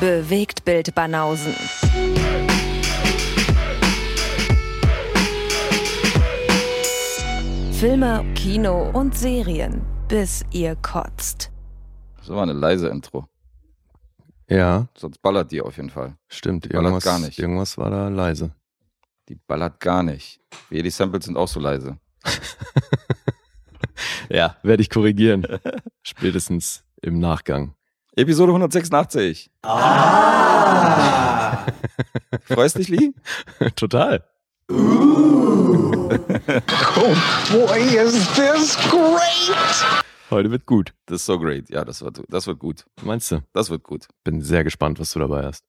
Bewegt Bild Banausen. Filme, Kino und Serien, bis ihr kotzt. Das war eine leise Intro. Ja, Sonst ballert die auf jeden Fall. stimmt. Ballert Irgendwas, gar nicht. irgendwas war da leise. Die ballert gar nicht. Wir, die Samples sind auch so leise. Ja, werde ich korrigieren. Spätestens im Nachgang. Episode 186. Freust dich, Lee? Total. Boy, is this great! Heute wird gut. Das ist so great. Ja, das wird, das wird gut. Meinst du? Das wird gut. Bin sehr gespannt, was du dabei hast.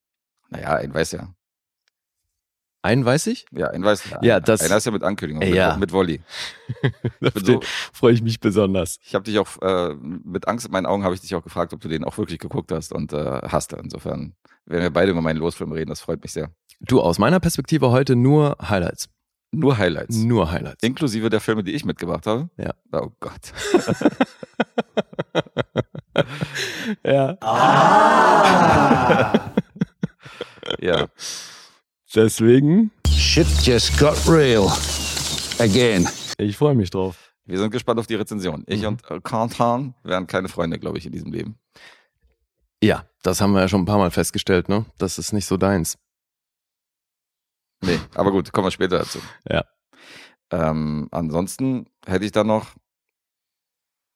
Naja, ein weiß ja. Einen weiß ich? Ja, ein weiß ja. Ja, das- Einer ist ja mit Ankündigung, Ja. mit, mit Wolli. Auf bin den so- freue ich mich besonders. Ich habe dich auch, äh, mit Angst in meinen Augen habe ich dich auch gefragt, ob du den auch wirklich geguckt hast und äh, hast. Insofern werden wir beide über meinen Losfilm reden, das freut mich sehr. Du, aus meiner Perspektive heute nur Highlights. Nur Highlights. Nur Highlights. Inklusive der Filme, die ich mitgebracht habe. Ja. Oh Gott. Ja. Ja. Deswegen, Shit just got real. Again. ich freue mich drauf. Wir sind gespannt auf die Rezension. Ich Mhm. und Kantan wären keine Freunde, glaube ich, in diesem Leben. Ja, das haben wir ja schon ein paar Mal festgestellt, ne? Das ist nicht so deins. Nee, aber gut, kommen wir später dazu. Ja. Ähm, ansonsten hätte ich da noch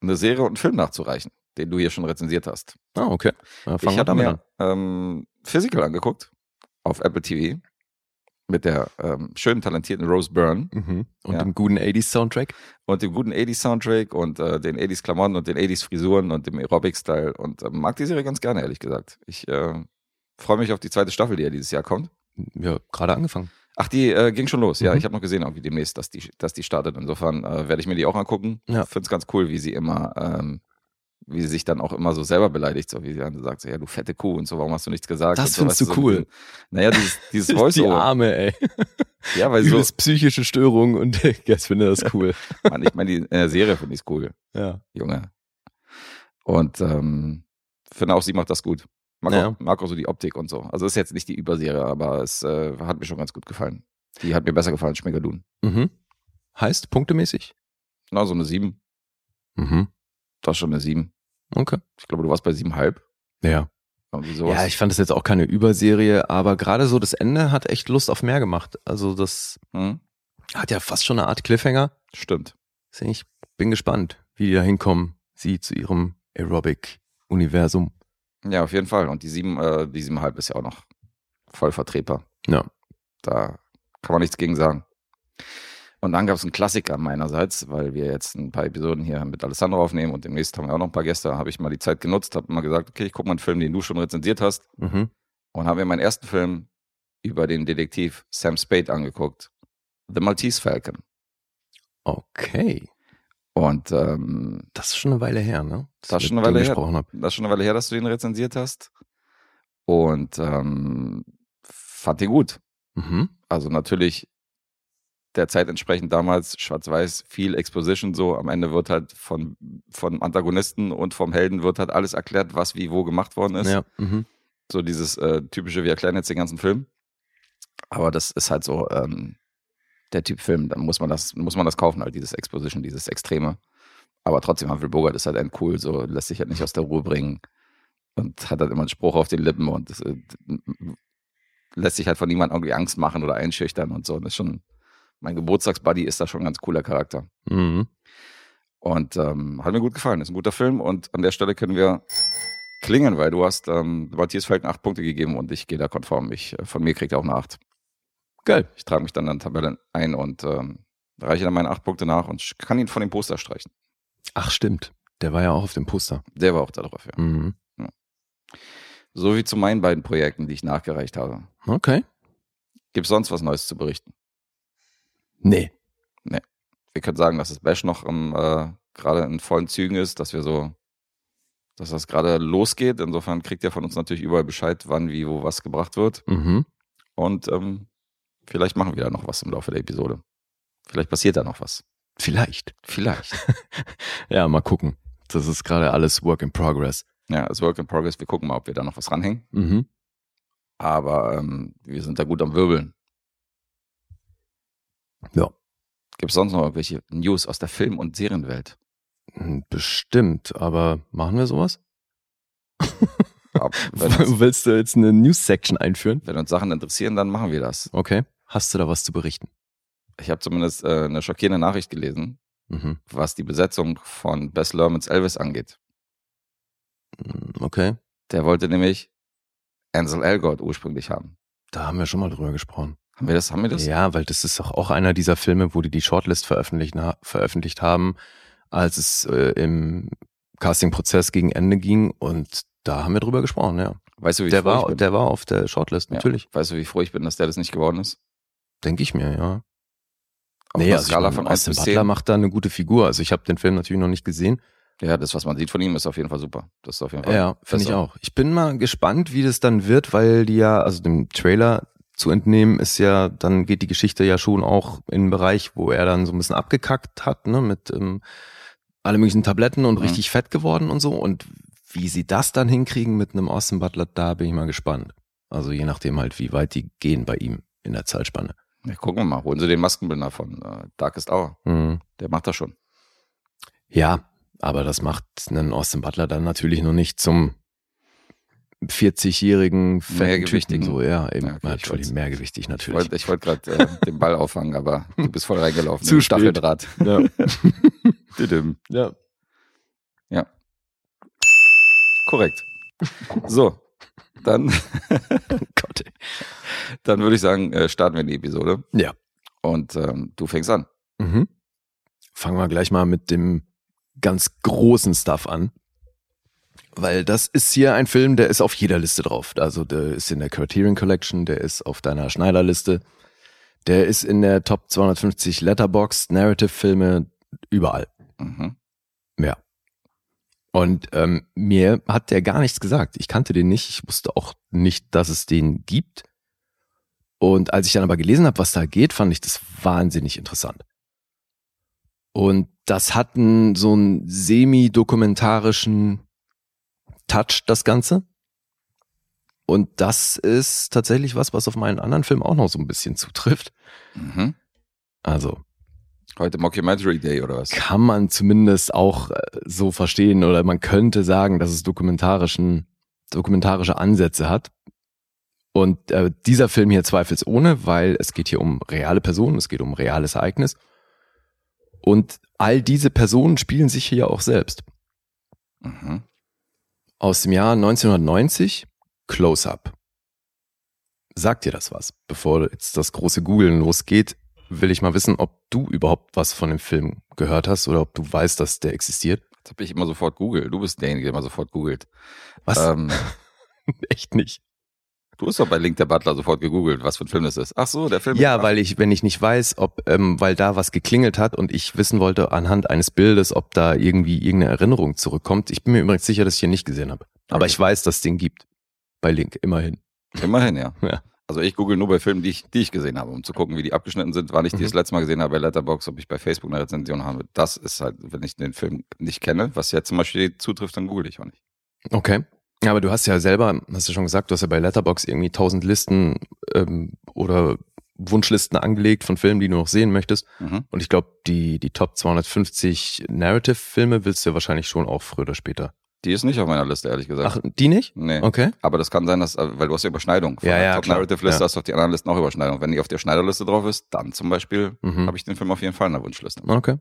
eine Serie und einen Film nachzureichen, den du hier schon rezensiert hast. Ah, okay. Ich habe mir ähm, Physical angeguckt auf Apple TV mit der ähm, schönen, talentierten Rose Byrne Mhm. Und Ja. dem guten 80s-Soundtrack. und dem guten 80s Soundtrack und äh, den 80s Klamotten und den 80s Frisuren und dem Aerobic-Style und äh, mag die Serie ganz gerne, ehrlich gesagt. Ich äh, freue mich auf die zweite Staffel, die ja dieses Jahr kommt. Ja, gerade angefangen. Ach, die äh, ging schon los. Ja, Mhm. ich habe noch gesehen, irgendwie demnächst, dass die, dass die startet. Insofern äh, werde ich mir die auch angucken. Ja. Finde es ganz cool, wie sie immer, ähm, wie sie sich dann auch immer so selber beleidigt, so wie sie dann sagt, so, ja, du fette Kuh und so, warum hast du nichts gesagt? Das so, findest weißt du so cool. dem- Naja, dieses, dieses Die Voice-Over. Arme, ey. Ja, weil so, Übelst psychische Störung und ich finde das cool. Mann, ich meine, die in der Serie finde ich cool, ja. Junge. Und ähm, finde auch, sie macht das gut. Mag, Ja. auch, mag auch so die Optik und so. Also ist jetzt nicht die Überserie, aber es äh, hat mir schon ganz gut gefallen. Die hat mir besser gefallen als Schmegadun. Mhm. Heißt, punktemäßig? Na, so eine 7. Mhm. Das ist schon eine 7. Okay. Ich glaube, du warst bei 7,5. Ja. Ja, ich fand das jetzt auch keine Überserie, aber gerade so das Ende hat echt Lust auf mehr gemacht. Also das Hm? hat ja fast schon eine Art Cliffhanger. Stimmt. Deswegen, Ich bin gespannt, wie die da hinkommen. Sie zu ihrem Aerobic-Universum. Ja, auf jeden Fall. Und die 7, äh, die 7,5 ist ja auch noch voll vertretbar. Ja. Da kann man nichts gegen sagen. Und dann gab es einen Klassiker meinerseits, weil wir jetzt ein paar Episoden hier mit Alessandro aufnehmen und demnächst haben wir auch noch ein paar Gäste. Habe ich mal die Zeit genutzt, habe mal gesagt, okay, ich gucke mal einen Film, den du schon rezensiert hast Mhm. und habe mir meinen ersten Film über den Detektiv Sam Spade angeguckt. The Maltese Falcon. Okay. Und ähm, Das ist schon eine Weile her, ne? Das ist wir schon eine Weile her. Das ist schon eine Weile her, dass du den rezensiert hast. Und ähm, fand den gut. Mhm. Also natürlich der Zeit entsprechend damals schwarz-weiß, viel Exposition so. Am Ende wird halt von, von Antagonisten und vom Helden wird halt alles erklärt, was wie wo gemacht worden ist. Ja. Mhm. So dieses äh, typische, wir erklären jetzt den ganzen Film. Aber das ist halt so ähm, der Typ Film, dann muss man das, muss man das kaufen, halt dieses Exposition, dieses Extreme. Aber trotzdem, Humphrey Bogart ist halt ein cool, so lässt sich halt nicht aus der Ruhe bringen und hat halt immer einen Spruch auf den Lippen und das, äh, lässt sich halt von niemandem irgendwie Angst machen oder einschüchtern und so. Und das ist schon, mein Geburtstagsbuddy ist da schon ein ganz cooler Charakter. Mhm. Und ähm, hat mir gut gefallen. Ist ein guter Film und an der Stelle können wir klingen, weil du hast ähm, Matthias Falken acht Punkte gegeben und ich gehe da konform. Ich, äh, von mir kriegt er auch eine acht. Geil. Ich trage mich dann in die Tabelle ein und ähm, reiche dann meine acht Punkte nach und kann ihn von dem Poster streichen. Ach, stimmt. Der war ja auch auf dem Poster. Der war auch da drauf, ja. Mhm. So wie zu meinen beiden Projekten, die ich nachgereicht habe. Okay. Gibt es sonst was Neues zu berichten? Nee. Wir können sagen, dass das Bash noch im, äh, gerade in vollen Zügen ist, dass wir so, dass das gerade losgeht. Insofern kriegt ihr von uns natürlich überall Bescheid, wann, wie, wo was gebracht wird. Mhm. Und ähm, vielleicht machen wir da noch was im Laufe der Episode. Vielleicht passiert da noch was. Vielleicht. Vielleicht. Ja, mal gucken. Das ist gerade alles Work in Progress. ja, es Work in Progress. Wir gucken mal, ob wir da noch was ranhängen. Mhm. Aber ähm, wir sind da gut am Wirbeln. Ja. Gibt es sonst noch irgendwelche News aus der Film- und Serienwelt? Hm, Bestimmt, aber machen wir sowas? Ja, uns, Willst du jetzt eine News-Section einführen? wenn uns Sachen interessieren, dann machen wir das. Okay. Hast du da was zu berichten? Ich habe zumindest äh, eine schockierende Nachricht gelesen, Mhm. was die Besetzung von Bess Lermans Elvis angeht. Hm, Okay. Der wollte nämlich Ansel Elgort ursprünglich haben. Da haben wir schon mal drüber gesprochen. Haben wir das? Haben wir das? Ja, weil das ist doch auch einer dieser Filme, wo die die Shortlist veröffentlicht, veröffentlicht haben, als es äh, im Castingprozess gegen Ende ging und da haben wir drüber gesprochen, ja. Weißt du, wie Der froh ich war, bin? der war auf der Shortlist, Ja. natürlich. Weißt du, wie froh ich bin, dass der das nicht geworden ist? Denke ich mir, ja. Auf nee, also ich Skala meine, von 1 Austin Butler 10. macht da eine gute Figur. Also ich habe den Film natürlich noch nicht gesehen. Ja, das, was man sieht von ihm, ist auf jeden Fall super. Das ist auf jeden Fall. Ja, finde ich auch. Ich bin mal gespannt, wie das dann wird, weil die ja, also dem Trailer zu entnehmen ist ja, dann geht die Geschichte ja schon auch in einen Bereich, wo er dann so ein bisschen abgekackt hat, ne, mit ähm, alle möglichen Tabletten und Mhm. richtig fett geworden und so. Und wie sie das dann hinkriegen mit einem Austin Butler, da bin ich mal gespannt. Also je nachdem halt, wie weit die gehen bei ihm in der Zeitspanne. Ja, gucken wir mal. Holen Sie den Maskenbildner von äh, Darkest Hour. Mhm. Der macht das schon. Ja, aber das macht einen Austin Butler dann natürlich noch nicht zum 40-jährigen fetten Mehrgewichtigen. Typen, so, ja, eben, Ja, okay, ich natürlich mehrgewichtig Ich natürlich. wollte ich wollt gerade äh, den Ball auffangen, aber du bist voll reingelaufen. Zu. Staffeldraht. Ja. Ja. Ja. Korrekt. So, dann, Gott. dann würde ich sagen, äh, starten wir die Episode. Ja. Und ähm, du fängst an. Mhm. Fangen wir gleich mal mit dem ganz großen Stuff an. Weil das ist hier ein Film, der ist auf jeder Liste drauf. Also der ist in der Criterion Collection, der ist auf deiner Schneider-Liste, der ist in der Top 250 Letterboxd, Narrative-Filme, überall. Mhm. Ja. Und ähm, mir hat der gar nichts gesagt. Ich kannte den nicht. Ich wusste auch nicht, dass es den gibt. Und als ich dann aber gelesen habe, was da geht, fand ich das wahnsinnig interessant. Und das hat einen, so einen semi-dokumentarischen Touch, das Ganze. Und das ist tatsächlich was, was auf meinen anderen Film auch noch so ein bisschen zutrifft. Mhm. Also Heute Mockumentary Day oder was? kann man zumindest auch äh, so verstehen oder man könnte sagen, dass es dokumentarischen, dokumentarische Ansätze hat. Und äh, dieser Film hier zweifelsohne, weil es geht hier um reale Personen, es geht um reales Ereignis. Und all diese Personen spielen sich hier auch selbst. Mhm. Aus dem Jahr 1990, Close-Up. Sagt dir das was? Bevor jetzt das große Googlen losgeht, will ich mal wissen, ob du überhaupt was von dem Film gehört hast oder ob du weißt, dass der existiert. Das habe ich immer sofort googelt. Du bist derjenige, der immer sofort googelt. Was? Ähm, Echt nicht. Du hast doch bei Link der Butler sofort gegoogelt, was für ein Film das ist. Ach so, der Film. Ja, weil ich, wenn ich nicht weiß, ob, ähm, weil da was geklingelt hat und ich wissen wollte anhand eines Bildes, ob da irgendwie irgendeine Erinnerung zurückkommt. Ich bin mir übrigens sicher, dass ich hier nicht gesehen habe. Aber Okay. ich weiß, dass es den gibt. Bei Link, immerhin. Immerhin, ja. Ja. Also ich google nur bei Filmen, die ich, die ich gesehen habe, um zu gucken, wie die abgeschnitten sind. Wann ich die Mhm. das letzte Mal gesehen habe bei Letterboxd, ob ich bei Facebook eine Rezension habe. Das ist halt, wenn ich den Film nicht kenne, was jetzt zum Beispiel zutrifft, dann google ich auch nicht. Okay. Ja, aber du hast ja selber, hast du schon gesagt, du hast ja bei Letterbox irgendwie tausend Listen ähm, oder Wunschlisten angelegt von Filmen, die du noch sehen möchtest. Mhm. Und ich glaube, die, die Top 250 Narrative-Filme willst du ja wahrscheinlich schon auch früher oder später. Die ist nicht auf meiner Liste, ehrlich gesagt. Ach, die nicht? nee. Okay. Aber das kann sein, dass, äh, weil du hast ja Überschneidung. Von Ja, der ja, Top klar. Narrative Liste Ja. hast du auf die anderen Listen auch Überschneidung. Wenn die auf der Schneiderliste drauf ist, dann zum Beispiel Mhm. habe ich den Film auf jeden Fall in der Wunschliste. Okay.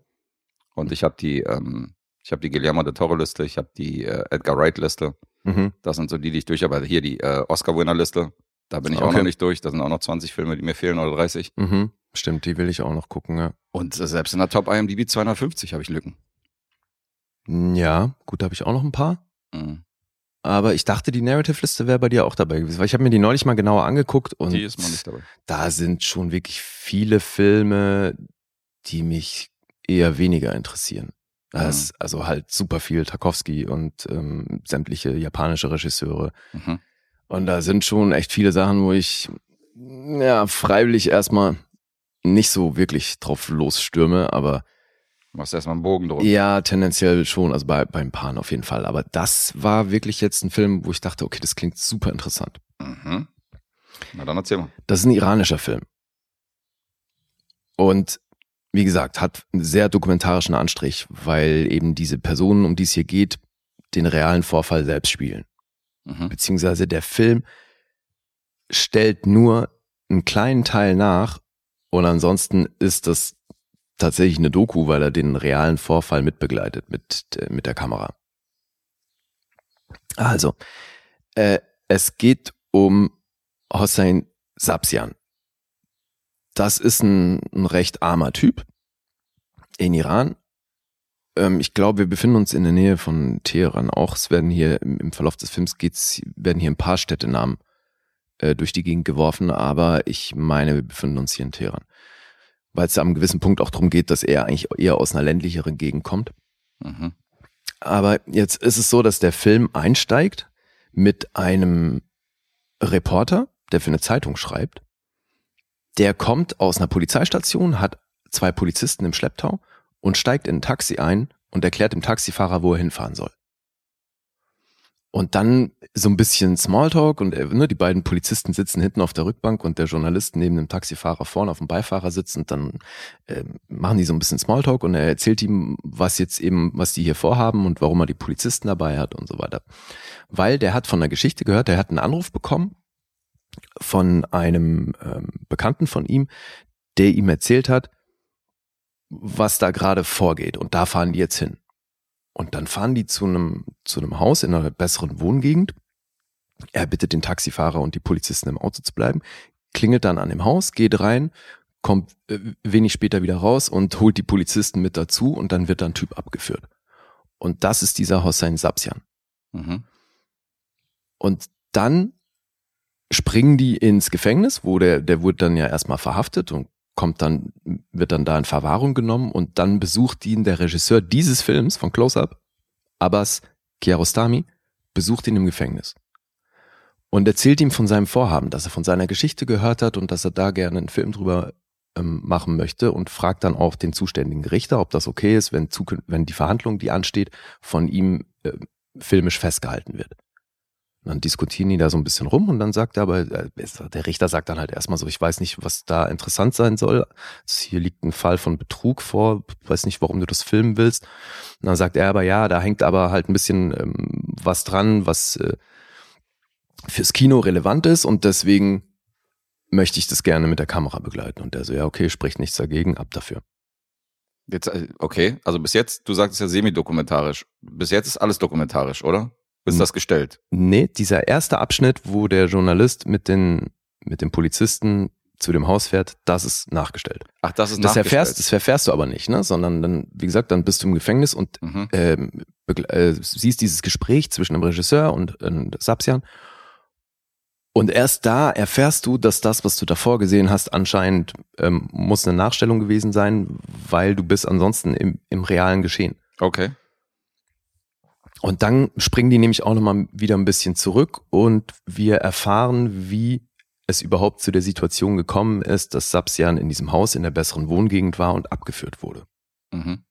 Und ich habe die, ähm, ich habe die Guillermo del Toro Liste, ich habe die äh, Edgar Wright Liste. Mhm. Das sind so die, die ich durcharbeite. Hier die äh, Oscar-Winner-Liste. Da bin ich auch Okay. noch nicht durch. Da sind auch noch 20 Filme, die mir fehlen oder 30. Mhm. Stimmt, die will ich auch noch gucken, ja. Und äh, selbst in der Top IMDb 250 habe ich Lücken. Ja, gut, da habe ich auch noch ein paar. Mhm. Aber ich dachte, die Narrative-Liste wäre bei dir auch dabei gewesen, weil ich habe mir die neulich mal genauer angeguckt und Die ist nicht dabei. da sind schon wirklich viele Filme, die mich eher weniger interessieren. Das, also halt super viel Tarkovsky und ähm, sämtliche japanische Regisseure. Mhm. Und da sind schon echt viele Sachen, wo ich ja freiwillig erstmal nicht so wirklich drauf losstürme, aber Du machst erstmal einen Bogen drum. ja, tendenziell schon, also bei, beim Pan auf jeden Fall. Aber das war wirklich jetzt ein Film, wo ich dachte, okay, das klingt super interessant. Mhm. Na dann erzähl mal. Das ist ein iranischer Film. Und wie gesagt, hat einen sehr dokumentarischen Anstrich, weil eben diese Personen, um die es hier geht, den realen Vorfall selbst spielen. Mhm. Beziehungsweise der Film stellt nur einen kleinen Teil nach und ansonsten ist das tatsächlich eine Doku, weil er den realen Vorfall mitbegleitet mit, äh, mit der Kamera. Also, äh, es geht um Hossein Sabsian. Das ist ein, ein recht armer Typ in Iran. Ähm, ich glaube, wir befinden uns in der Nähe von Teheran auch. Es werden hier im, Verlauf des Films geht's, werden hier ein paar Städtenamen äh, durch die Gegend geworfen, aber ich meine, wir befinden uns hier in Teheran. Weil es da am gewissen Punkt auch darum geht, dass er eigentlich eher aus einer ländlicheren Gegend kommt. Mhm. Aber jetzt ist es so, dass der Film einsteigt mit einem Reporter, der für eine Zeitung schreibt. Der kommt aus einer Polizeistation, hat zwei Polizisten im Schlepptau und steigt in ein Taxi ein und erklärt dem Taxifahrer, wo er hinfahren soll. Und dann so ein bisschen Smalltalk und äh, ne, die beiden Polizisten sitzen hinten auf der Rückbank und der Journalist neben dem Taxifahrer vorne auf dem Beifahrersitz und dann äh, machen die so ein bisschen Smalltalk und er erzählt ihm, was jetzt eben, was die hier vorhaben und warum er die Polizisten dabei hat und so weiter. Weil der hat von einer Geschichte gehört, der hat einen Anruf bekommen von einem ähm, Bekannten von ihm, der ihm erzählt hat, was da gerade vorgeht und da fahren die jetzt hin. Und dann fahren die zu einem, zu einem Haus in einer besseren Wohngegend. Er bittet den Taxifahrer und die Polizisten im Auto zu bleiben, klingelt dann an dem Haus, geht rein, kommt äh, wenig später wieder raus und holt die Polizisten mit dazu und dann wird dann Typ abgeführt. Und das ist dieser Hossein Sabsian. Mhm. Und dann springen die ins Gefängnis, wo der, der wurde dann ja erstmal verhaftet und kommt dann, wird dann da in Verwahrung genommen und dann besucht ihn der Regisseur dieses Films von Close Up, Abbas Kiarostami, besucht ihn im Gefängnis. Und erzählt ihm von seinem Vorhaben, dass er von seiner Geschichte gehört hat und dass er da gerne einen Film drüber ähm, machen möchte und fragt dann auch den zuständigen Richter, ob das okay ist, wenn, wenn die Verhandlung, die ansteht, von ihm äh, filmisch festgehalten wird. Dann diskutieren die da so ein bisschen rum und dann sagt er aber, äh, der Richter sagt dann halt erstmal so, ich weiß nicht, was da interessant sein soll. Also hier liegt ein Fall von Betrug vor, weiß nicht, warum du das filmen willst. Und dann sagt er aber, ja, da hängt aber halt ein bisschen ähm, was dran, was äh, fürs Kino relevant ist und deswegen möchte ich das gerne mit der Kamera begleiten. Und der so, ja, okay, spricht nichts dagegen, ab dafür. Jetzt, äh, okay, also bis jetzt, du sagst es ja semi-dokumentarisch. Bis jetzt ist alles dokumentarisch, oder? Ist das gestellt? Nee, dieser erste Abschnitt, wo der Journalist mit den, mit dem Polizisten zu dem Haus fährt, das ist nachgestellt. Ach, das ist das nachgestellt. erfährst, das erfährst du aber nicht, ne? Sondern dann, wie gesagt, dann bist du im Gefängnis und Mhm. ähm, äh, siehst dieses Gespräch zwischen dem Regisseur und, und Sapsian. Und erst da erfährst du, dass das, was du davor gesehen hast, anscheinend ähm, muss eine Nachstellung gewesen sein, weil du bist ansonsten im, im realen Geschehen. Okay. Und dann springen die nämlich auch nochmal wieder ein bisschen zurück und wir erfahren, wie es überhaupt zu der Situation gekommen ist, dass Sapsian in diesem Haus in der besseren Wohngegend war und abgeführt wurde. Mhm.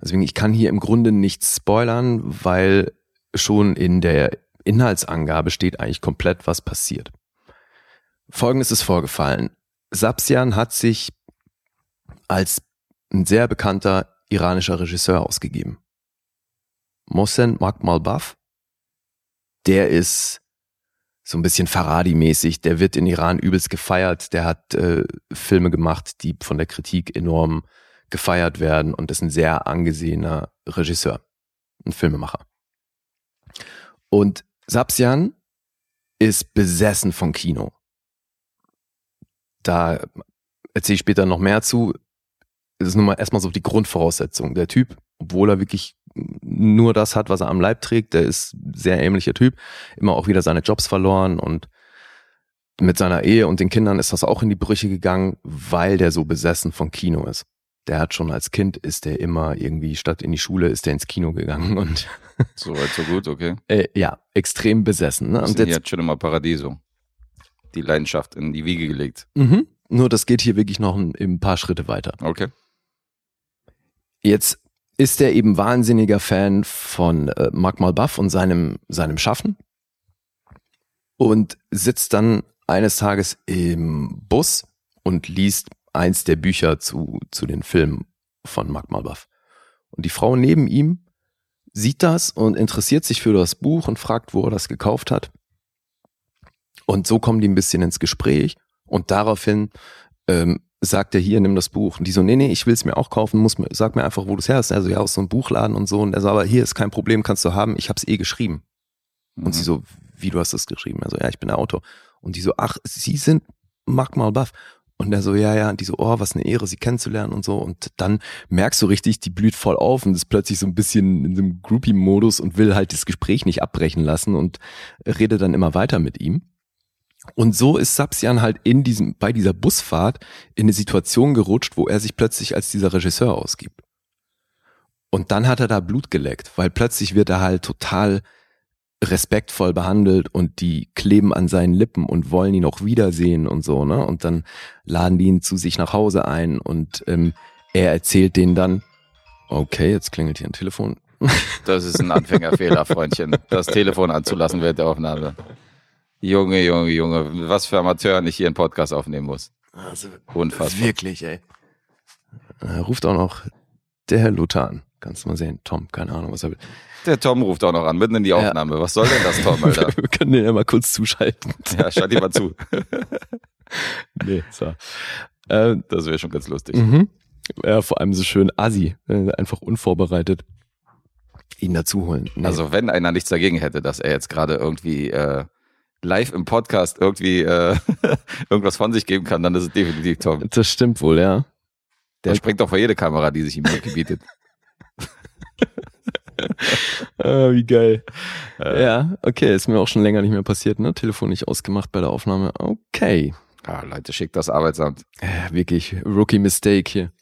Deswegen, ich kann hier im Grunde nichts spoilern, weil schon in der Inhaltsangabe steht eigentlich komplett, was passiert. Folgendes ist vorgefallen. Sapsian hat sich als ein sehr bekannter iranischer Regisseur ausgegeben. Mohsen Makmalbaf, der ist so ein bisschen Faradi-mäßig, der wird in Iran übelst gefeiert, der hat äh, Filme gemacht, die von der Kritik enorm gefeiert werden und ist ein sehr angesehener Regisseur, ein Filmemacher. Und Sapsian ist besessen von Kino. Da erzähle ich später noch mehr zu. Das ist nun mal erstmal so die Grundvoraussetzung. Der Typ, obwohl er wirklich nur das hat, was er am Leib trägt, der ist ein sehr ähnlicher Typ, immer auch wieder seine Jobs verloren und mit seiner Ehe und den Kindern ist das auch in die Brüche gegangen, weil der so besessen von Kino ist. Der hat schon als Kind ist der immer irgendwie statt in die Schule ist der ins Kino gegangen und So weit, so gut, okay. äh, ja, extrem besessen. Ne? Und jetzt, hat Cinema Paradiso die Leidenschaft in die Wiege gelegt. mhm, nur das geht hier wirklich noch ein, ein paar Schritte weiter. Okay. Jetzt ist er eben wahnsinniger Fan von äh, Mark Malbuff und seinem, seinem Schaffen und sitzt dann eines Tages im Bus und liest eins der Bücher zu, zu den Filmen von Mark Malbuff. Und die Frau neben ihm sieht das und interessiert sich für das Buch und fragt, wo er das gekauft hat. Und so kommen die ein bisschen ins Gespräch und daraufhin ähm, sagt er hier, nimm das Buch. Und die so, nee, nee, ich will es mir auch kaufen, muss sag mir einfach, wo du es her hast. Also ja, aus so einem Buchladen und so. Und er so, aber hier ist kein Problem, kannst du haben, ich hab's eh geschrieben. Mhm. Und sie so, wie du hast das geschrieben? Also ja, ich bin der Autor. Und die so, ach, sie sind Mark Malbuff. Und er so, ja, ja, und die so, oh, was eine Ehre, sie kennenzulernen und so. Und dann merkst du richtig, die blüht voll auf und ist plötzlich so ein bisschen in einem Groupie-Modus und will halt das Gespräch nicht abbrechen lassen und redet dann immer weiter mit ihm. Und so ist Sapsian halt in diesem, bei dieser Busfahrt in eine Situation gerutscht, wo er sich plötzlich als dieser Regisseur ausgibt. Und dann hat er da Blut geleckt, weil plötzlich wird er halt total respektvoll behandelt und die kleben an seinen Lippen und wollen ihn auch wiedersehen und so, ne? Und dann laden die ihn zu sich nach Hause ein und ähm, er erzählt denen dann, okay, jetzt klingelt hier ein Telefon. Das ist ein Anfängerfehler, Freundchen. Das Telefon anzulassen während der Aufnahme. Junge, Junge, Junge, was für Amateur nicht hier einen Podcast aufnehmen muss. Also, Unfassbar. Wirklich, ey. Er ruft auch noch der Herr Luther an. Kannst du mal sehen. Tom, keine Ahnung, was er will. Der Tom ruft auch noch an, mitten in die Aufnahme. Was soll denn das, Tom, Alter? Wir können den ja mal kurz zuschalten. Ja, schalt ihn mal zu. Nee, so. Äh, Das wäre schon ganz lustig. mhm. Ja, vor allem so schön assi. äh, Einfach unvorbereitet ihn dazu holen. Nee. Also wenn einer nichts dagegen hätte, dass er jetzt gerade irgendwie äh, live im Podcast irgendwie äh, irgendwas von sich geben kann, dann ist es definitiv Tom. das stimmt wohl, ja. Der springt doch vor jede Kamera, die sich ihm gebietet. Ah, wie geil. Ja, okay, ist mir auch schon länger nicht mehr passiert, ne? Telefon nicht ausgemacht bei der Aufnahme. Okay. Ah, Leute, schickt das Arbeitsamt. Äh, wirklich, Rookie Mistake hier.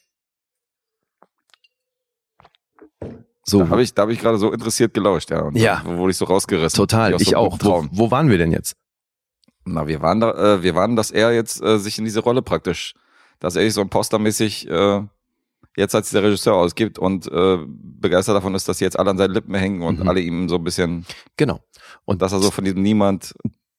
So, Da habe ich, da hab ich gerade so interessiert gelauscht, ja. Und Ja. Wo wurde ich so rausgerissen. total, aus ich so auch. Wo, Traum. wo waren wir denn jetzt? Na, wir waren da, äh, wir waren, dass er jetzt äh, sich in diese Rolle praktisch, dass er sich so impostermäßig äh, jetzt als dieser Regisseur ausgibt und äh, begeistert davon ist, dass sie jetzt alle an seinen Lippen hängen und Mhm. alle ihm so ein bisschen, Genau. Und dass er so von diesem Niemand,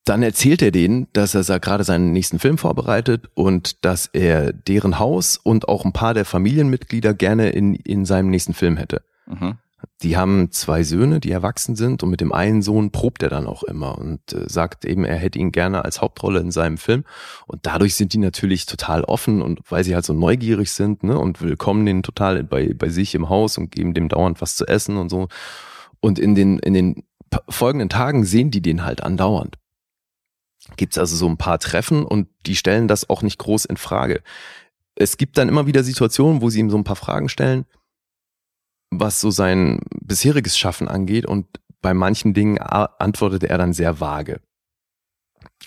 dann erzählt er denen, dass er gerade seinen nächsten Film vorbereitet und dass er deren Haus und auch ein paar der Familienmitglieder gerne in, in seinem nächsten Film hätte. Mhm. Die haben zwei Söhne, die erwachsen sind und mit dem einen Sohn probt er dann auch immer und äh, sagt eben, er hätte ihn gerne als Hauptrolle in seinem Film und dadurch sind die natürlich total offen und weil sie halt so neugierig sind ne, und willkommen den total bei, bei sich im Haus und geben dem dauernd was zu essen und so und in den, in den folgenden Tagen sehen die den halt andauernd. Gibt's also so ein paar Treffen und die stellen das auch nicht groß in Frage. Es gibt dann immer wieder Situationen, wo sie ihm so ein paar Fragen stellen, was so sein bisheriges Schaffen angeht und bei manchen Dingen antwortete er dann sehr vage.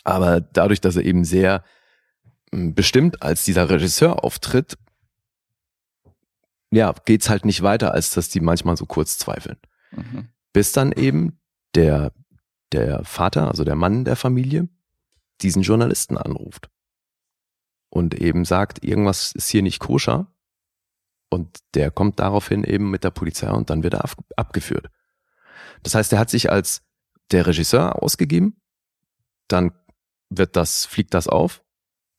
Aber dadurch, dass er eben sehr m, bestimmt als dieser Regisseur auftritt, ja, geht's halt nicht weiter, als dass die manchmal so kurz zweifeln. Mhm. Bis dann eben der, der Vater, also der Mann der Familie, diesen Journalisten anruft und eben sagt, irgendwas ist hier nicht koscher. Und der kommt daraufhin eben mit der Polizei und dann wird er ab, abgeführt. Das heißt, er hat sich als der Regisseur ausgegeben, dann wird das, fliegt das auf,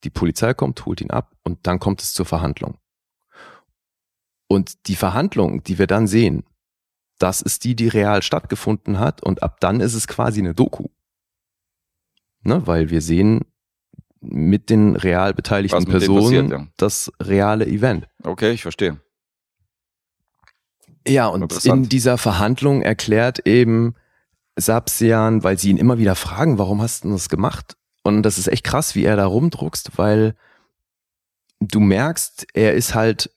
die Polizei kommt, holt ihn ab und dann kommt es zur Verhandlung. Und die Verhandlung, die wir dann sehen, das ist die, die real stattgefunden hat und ab dann ist es quasi eine Doku. Ne, weil wir sehen mit den real beteiligten Personen passiert, ja. das reale Event. Okay, ich verstehe. Ja, und in dieser Verhandlung erklärt eben Sapsian, weil sie ihn immer wieder fragen, warum hast du das gemacht? Und das ist echt krass, wie er da rumdruckst, weil du merkst, er ist halt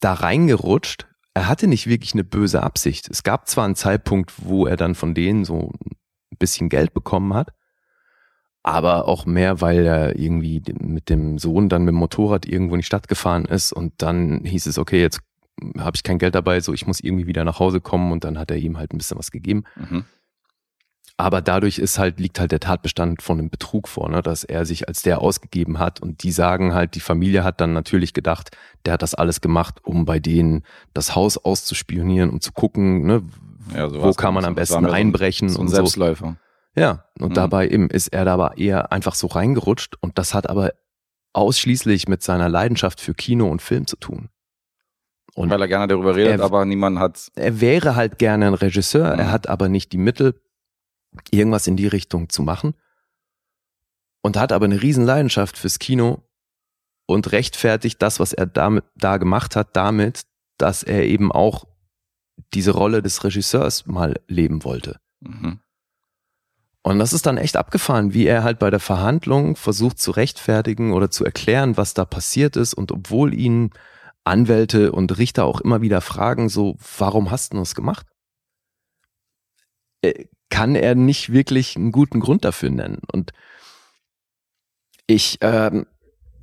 da reingerutscht. Er hatte nicht wirklich eine böse Absicht. Es gab zwar einen Zeitpunkt, wo er dann von denen so ein bisschen Geld bekommen hat, aber auch mehr, weil er irgendwie mit dem Sohn dann mit dem Motorrad irgendwo in die Stadt gefahren ist und dann hieß es, okay, jetzt habe ich kein Geld dabei, so ich muss irgendwie wieder nach Hause kommen und dann hat er ihm halt ein bisschen was gegeben. Mhm. Aber dadurch ist halt, liegt halt der Tatbestand von einem Betrug vor, ne, dass er sich als der ausgegeben hat und die sagen halt, die Familie hat dann natürlich gedacht, der hat das alles gemacht, um bei denen das Haus auszuspionieren, um zu gucken, ne, Ja, so wo kann man am besten so einbrechen So ein und so. Selbstläufer. Ja, und Mhm. dabei eben ist er da aber eher einfach so reingerutscht und das hat aber ausschließlich mit seiner Leidenschaft für Kino und Film zu tun. Und Weil er gerne darüber redet, Er- aber niemand hat. er wäre halt gerne ein Regisseur, Mhm. er hat aber nicht die Mittel, irgendwas in die Richtung zu machen und hat aber eine riesen Leidenschaft fürs Kino und rechtfertigt das, was er damit, da gemacht hat, damit, dass er eben auch diese Rolle des Regisseurs mal leben wollte. Mhm. Und das ist dann echt abgefahren, wie er halt bei der Verhandlung versucht zu rechtfertigen oder zu erklären, was da passiert ist. Und obwohl ihn Anwälte und Richter auch immer wieder fragen, so, warum hast du das gemacht? Äh, Kann er nicht wirklich einen guten Grund dafür nennen. Und ich ähm,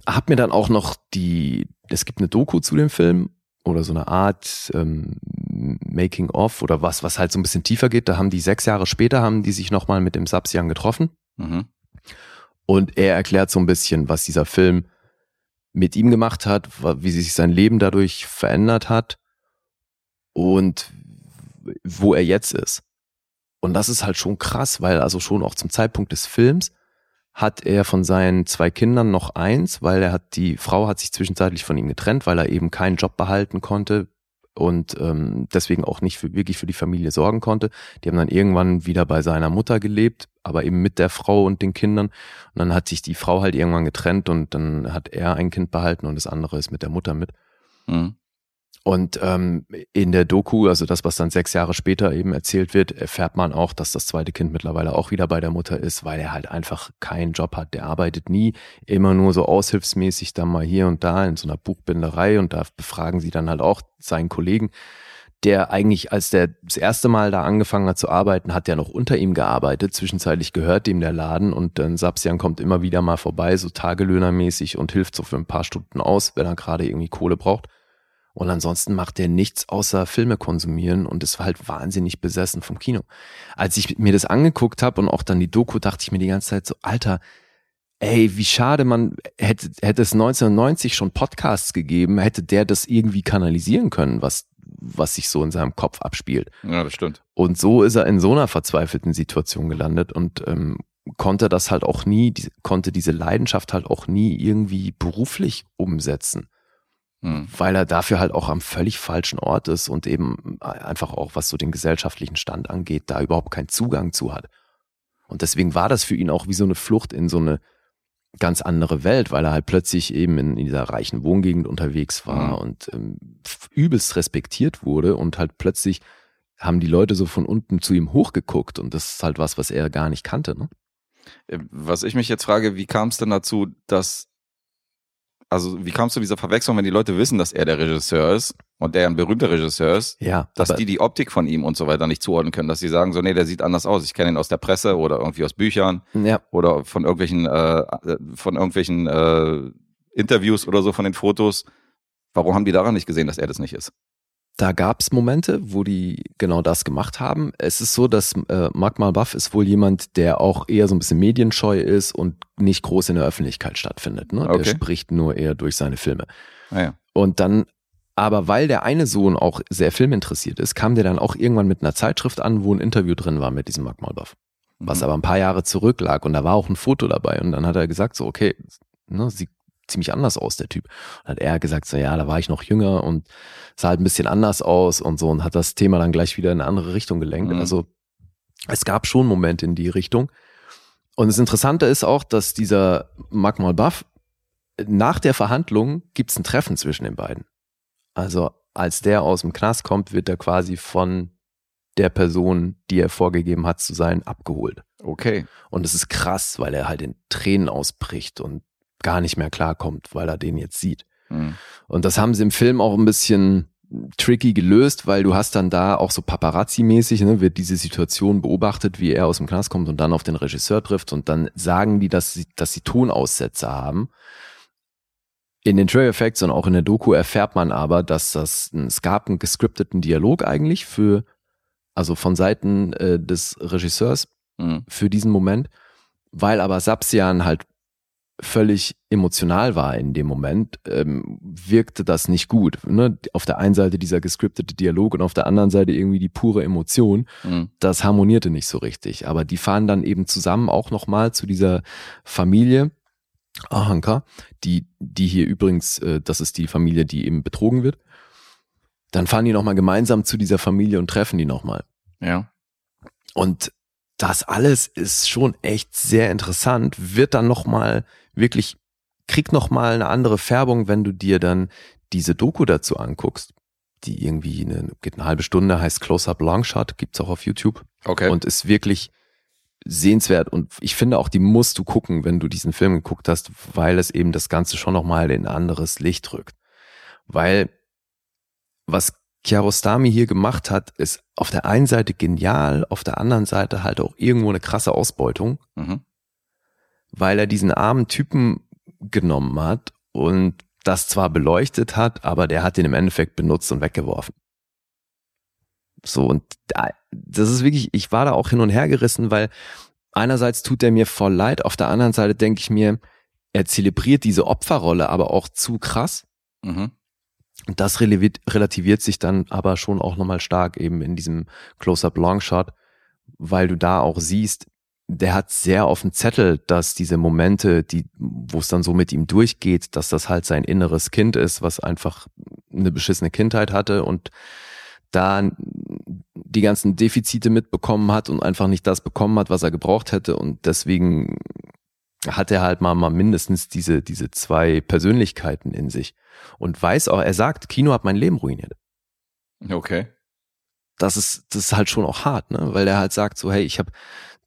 habe mir dann auch noch die, es gibt eine Doku zu dem Film oder so eine Art ähm, Making of oder was, was halt so ein bisschen tiefer geht. Da haben die sechs Jahre später haben die sich nochmal mit dem Sapsian getroffen Mhm. und er erklärt so ein bisschen, was dieser Film mit ihm gemacht hat, wie sich sein Leben dadurch verändert hat und wo er jetzt ist. Und das ist halt schon krass, weil also schon auch zum Zeitpunkt des Films hat er von seinen zwei Kindern noch eins, weil er hat, die Frau hat sich zwischenzeitlich von ihm getrennt, weil er eben keinen Job behalten konnte und ähm, deswegen auch nicht für, wirklich für die Familie sorgen konnte. Die haben dann irgendwann wieder bei seiner Mutter gelebt, aber eben mit der Frau und den Kindern. Und dann hat sich die Frau halt irgendwann getrennt und dann hat er ein Kind behalten und das andere ist mit der Mutter mit. Mhm. Und ähm, in der Doku, also das, was dann sechs Jahre später eben erzählt wird, erfährt man auch, dass das zweite Kind mittlerweile auch wieder bei der Mutter ist, weil er halt einfach keinen Job hat. Der arbeitet nie, immer nur so aushilfsmäßig dann mal hier und da in so einer Buchbinderei und da befragen sie dann halt auch seinen Kollegen, der eigentlich, als der das erste Mal da angefangen hat zu arbeiten, hat der noch unter ihm gearbeitet. Zwischenzeitlich gehört ihm der Laden und dann Sapsian kommt immer wieder mal vorbei, so tagelöhnermäßig und hilft so für ein paar Stunden aus, wenn er gerade irgendwie Kohle braucht. Und ansonsten macht er nichts außer Filme konsumieren und ist halt wahnsinnig besessen vom Kino. Als ich mir das angeguckt habe und auch dann die Doku, dachte ich mir die ganze Zeit so, Alter, ey, wie schade, man hätte, hätte es 1990 schon Podcasts gegeben, hätte der das irgendwie kanalisieren können, was, was sich so in seinem Kopf abspielt. Ja, das stimmt. Und so ist er in so einer verzweifelten Situation gelandet und ähm, konnte das halt auch nie, die, konnte diese Leidenschaft halt auch nie irgendwie beruflich umsetzen Mhm. weil er dafür halt auch am völlig falschen Ort ist und eben einfach auch, was so den gesellschaftlichen Stand angeht, da überhaupt keinen Zugang zu hat. Und deswegen war das für ihn auch wie so eine Flucht in so eine ganz andere Welt, weil er halt plötzlich eben in, in dieser reichen Wohngegend unterwegs war Mhm. und ähm, übelst respektiert wurde und halt plötzlich haben die Leute so von unten zu ihm hochgeguckt und das ist halt was, was er gar nicht kannte. Ne? Äh, Was ich mich jetzt frage, wie kam es denn dazu, dass, also wie kam es zu dieser Verwechslung, wenn die Leute wissen, dass er der Regisseur ist und der ein berühmter Regisseur ist, Ja, dass die die Optik von ihm und so weiter nicht zuordnen können, dass sie sagen so, nee, der sieht anders aus. Ich kenne ihn aus der Presse oder irgendwie aus Büchern ja, oder von irgendwelchen, äh, von irgendwelchen äh, Interviews oder so von den Fotos. Warum haben die daran nicht gesehen, dass er das nicht ist? Da gab's Momente, wo die genau das gemacht haben. Es ist so, dass äh, Mark Malbuff ist wohl jemand, der auch eher so ein bisschen medienscheu ist und nicht groß in der Öffentlichkeit stattfindet. Ne? Okay. Der spricht nur eher durch seine Filme. Naja. Und dann, aber weil der eine Sohn auch sehr filminteressiert ist, kam der dann auch irgendwann mit einer Zeitschrift an, wo ein Interview drin war mit diesem Mark Malbuff. Was Mhm. aber ein paar Jahre zurück lag und da war auch ein Foto dabei. Und dann hat er gesagt, so, okay, ne, sieht ziemlich anders aus, der Typ. Und hat er gesagt, so, ja, da war ich noch jünger und sah halt ein bisschen anders aus und so und hat das Thema dann gleich wieder in eine andere Richtung gelenkt. Mhm. Also es gab schon Momente in die Richtung. Und das Interessante ist auch, dass dieser Mark Malbuff nach der Verhandlung gibt's ein Treffen zwischen den beiden. Also als der aus dem Knast kommt, wird er quasi von der Person, die er vorgegeben hat zu sein, abgeholt. Okay. Und es ist krass, weil er halt in Tränen ausbricht und gar nicht mehr klarkommt, weil er den jetzt sieht. Mhm. Und das haben sie im Film auch ein bisschen tricky gelöst, weil du hast dann da auch so Paparazzi-mäßig, ne, wird diese Situation beobachtet, wie er aus dem Knast kommt und dann auf den Regisseur trifft und dann sagen die, dass sie, dass sie Tonaussätze haben. In den Trailer Effects und auch in der Doku erfährt man aber, dass das, es gab einen gescripteten Dialog eigentlich für, also von Seiten äh, des Regisseurs Mhm. für diesen Moment, weil aber Sapsian halt völlig emotional war in dem Moment, ähm, wirkte das nicht gut. Ne? Auf der einen Seite dieser gescriptete Dialog und auf der anderen Seite irgendwie die pure Emotion. Mhm. Das harmonierte nicht so richtig. Aber die fahren dann eben zusammen auch nochmal zu dieser Familie Ahanka, die, die hier übrigens, äh, das ist die Familie, die eben betrogen wird. Dann fahren die nochmal gemeinsam zu dieser Familie und treffen die nochmal. Ja. Und das alles ist schon echt sehr interessant, wird dann nochmal wirklich, kriegt nochmal eine andere Färbung, wenn du dir dann diese Doku dazu anguckst, die irgendwie eine, geht eine halbe Stunde, heißt Close-Up Longshot, gibt's auch auf YouTube Okay. und ist wirklich sehenswert und ich finde auch, die musst du gucken, wenn du diesen Film geguckt hast, weil es eben das Ganze schon nochmal in ein anderes Licht rückt. Weil was Kiarostami hier gemacht hat, ist auf der einen Seite genial, auf der anderen Seite halt auch irgendwo eine krasse Ausbeutung, mhm. Weil er diesen armen Typen genommen hat und das zwar beleuchtet hat, aber der hat ihn im Endeffekt benutzt und weggeworfen. So, und da, das ist wirklich, ich war da auch hin und her gerissen, weil einerseits tut er mir voll leid, auf der anderen Seite denke ich mir, er zelebriert diese Opferrolle aber auch zu krass. Mhm. Und das relativiert, sich dann aber schon auch nochmal stark eben in diesem Close-Up Longshot, weil du da auch siehst, der hat sehr auf dem Zettel, dass diese Momente, die, wo es dann so mit ihm durchgeht, dass das halt sein inneres Kind ist, was einfach eine beschissene Kindheit hatte und da die ganzen Defizite mitbekommen hat und einfach nicht das bekommen hat, was er gebraucht hätte und deswegen hat er halt mal, mal mindestens diese, diese zwei Persönlichkeiten in sich und weiß auch, er sagt, Kino hat mein Leben ruiniert. Okay. Das ist, das ist halt schon auch hart, ne? Weil er halt sagt so, hey, ich habe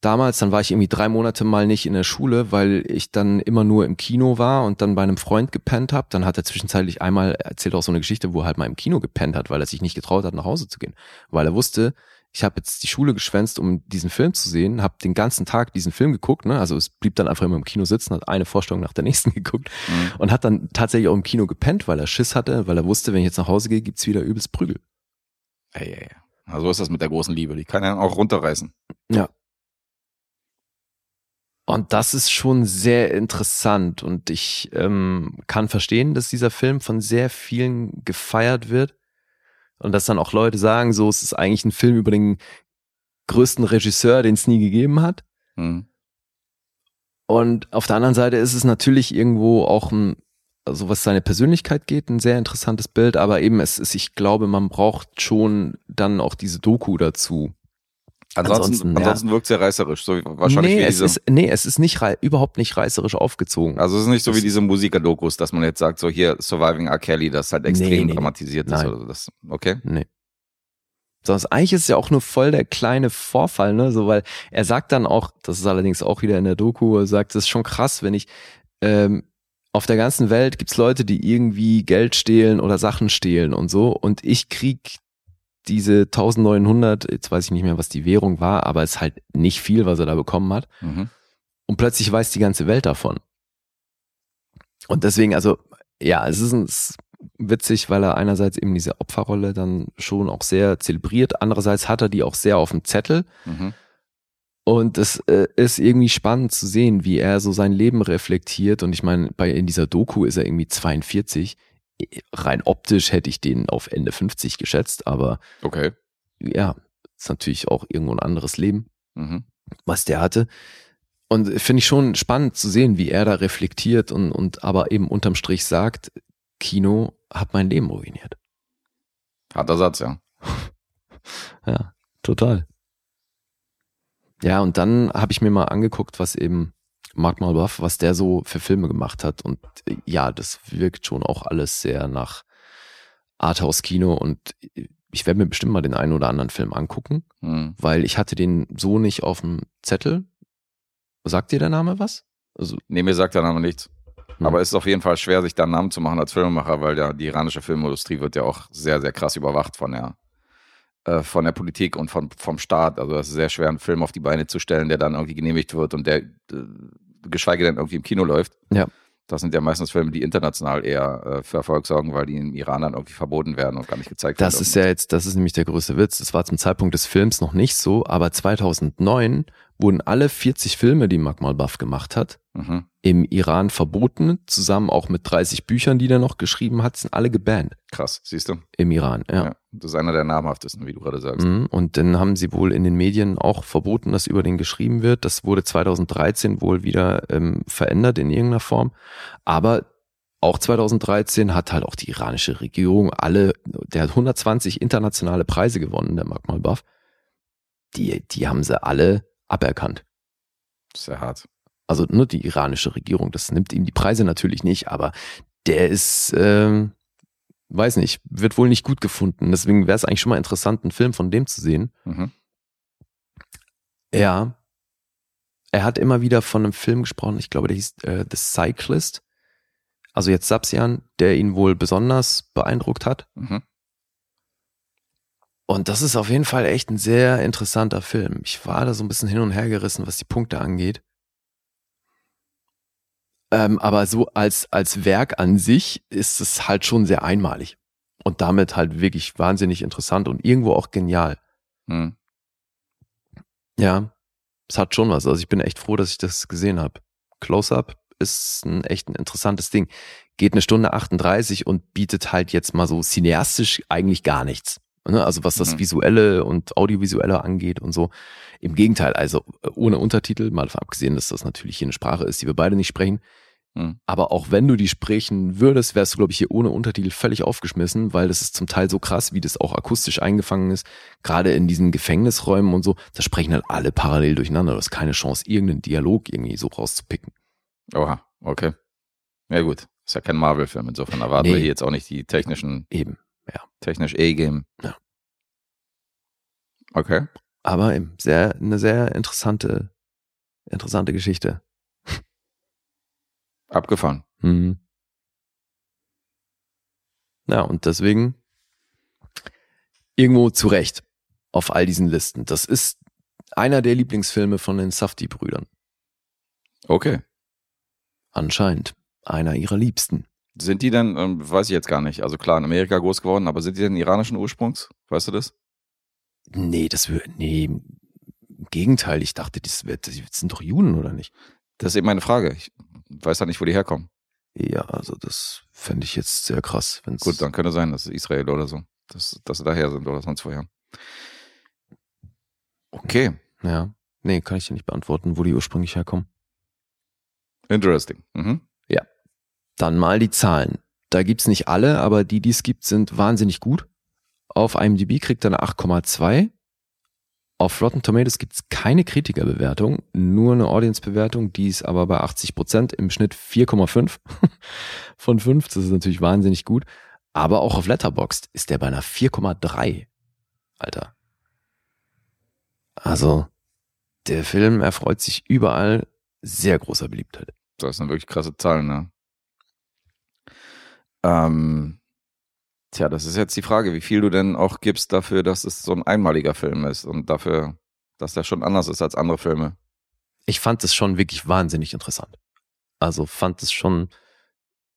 damals, dann war ich irgendwie drei Monate mal nicht in der Schule, weil ich dann immer nur im Kino war und dann bei einem Freund gepennt habe. Dann hat er zwischenzeitlich einmal erzählt auch so eine Geschichte, wo er halt mal im Kino gepennt hat, weil er sich nicht getraut hat, nach Hause zu gehen. Weil er wusste, ich habe jetzt die Schule geschwänzt, um diesen Film zu sehen, habe den ganzen Tag diesen Film geguckt, ne? Also es blieb dann einfach immer im Kino sitzen, hat eine Vorstellung nach der nächsten geguckt Mhm. und hat dann tatsächlich auch im Kino gepennt, weil er Schiss hatte, weil er wusste, wenn ich jetzt nach Hause gehe, gibt's wieder übelst Prügel. Ey, ey. Also so ist das mit der großen Liebe. Die kann ja auch runterreißen. Und das ist schon sehr interessant und ich ähm, kann verstehen, dass dieser Film von sehr vielen gefeiert wird und dass dann auch Leute sagen, so es ist eigentlich ein Film über den größten Regisseur, den es nie gegeben hat. Mhm. Und auf der anderen Seite ist es natürlich irgendwo auch ein, also was seine Persönlichkeit geht, ein sehr interessantes Bild, aber eben es ist, ich glaube, man braucht schon dann auch diese Doku dazu. Ansonsten, Ansonsten, ansonsten, ja. wirkt sehr reißerisch. So wahrscheinlich nee, wie es ist, nee, es ist nicht überhaupt nicht reißerisch aufgezogen. also es ist nicht so wie diese Musiker-Dokus, dass man jetzt sagt, so hier Surviving R. Kelly, das halt extrem Nee, nee, dramatisiert ist. Nein. Oder so. das, okay. Nee. Sonst eigentlich ist es ja auch nur voll der kleine Vorfall, ne? So, weil er sagt dann auch, das ist allerdings auch wieder in der Doku, er sagt, das ist schon krass, wenn ich ähm, auf der ganzen Welt gibt's Leute, die irgendwie Geld stehlen oder Sachen stehlen und so, und ich krieg diese 1900, jetzt weiß ich nicht mehr, was die Währung war, aber es ist halt nicht viel, was er da bekommen hat. Mhm. Und plötzlich weiß die ganze Welt davon. Und deswegen, also, ja, es ist, ein, es ist witzig, weil er einerseits eben diese Opferrolle dann schon auch sehr zelebriert, andererseits hat er die auch sehr auf dem Zettel. Mhm. Und es äh, ist irgendwie spannend zu sehen, wie er so sein Leben reflektiert. Und ich meine, bei in dieser Doku ist er irgendwie 42. Rein optisch hätte ich den auf Ende 50 geschätzt, aber Okay. ja, ist natürlich auch irgendwo ein anderes Leben Mhm. was der hatte. Und finde ich schon spannend zu sehen, wie er da reflektiert und, und aber eben unterm Strich sagt, Kino hat mein Leben ruiniert. Harter Satz, ja. Ja, total. Ja, und dann habe ich mir mal angeguckt, was eben Mark Malbuff, was der so für Filme gemacht hat. Und äh, ja, das wirkt schon auch alles sehr nach Arthouse-Kino und ich werde mir bestimmt mal den einen oder anderen Film angucken, Mhm. weil ich hatte den so nicht auf dem Zettel. Sagt dir der Name was? Also, Nee, mir sagt der Name nichts. Hm. Aber es ist auf jeden Fall schwer, sich da einen Namen zu machen als Filmemacher, weil ja die iranische Filmindustrie wird ja auch sehr, sehr krass überwacht von der, äh, von der Politik und von, vom Staat. Also es ist sehr schwer, einen Film auf die Beine zu stellen, der dann irgendwie genehmigt wird und der, äh, geschweige denn irgendwie im Kino läuft. Ja. Das sind ja meistens Filme, die international eher äh, für Erfolg sorgen, weil die im Iran dann irgendwie verboten werden und gar nicht gezeigt Das werden. ist ja jetzt, das ist nämlich der größte Witz. Das war zum Zeitpunkt des Films noch nicht so, aber 2009 wurden alle 40 Filme, die Mark Malbuff gemacht hat, Mhm. Im Iran verboten, zusammen auch mit 30 Büchern, die er noch geschrieben hat, sind alle gebannt Krass, siehst du? im Iran. Ja. Ja. Das ist einer der namhaftesten, wie du gerade sagst. Mhm. Und dann haben sie wohl in den Medien auch verboten, dass über den geschrieben wird. Das wurde 2013 wohl wieder ähm, verändert in irgendeiner Form. Aber auch 2013 hat halt auch die iranische Regierung alle, der hat 120 internationale Preise gewonnen, der Magmal Buff. Die, die haben sie alle aberkannt. Sehr hart. Also nur die iranische Regierung, das nimmt ihm die Preise natürlich nicht, aber der ist, ähm, weiß nicht, wird wohl nicht gut gefunden. Deswegen wäre es eigentlich schon mal interessant, einen Film von dem zu sehen. Mhm. Ja. Er hat immer wieder von einem Film gesprochen, ich glaube, der hieß äh, The Cyclist. Also jetzt Sapsian, der ihn wohl besonders beeindruckt hat. Mhm. Und das ist auf jeden Fall echt ein sehr interessanter Film. Ich war da so ein bisschen hin und her gerissen, was die Punkte angeht. Ähm, aber so als, als Werk an sich ist es halt schon sehr einmalig. Und damit halt wirklich wahnsinnig interessant und irgendwo auch genial. Mhm. Ja, es hat schon was. Also ich bin echt froh, dass ich das gesehen habe. Close-Up ist ein echt ein interessantes Ding. Geht eine Stunde 38 und bietet halt jetzt mal so cineastisch eigentlich gar nichts. Ne? Also was das Mhm. Visuelle und Audiovisuelle angeht und so. Im Gegenteil, also äh, ohne Untertitel, mal davon abgesehen, dass das natürlich hier eine Sprache ist, die wir beide nicht sprechen. Mhm. Aber auch wenn du die sprechen würdest, wärst du, glaube ich, hier ohne Untertitel völlig aufgeschmissen, weil das ist zum Teil so krass, wie das auch akustisch eingefangen ist. Gerade in diesen Gefängnisräumen und so, da sprechen halt alle parallel durcheinander. Du hast keine Chance, irgendeinen Dialog irgendwie so rauszupicken. Oha, okay. Ja gut, ist ja kein Marvel-Film, insofern erwarten Nee. wir hier jetzt auch nicht die technischen, Eben. Technisch A-Game. Ja. Okay. Aber eben sehr, eine sehr interessante, interessante Geschichte. Abgefahren. Mhm. Ja, und deswegen irgendwo zu Recht auf all diesen Listen. Das ist einer der Lieblingsfilme von den Safdie-Brüdern. Okay. Anscheinend einer ihrer Liebsten. Sind die denn, ähm, weiß ich jetzt gar nicht, also klar in Amerika groß geworden, aber sind die denn iranischen Ursprungs? Weißt du das? Nee, das würde, nee, im Gegenteil. Ich dachte, das, wird, das sind doch Juden, oder nicht? Das ist eben meine Frage. Ich weiß ja nicht, wo die herkommen. Ja, also das fände ich jetzt sehr krass. Wenn's, Gut, dann könnte sein, dass es Israel oder so, dass, dass sie daher sind oder sonst woher. Okay, Ja, nee, kann ich dir nicht beantworten, wo die ursprünglich herkommen. interesting. Mhm. Dann mal die Zahlen. Da gibt's nicht alle, aber die, die es gibt, sind wahnsinnig gut. Auf IMDb kriegt er eine 8,2. Auf Rotten Tomatoes gibt's keine Kritikerbewertung, nur eine Audience-Bewertung, die ist aber bei 80 Prozent, im Schnitt 4,5 von 5. Das ist natürlich wahnsinnig gut. Aber auch auf Letterboxd ist der bei einer 4,3. Alter. Also, der Film erfreut sich überall sehr großer Beliebtheit. Das sind wirklich krasse Zahlen, ne? Ähm, tja, das ist jetzt die Frage, wie viel du denn auch gibst dafür, dass es so ein einmaliger Film ist und dafür, dass der schon anders ist als andere Filme. ich fand es schon wirklich wahnsinnig interessant. Also fand es schon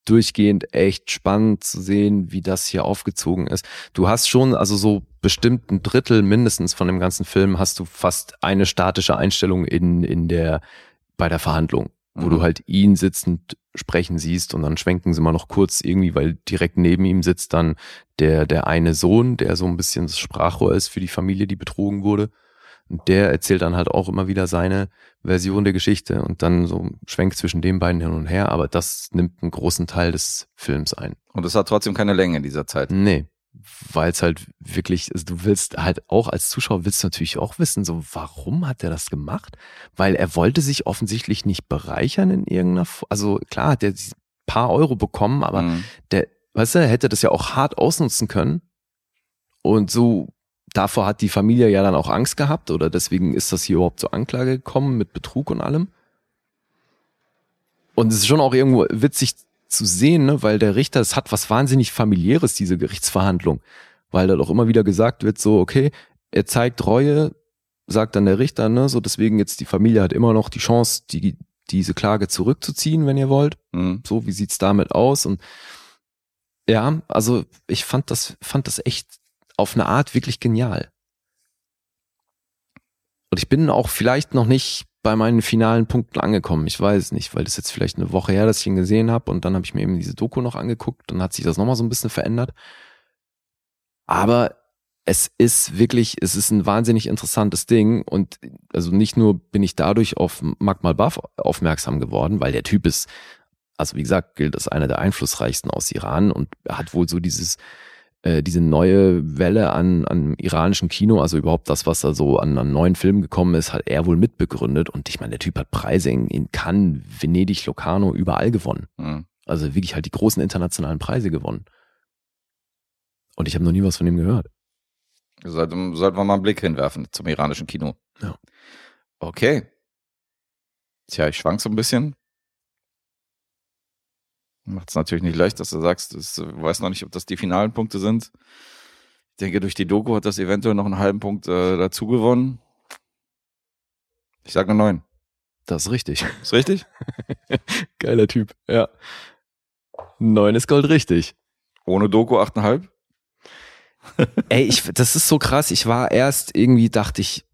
durchgehend echt spannend zu sehen, wie das hier aufgezogen ist. Du hast schon, also so bestimmt ein Drittel mindestens von dem ganzen Film hast du fast eine statische Einstellung in, in der, bei der Verhandlung, wo Mhm. du halt ihn sitzend sprechen siehst und dann schwenken sie mal noch kurz irgendwie, weil direkt neben ihm sitzt dann der, der eine Sohn, der so ein bisschen das Sprachrohr ist für die Familie, die betrogen wurde. Und der erzählt dann halt auch immer wieder seine Version der Geschichte und dann so schwenkt zwischen den beiden hin und her, aber das nimmt einen großen Teil des Films ein. Und es hat trotzdem keine Länge in dieser Zeit. Nee, weil es halt wirklich, also du willst halt auch als Zuschauer willst du natürlich auch wissen, so warum hat er das gemacht? Weil er wollte sich offensichtlich nicht bereichern in irgendeiner, F- also klar hat er diese paar Euro bekommen, aber Mhm. der, weißt du, er hätte das ja auch hart ausnutzen können. Und so, davor hat die Familie ja dann auch Angst gehabt oder deswegen ist das hier überhaupt zur Anklage gekommen mit Betrug und allem. Und es ist schon auch irgendwo witzig zu sehen, ne, weil der Richter, es hat was wahnsinnig familiäres, diese Gerichtsverhandlung, weil da doch immer wieder gesagt wird, so, okay, er zeigt Reue, sagt dann der Richter, ne, so deswegen jetzt die Familie hat immer noch die Chance, die, diese Klage zurückzuziehen, wenn ihr wollt Mhm. so, wie sieht's damit aus? Und ja, also ich fand das, fand das echt auf eine Art wirklich genial. Und ich bin auch vielleicht noch nicht bei meinen finalen Punkten angekommen. Ich weiß es nicht, weil das jetzt vielleicht eine Woche her, dass ich ihn gesehen habe und dann habe ich mir eben diese Doku noch angeguckt und hat sich das nochmal so ein bisschen verändert. Aber es ist wirklich, es ist ein wahnsinnig interessantes Ding und also nicht nur bin ich dadurch auf Magmal Buff aufmerksam geworden, weil der Typ ist, also wie gesagt, gilt als einer der einflussreichsten aus Iran und hat wohl so dieses diese neue Welle an, an iranischen Kino, also überhaupt das, was da so an, an neuen Filmen gekommen ist, hat er wohl mitbegründet. Und ich meine, der Typ hat Preise in, in Cannes, Venedig, Locarno, überall gewonnen. Mhm. Also wirklich halt die großen internationalen Preise gewonnen. Und ich habe noch nie was von ihm gehört. Sollten, sollten wir mal einen Blick hinwerfen zum iranischen Kino. Ja. Okay. Tja, ich schwank so ein bisschen. Macht es natürlich nicht leicht, dass du sagst, das, du weißt noch nicht, ob das die finalen Punkte sind. Ich denke, durch die Doku hat das eventuell noch einen halben Punkt äh, dazu gewonnen. Ich sage 9. Das ist richtig. Ist richtig? Geiler Typ, ja. Neun ist Gold richtig. Ohne Doku 8,5? Ey, ich, das ist so krass. Ich war erst irgendwie, dachte ich,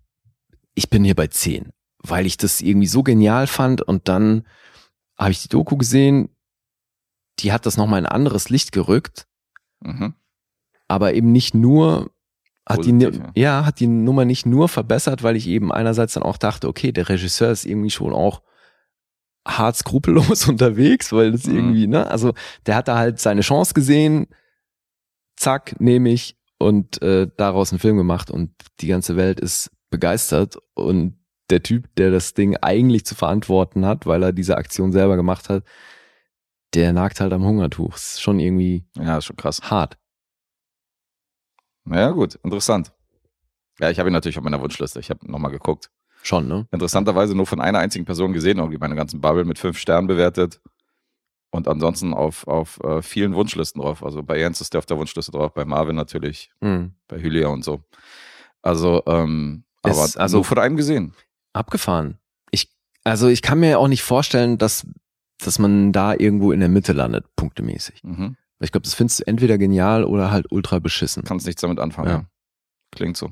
ich bin hier bei zehn, weil ich das irgendwie so genial fand und dann habe ich die Doku gesehen, die hat das nochmal in ein anderes Licht gerückt, Mhm. aber eben nicht nur, hat die, ja. ja, hat die Nummer nicht nur verbessert, weil ich eben einerseits dann auch dachte, okay, der Regisseur ist irgendwie schon auch hart skrupellos unterwegs, weil das Mhm. irgendwie, ne, also der hat da halt seine Chance gesehen, zack, nehme ich und äh, daraus einen Film gemacht und die ganze Welt ist begeistert und der Typ, der das Ding eigentlich zu verantworten hat, weil er diese Aktion selber gemacht hat, der nagt halt am Hungertuch. ist schon irgendwie Ja, ist schon krass. hart. Ja, gut, interessant. Ja, ich habe ihn natürlich auf meiner Wunschliste. Ich habe nochmal geguckt. Schon, ne? Interessanterweise nur von einer einzigen Person gesehen, irgendwie meine ganzen Bubble mit fünf Sternen bewertet. Und ansonsten auf, auf äh, vielen Wunschlisten drauf. Also bei Jens ist der auf der Wunschliste drauf, bei Marvin natürlich, Mhm. bei Hylia und so. Also, ähm, aber also- nur von einem gesehen. Abgefahren. Ich, also ich kann mir auch nicht vorstellen, dass, dass man da irgendwo in der Mitte landet, punktemäßig. Mhm. Ich glaube, das findest du entweder genial oder halt ultra beschissen. Kannst nichts damit anfangen. Ja. Klingt so.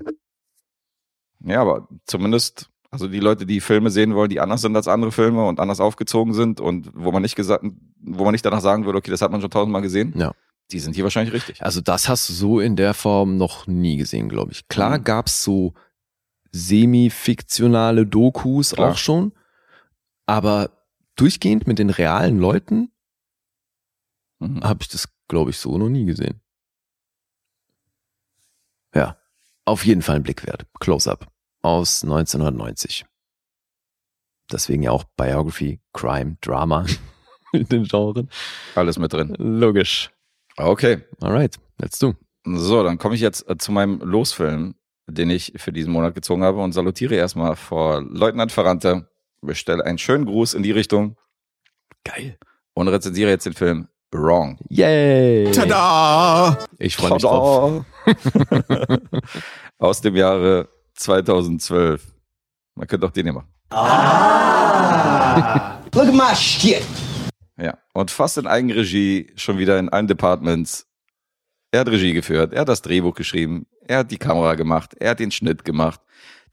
Ja, aber zumindest, also die Leute, die Filme sehen wollen, die anders sind als andere Filme und anders aufgezogen sind und wo man nicht gesagt, wo man nicht danach sagen würde, okay, das hat man schon tausendmal gesehen, Ja. die sind hier wahrscheinlich richtig. Also das hast du so in der Form noch nie gesehen, glaube ich. Klar Mhm. gab's so semi-fiktionale Dokus Klar. auch schon, aber durchgehend mit den realen Leuten Mhm. habe ich das, glaube ich, so noch nie gesehen. Ja, auf jeden Fall ein Blick wert. Close-Up aus 1990. Deswegen ja auch Biography, Crime, Drama in den Genren. Alles mit drin. Logisch. Okay. Alright, let's do. So, dann komme ich jetzt äh, zu meinem Losfilm, den ich für diesen Monat gezogen habe und salutiere erstmal vor Leutnant Ferrante, bestelle einen schönen Gruß in die Richtung Geil. und rezensiere jetzt den Film Wrong. Yay! Ta-da! Ich freue mich drauf. Aus dem Jahre 2012. Man könnte auch den hier machen. Look at my shit. Ja, und fast in Eigenregie, schon wieder in allen Departments. Er hat Regie geführt, er hat das Drehbuch geschrieben, er hat die Kamera gemacht, er hat den Schnitt gemacht.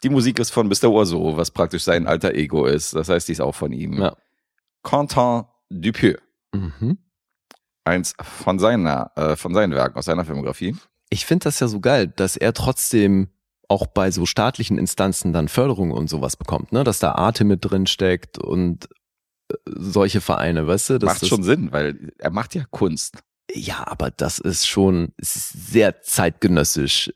Die Musik ist von Mr. Oiseau, was praktisch sein alter Ego ist. Das heißt, die ist auch von ihm. Ja. Quentin Dupieux, Mhm. eins von seiner, äh, von seinen Werken, aus seiner Filmografie. Ich finde das ja so geil, dass er trotzdem auch bei so staatlichen Instanzen dann Förderung und sowas bekommt, ne? Dass da Arte mit drin steckt und äh, solche Vereine, weißt du? Macht schon Sinn, weil er macht ja Kunst. Ja, aber das ist schon sehr zeitgenössisch.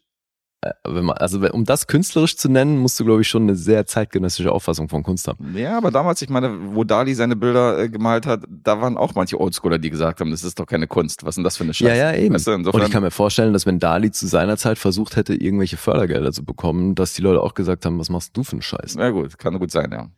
Äh, Wenn man, also um das künstlerisch zu nennen, musst du, glaube ich, schon eine sehr zeitgenössische Auffassung von Kunst haben. Ja, aber damals, ich meine, wo Dali seine Bilder äh, gemalt hat, da waren auch manche Oldschooler, die gesagt haben, das ist doch keine Kunst. Was ist denn das für eine Scheiße? Ja, ja, eben. Weißt du, Und ich kann mir vorstellen, dass wenn Dali zu seiner Zeit versucht hätte, irgendwelche Fördergelder zu bekommen, dass die Leute auch gesagt haben, was machst du für einen Scheiß? ja gut, kann gut sein, ja.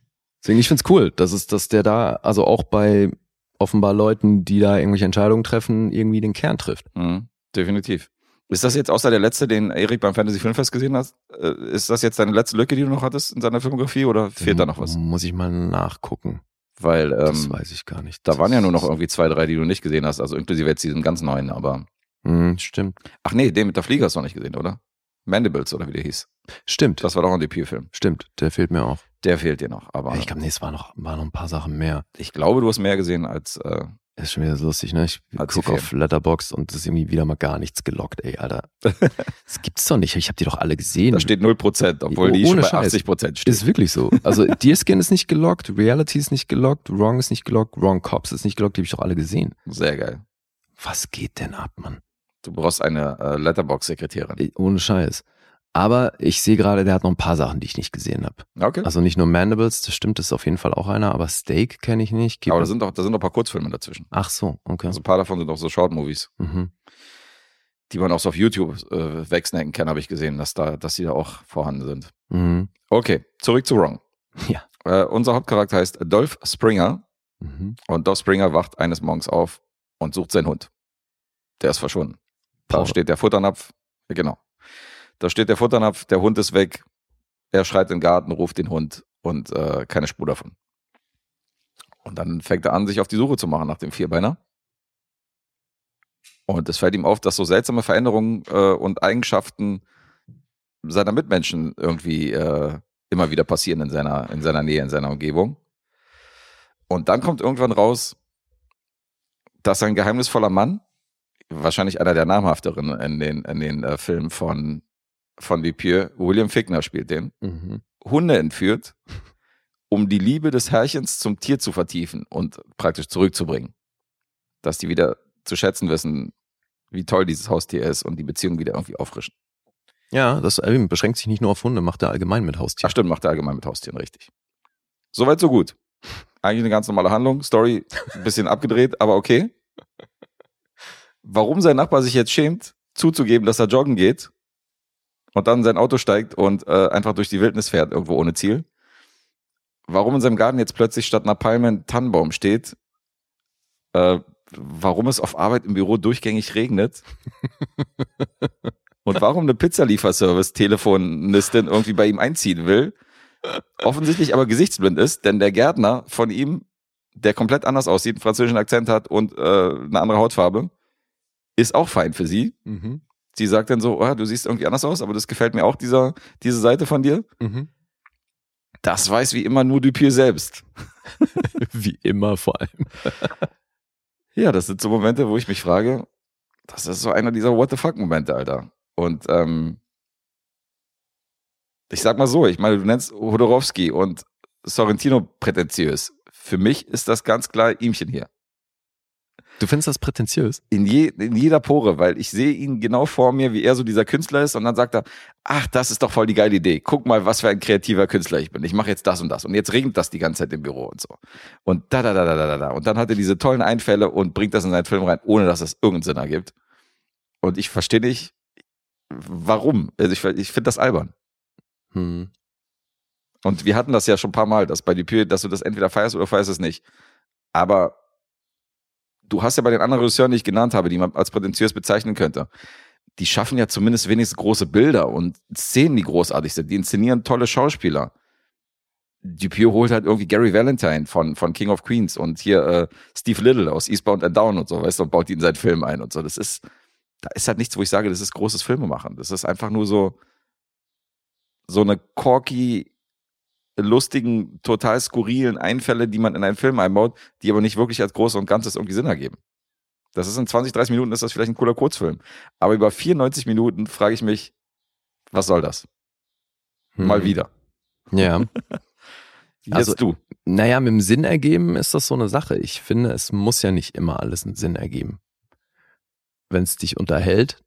Deswegen, ich find's cool, dass es, dass der da, also auch bei offenbar Leuten, die da irgendwelche Entscheidungen treffen, irgendwie den Kern trifft. Mhm, definitiv. Ist das jetzt außer der letzte, den Erik beim Fantasy Filmfest gesehen hat? Äh, ist das jetzt deine letzte Lücke, die du noch hattest in seiner Filmografie oder fehlt da noch was? Muss ich mal nachgucken. Weil Das ähm, weiß ich gar nicht. da waren ja nur noch Das- irgendwie zwei, drei, die du nicht gesehen hast, also inklusive jetzt diesen ganz neuen, aber. Hm, stimmt. Ach nee, den mit der Fliege hast du noch nicht gesehen, oder? Mandibles oder wie der hieß. Stimmt. Das war doch ein Debütfilm. Stimmt. Der fehlt mir auch. Der fehlt dir noch. Aber Ich glaube, nee, es waren noch, waren noch ein paar Sachen mehr. ich glaube, du hast mehr gesehen als. Äh, Das ist schon wieder so lustig, ne? Ich gucke auf Letterbox und es ist irgendwie wieder mal gar nichts gelockt, ey, Alter. Das gibt's doch nicht. Ich habe die doch alle gesehen. da steht 0%, obwohl Oh, die schon bei Scheiß. 80% steht. Ist wirklich so. Also Deer Skin ist nicht gelockt, Reality ist nicht gelockt, Wrong ist nicht gelockt, Wrong Cops ist nicht gelockt, die habe ich doch alle gesehen. Sehr geil. Was geht denn ab, Mann? Du brauchst eine äh, Letterbox-Sekretärin. Ohne Scheiß. Aber ich sehe gerade, der hat noch ein paar Sachen, die ich nicht gesehen habe. Okay. Also nicht nur Mandibles, das stimmt, das ist auf jeden Fall auch einer, aber Steak kenne ich nicht. Keep aber da sind, doch, da sind doch ein paar Kurzfilme dazwischen. Ach so, okay. Also ein paar davon sind auch so Short-Movies, mhm. die man auch so auf YouTube äh, wegsnacken kann, habe ich gesehen, dass, da, dass die da auch vorhanden sind. Mhm. Okay, zurück zu Wrong. Ja. Äh, unser Hauptcharakter heißt Dolph Springer Mhm. und Dolph Springer wacht eines Morgens auf und sucht seinen Hund. Der ist verschwunden. Da steht der Futternapf, genau. Da steht der Futternapf, der Hund ist weg. Er schreit in den Garten, ruft den Hund und äh, keine Spur davon. Und dann fängt er an, sich auf die Suche zu machen nach dem Vierbeiner. Und es fällt ihm auf, dass so seltsame Veränderungen äh, und Eigenschaften seiner Mitmenschen irgendwie äh, immer wieder passieren in seiner, in seiner Nähe, in seiner Umgebung. Und dann kommt irgendwann raus, dass ein geheimnisvoller Mann, wahrscheinlich einer der namhafteren in den, in den äh, Filmen von, von Dupieux, William Fickner spielt den, Mhm. Hunde entführt, um die Liebe des Herrchens zum Tier zu vertiefen und praktisch zurückzubringen. Dass die wieder zu schätzen wissen, wie toll dieses Haustier ist und die Beziehung wieder irgendwie auffrischen. Ja, das beschränkt sich nicht nur auf Hunde, macht er allgemein mit Ach Haustieren. stimmt, macht er allgemein mit Haustieren, richtig. Soweit, so gut. Eigentlich eine ganz normale Handlung, Story ein bisschen abgedreht, aber okay. Warum sein Nachbar sich jetzt schämt, zuzugeben, dass er joggen geht und dann in sein Auto steigt und äh, einfach durch die Wildnis fährt, irgendwo ohne Ziel. Warum in seinem Garten jetzt plötzlich statt einer Palme ein Tannenbaum steht. Äh, warum es auf Arbeit im Büro durchgängig regnet. und warum eine Pizzalieferservice-Telefonistin irgendwie bei ihm einziehen will. Offensichtlich aber gesichtsblind ist, denn der Gärtner von ihm, der komplett anders aussieht, einen französischen Akzent hat und äh, eine andere Hautfarbe, ist auch fein für sie. Mhm. Sie sagt dann so, oh, du siehst irgendwie anders aus, aber das gefällt mir auch, dieser, diese Seite von dir. Mhm. Das weiß wie immer nur Dupieux selbst. Wie immer vor allem. Ja, das sind so Momente, wo ich mich frage, das ist so einer dieser What the fuck Momente, Alter. Und ähm, ich sag mal so, ich meine, du nennst Hodorowski und Sorrentino prätentiös. Für mich ist das ganz klar ihmchen hier. Du findest das prätentiös? In, je, in jeder Pore, weil ich sehe ihn genau vor mir, wie er so dieser Künstler ist und dann sagt er, ach, das ist doch voll die geile Idee. Guck mal, was für ein kreativer Künstler ich bin. Ich mache jetzt das und das und jetzt regnet das die ganze Zeit im Büro und so. Und da, da, da, da, da, da. Und dann hat er diese tollen Einfälle und bringt das in seinen Film rein, ohne dass es irgendeinen Sinn ergibt. Und ich verstehe nicht, warum. Also ich, ich finde das albern. Hm. Und wir hatten das ja schon ein paar Mal, dass bei Dupieux, dass du das entweder feierst oder feierst es nicht. Aber du hast ja bei den anderen Regisseuren, die ich genannt habe, die man als prätentiös bezeichnen könnte, die schaffen ja zumindest wenigstens große Bilder und Szenen, die großartig sind. Die inszenieren tolle Schauspieler. Dupieux holt halt irgendwie Gary Valentine von, von King of Queens und hier äh, Steve Little aus Eastbound and Down und so, weißt du, und baut die in seinen Film ein und so. Das ist, da ist halt nichts, wo ich sage, das ist großes Filme machen. Das ist einfach nur so, so eine corky, lustigen, total skurrilen Einfälle, die man in einen Film einbaut, die aber nicht wirklich als Großes und Ganzes irgendwie Sinn ergeben. Das ist in 20, 30 Minuten ist das vielleicht ein cooler Kurzfilm. Aber über 94 Minuten frage ich mich, was soll das? Mal Hm. wieder. Ja. Jetzt Also- du. Naja, mit dem Sinn ergeben ist das so eine Sache. Ich finde, es muss ja nicht immer alles einen Sinn ergeben. Wenn es dich unterhält,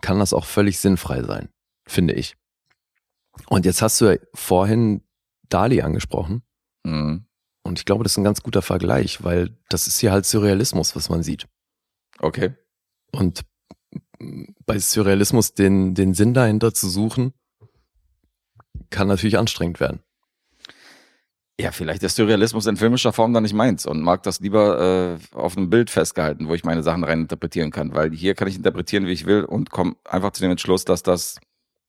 kann das auch völlig sinnfrei sein, finde ich. Und jetzt hast du ja vorhin Dali angesprochen. Mhm. Und ich glaube, das ist ein ganz guter Vergleich, weil das ist hier halt Surrealismus, was man sieht. Okay. Und bei Surrealismus den, den Sinn dahinter zu suchen, kann natürlich anstrengend werden. Ja, vielleicht ist Surrealismus in filmischer Form dann nicht meins und mag das lieber äh, auf einem Bild festgehalten, wo ich meine Sachen rein interpretieren kann, weil hier kann ich interpretieren, wie ich will und komme einfach zu dem Entschluss, dass das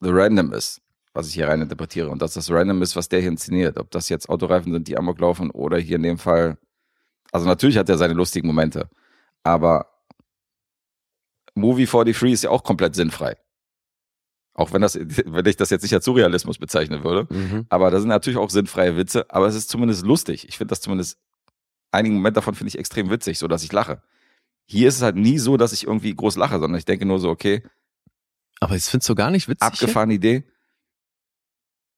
the random ist, was ich hier rein interpretiere und dass das random ist, was der hier inszeniert. Ob das jetzt Autoreifen sind, die amok laufen oder hier in dem Fall, also natürlich hat er seine lustigen Momente, aber Movie 43 ist ja auch komplett sinnfrei. Auch wenn das, wenn ich das jetzt nicht als Surrealismus bezeichnen würde. Mhm. Aber da sind natürlich auch sinnfreie Witze, aber es ist zumindest lustig. Ich finde das zumindest, einigen Moment davon finde ich extrem witzig, so dass ich lache. Hier ist es halt nie so, dass ich irgendwie groß lache, sondern ich denke nur so, okay, Aber ich findest du gar nicht witzig. abgefahrene Idee.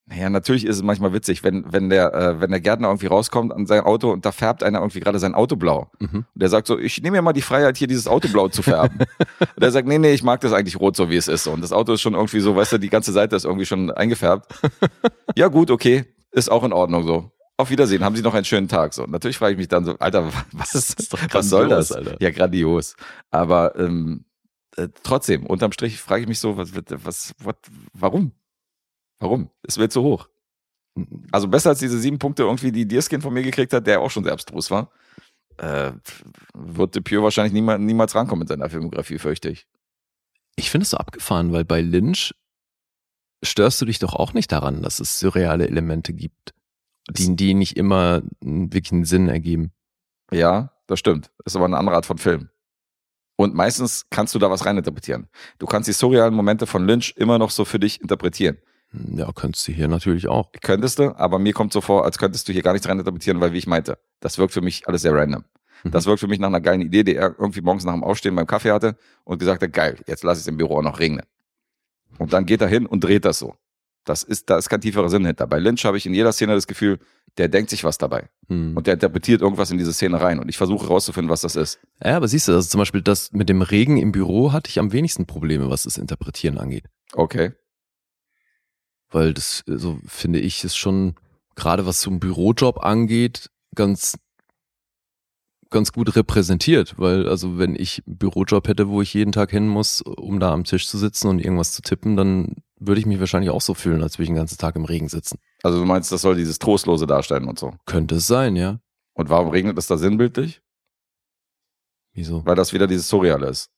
Naja, natürlich ist es manchmal witzig, wenn, wenn der, äh, wenn der Gärtner irgendwie rauskommt an sein Auto und da färbt einer irgendwie gerade sein Auto blau. Mhm. Und der sagt so, ich nehme mir mal die Freiheit, hier dieses Auto blau zu färben. und der sagt, nee, nee, ich mag das eigentlich rot, so wie es ist. Und das Auto ist schon irgendwie so, weißt du, die ganze Seite ist irgendwie schon eingefärbt. ja, gut, okay, ist auch in Ordnung so. Auf Wiedersehen, haben Sie noch einen schönen Tag. So, natürlich frage ich mich dann so, Alter, was ist doch was soll grandios, das? Alter. Ja, grandios. Aber ähm, äh, trotzdem, unterm Strich frage ich mich so, was, was, was, warum? Warum? Es wird zu hoch. Also besser als diese sieben Punkte irgendwie, die Deerskin von mir gekriegt hat, der auch schon sehr abstrus war. Äh, wird Dupieux wahrscheinlich niemals, niemals rankommen mit seiner Filmografie, fürchte ich. Ich finde es so abgefahren, weil bei Lynch störst du dich doch auch nicht daran, dass es surreale Elemente gibt, die, die nicht immer einen wirklichen Sinn ergeben. Ja, das stimmt. Ist aber eine andere Art von Film. Und meistens kannst du da was reininterpretieren. Du kannst die surrealen Momente von Lynch immer noch so für dich interpretieren. Ja, könntest du hier natürlich auch. Könntest du, aber mir kommt so vor, als könntest du hier gar nichts reininterpretieren, weil wie ich meinte, das wirkt für mich alles sehr random. Mhm. Das wirkt für mich nach einer geilen Idee, die er irgendwie morgens nach dem Aufstehen beim Kaffee hatte und gesagt hat, geil, jetzt lass ich es im Büro auch noch regnen. Und dann geht er hin und dreht das so. Das ist, da ist kein tieferer Sinn hinter. Bei Lynch habe ich in jeder Szene das Gefühl, der denkt sich was dabei. Hm. Und der interpretiert irgendwas in diese Szene rein. Und ich versuche rauszufinden, was das ist. Ja, aber siehst du, also zum Beispiel das mit dem Regen im Büro hatte ich am wenigsten Probleme, was das Interpretieren angeht. Okay. Weil das, so finde ich, ist schon, gerade was so einen Bürojob angeht, ganz, ganz gut repräsentiert. Weil, also wenn ich einen Bürojob hätte, wo ich jeden Tag hin muss, um da am Tisch zu sitzen und irgendwas zu tippen, dann würde ich mich wahrscheinlich auch so fühlen, als würde ich den ganzen Tag im Regen sitzen. Also du meinst, das soll dieses Trostlose darstellen und so. Könnte es sein, ja. Und warum regnet es da sinnbildlich? Wieso? Weil das wieder dieses Surreale ist.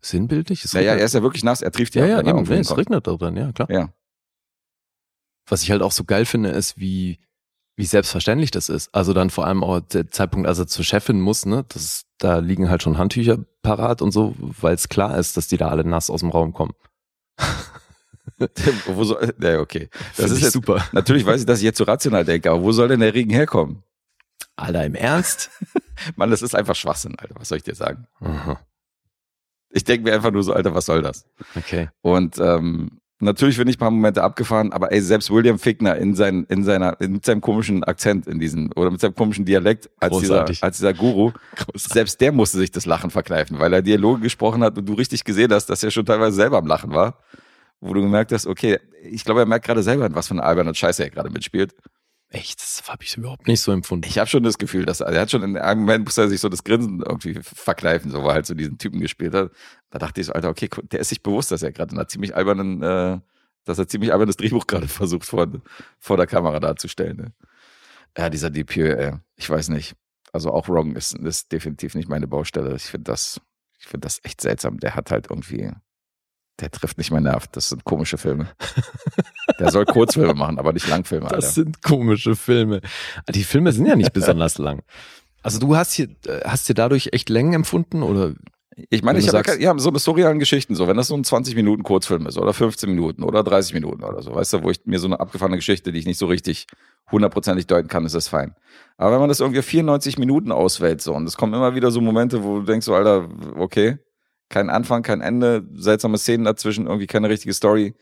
Sinnbildlich? Es Naja, er regnet- ist ja wirklich nass, er trieft ja, ja. ja, er eben, nee, es regnet da drin, ja, klar. Ja. Was ich halt auch so geil finde, ist, wie, wie selbstverständlich das ist. Also dann vor allem auch der Zeitpunkt, als er zur Chefin muss, ne, das, da liegen halt schon Handtücher parat und so, weil es klar ist, dass die da alle nass aus dem Raum kommen. wo soll, ja, okay. Das Find ist jetzt, super. natürlich weiß ich, dass ich jetzt so rational denke, aber wo soll denn der Regen herkommen? Alter, im Ernst? Mann, das ist einfach Schwachsinn, Alter. Was soll ich dir sagen? Aha, Ich denke mir einfach nur so, Alter, was soll das? okay. Und ähm, natürlich bin ich ein paar Momente abgefahren, aber ey, selbst William Fickner in, sein, in seiner, in, mit seinem komischen Akzent in diesem, oder mit seinem komischen Dialekt als dieser, Großartig. als dieser Guru, selbst der musste sich das Lachen verkneifen, weil er Dialoge gesprochen hat und du richtig gesehen hast, dass er schon teilweise selber am Lachen war. Wo du gemerkt hast, okay, ich glaube, er merkt gerade selber, was für eine alberne Scheiße er gerade mitspielt. Echt, das habe ich überhaupt nicht so empfunden. Ich habe schon das Gefühl, dass er hat schon in einem Moment muss er sich so das Grinsen irgendwie verkneifen, so weil er halt so diesen Typen gespielt hat. Da dachte ich so, Alter, okay, der ist sich bewusst, dass er gerade in einer ziemlich albernen, äh, dass er ziemlich albernes Drehbuch gerade versucht vor, vor der Kamera darzustellen. Ne? Ja, dieser Depieux, ey, ich weiß nicht. Also auch Wrong ist, ist definitiv nicht meine Baustelle. Ich finde das, ich finde das echt seltsam. Der hat halt irgendwie, der trifft nicht meinen Nerv. Das sind komische Filme. Der soll Kurzfilme machen, aber nicht Langfilme, Alter. Das sind komische Filme. Die Filme sind ja nicht besonders lang. Also du hast hier, hast dir dadurch echt Längen empfunden oder? Ich meine, ich habe ja, so eine surrealen Geschichten, so wenn das so ein 20 Minuten Kurzfilm ist oder 15 Minuten oder 30 Minuten oder so, weißt du, wo ich mir so eine abgefahrene Geschichte, die ich nicht so richtig hundertprozentig deuten kann, ist das fein. Aber wenn man das irgendwie auf 94 Minuten auswählt so und es kommen immer wieder so Momente, wo du denkst so, Alter, okay, kein Anfang, kein Ende, seltsame Szenen dazwischen, irgendwie keine richtige Story,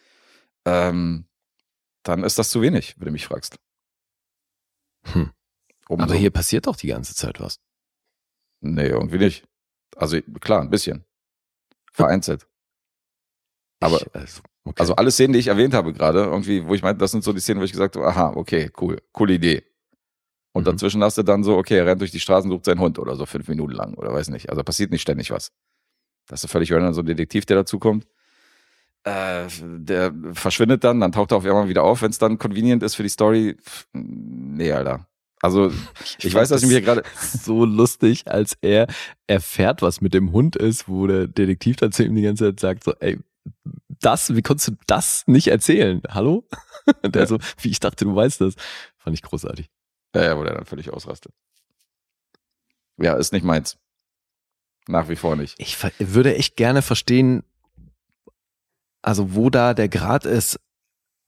ähm, dann ist das zu wenig, wenn du mich fragst. Hm. Umso- Aber hier passiert doch die ganze Zeit was. Nee, irgendwie nicht. Also klar, ein bisschen. Vereinzelt. Aber ich, also, okay. Also alle Szenen, die ich erwähnt habe gerade, irgendwie, wo ich meinte, das sind so die Szenen, wo ich gesagt habe, aha, okay, cool, coole Idee. Und Mhm. dazwischen hast du dann so, okay, er rennt durch die Straßen, sucht seinen Hund oder so fünf Minuten lang oder weiß nicht. Also passiert nicht ständig was. Das ist völlig random, so ein Detektiv, der dazukommt. Äh, der verschwindet dann, dann taucht er auf einmal wieder auf, wenn es dann convenient ist für die Story. Nee, Alter. Also, ich, weiß, dass ich mir gerade. so lustig, als er erfährt, was mit dem Hund ist, wo der Detektiv dann zu ihm die ganze Zeit sagt, so, ey, das, wie konntest du das nicht erzählen? Hallo? Und der Ja. so, wie ich dachte, du weißt das. Fand ich großartig. Ja, ja, wo der dann völlig ausrastet. Ja, ist nicht meins. Nach wie vor nicht. Ich würde echt gerne verstehen, Also wo da der Grad ist,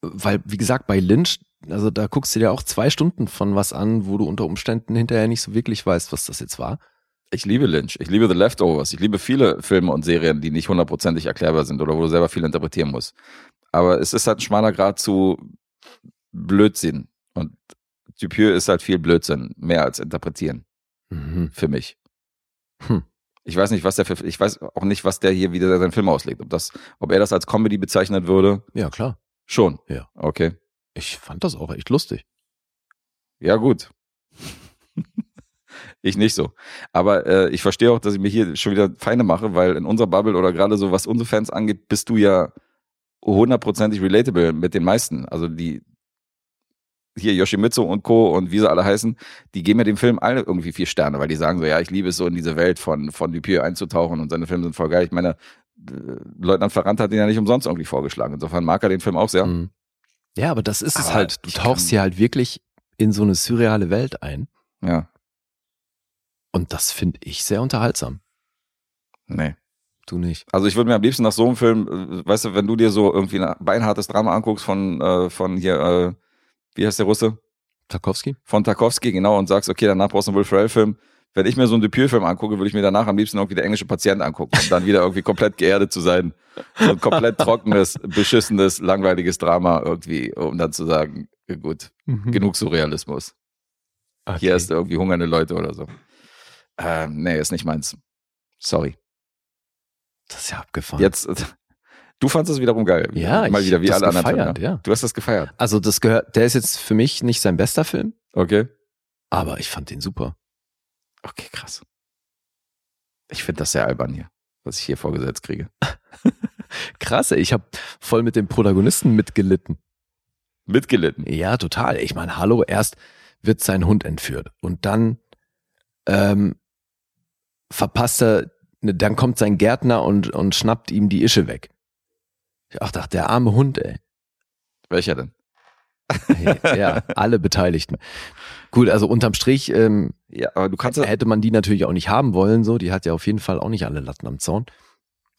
weil, wie gesagt, bei Lynch, also da guckst du dir auch zwei Stunden von was an, wo du unter Umständen hinterher nicht so wirklich weißt, was das jetzt war. Ich liebe Lynch, ich liebe The Leftovers, ich liebe viele Filme und Serien, die nicht hundertprozentig erklärbar sind oder wo du selber viel interpretieren musst. Aber es ist halt ein schmaler Grad zu Blödsinn. Und Dupieux ist halt viel Blödsinn, mehr als interpretieren, Mhm. für mich. Hm. Ich weiß nicht, was der für, ich weiß auch nicht, was der hier wieder seinen Film auslegt. Ob das, ob er das als Comedy bezeichnet würde. Ja, klar. Schon. Ja. Okay. Ich fand das auch echt lustig. Ja, gut. ich nicht so. Aber äh, ich verstehe auch, dass ich mir hier schon wieder Feinde mache, weil in unserer Bubble oder gerade so, was unsere Fans angeht, bist du ja hundertprozentig relatable mit den meisten. Also die hier Yoshimitsu und Co. und wie sie alle heißen, die geben ja dem Film alle irgendwie vier Sterne, weil die sagen so, ja, ich liebe es so in diese Welt von, von Dupieux einzutauchen und seine Filme sind voll geil. Ich meine, äh, Leutnant Ferrand hat den ja nicht umsonst irgendwie vorgeschlagen. Insofern mag er den Film auch sehr. Mhm. Ja, aber das ist es Aber halt. Du tauchst hier halt wirklich in so eine surreale Welt ein. Ja, Und das finde ich sehr unterhaltsam. nee. Du nicht. Also ich würde mir am liebsten nach so einem Film, äh, weißt du, wenn du dir so irgendwie ein beinhartes Drama anguckst von, äh, von hier, äh, wie heißt der Russe? Tarkovsky? Von Tarkovsky, genau, und sagst, okay, danach brauchst du einen Will Ferrell-Film. Wenn ich mir so einen Dupieux-Film angucke, würde ich mir danach am liebsten irgendwie der englische Patient angucken, um dann wieder irgendwie komplett geerdet zu sein. So ein komplett trockenes, beschissenes, langweiliges Drama irgendwie, um dann zu sagen, gut, genug Surrealismus. Okay. Hier ist irgendwie hungernde Leute oder so. Ähm, nee, ist nicht meins. Sorry. das ist ja abgefahren. Jetzt, du fandest es wiederum geil. Ja, mal ich wieder wie alle das anderen gefeiert, Filme. ja. Du hast das gefeiert. Also das gehört, der ist jetzt für mich nicht sein bester Film, Okay. aber ich fand den super. Okay, krass. Ich finde das sehr albern hier, was ich hier vorgesetzt kriege. Krass, ey, ich habe voll mit dem Protagonisten mitgelitten. Mitgelitten. Ja, total. Ich meine, hallo, erst wird sein Hund entführt und dann ähm, verpasst er, ne, dann kommt sein Gärtner und, und schnappt ihm die Ische weg. Ich ach, dachte, der arme Hund, ey. Welcher denn? Ja, alle Beteiligten. Gut, also unterm Strich ähm, Ja, aber du kannst hätte man die natürlich auch nicht haben wollen, so. Die hat ja auf jeden Fall auch nicht alle Latten am Zaun.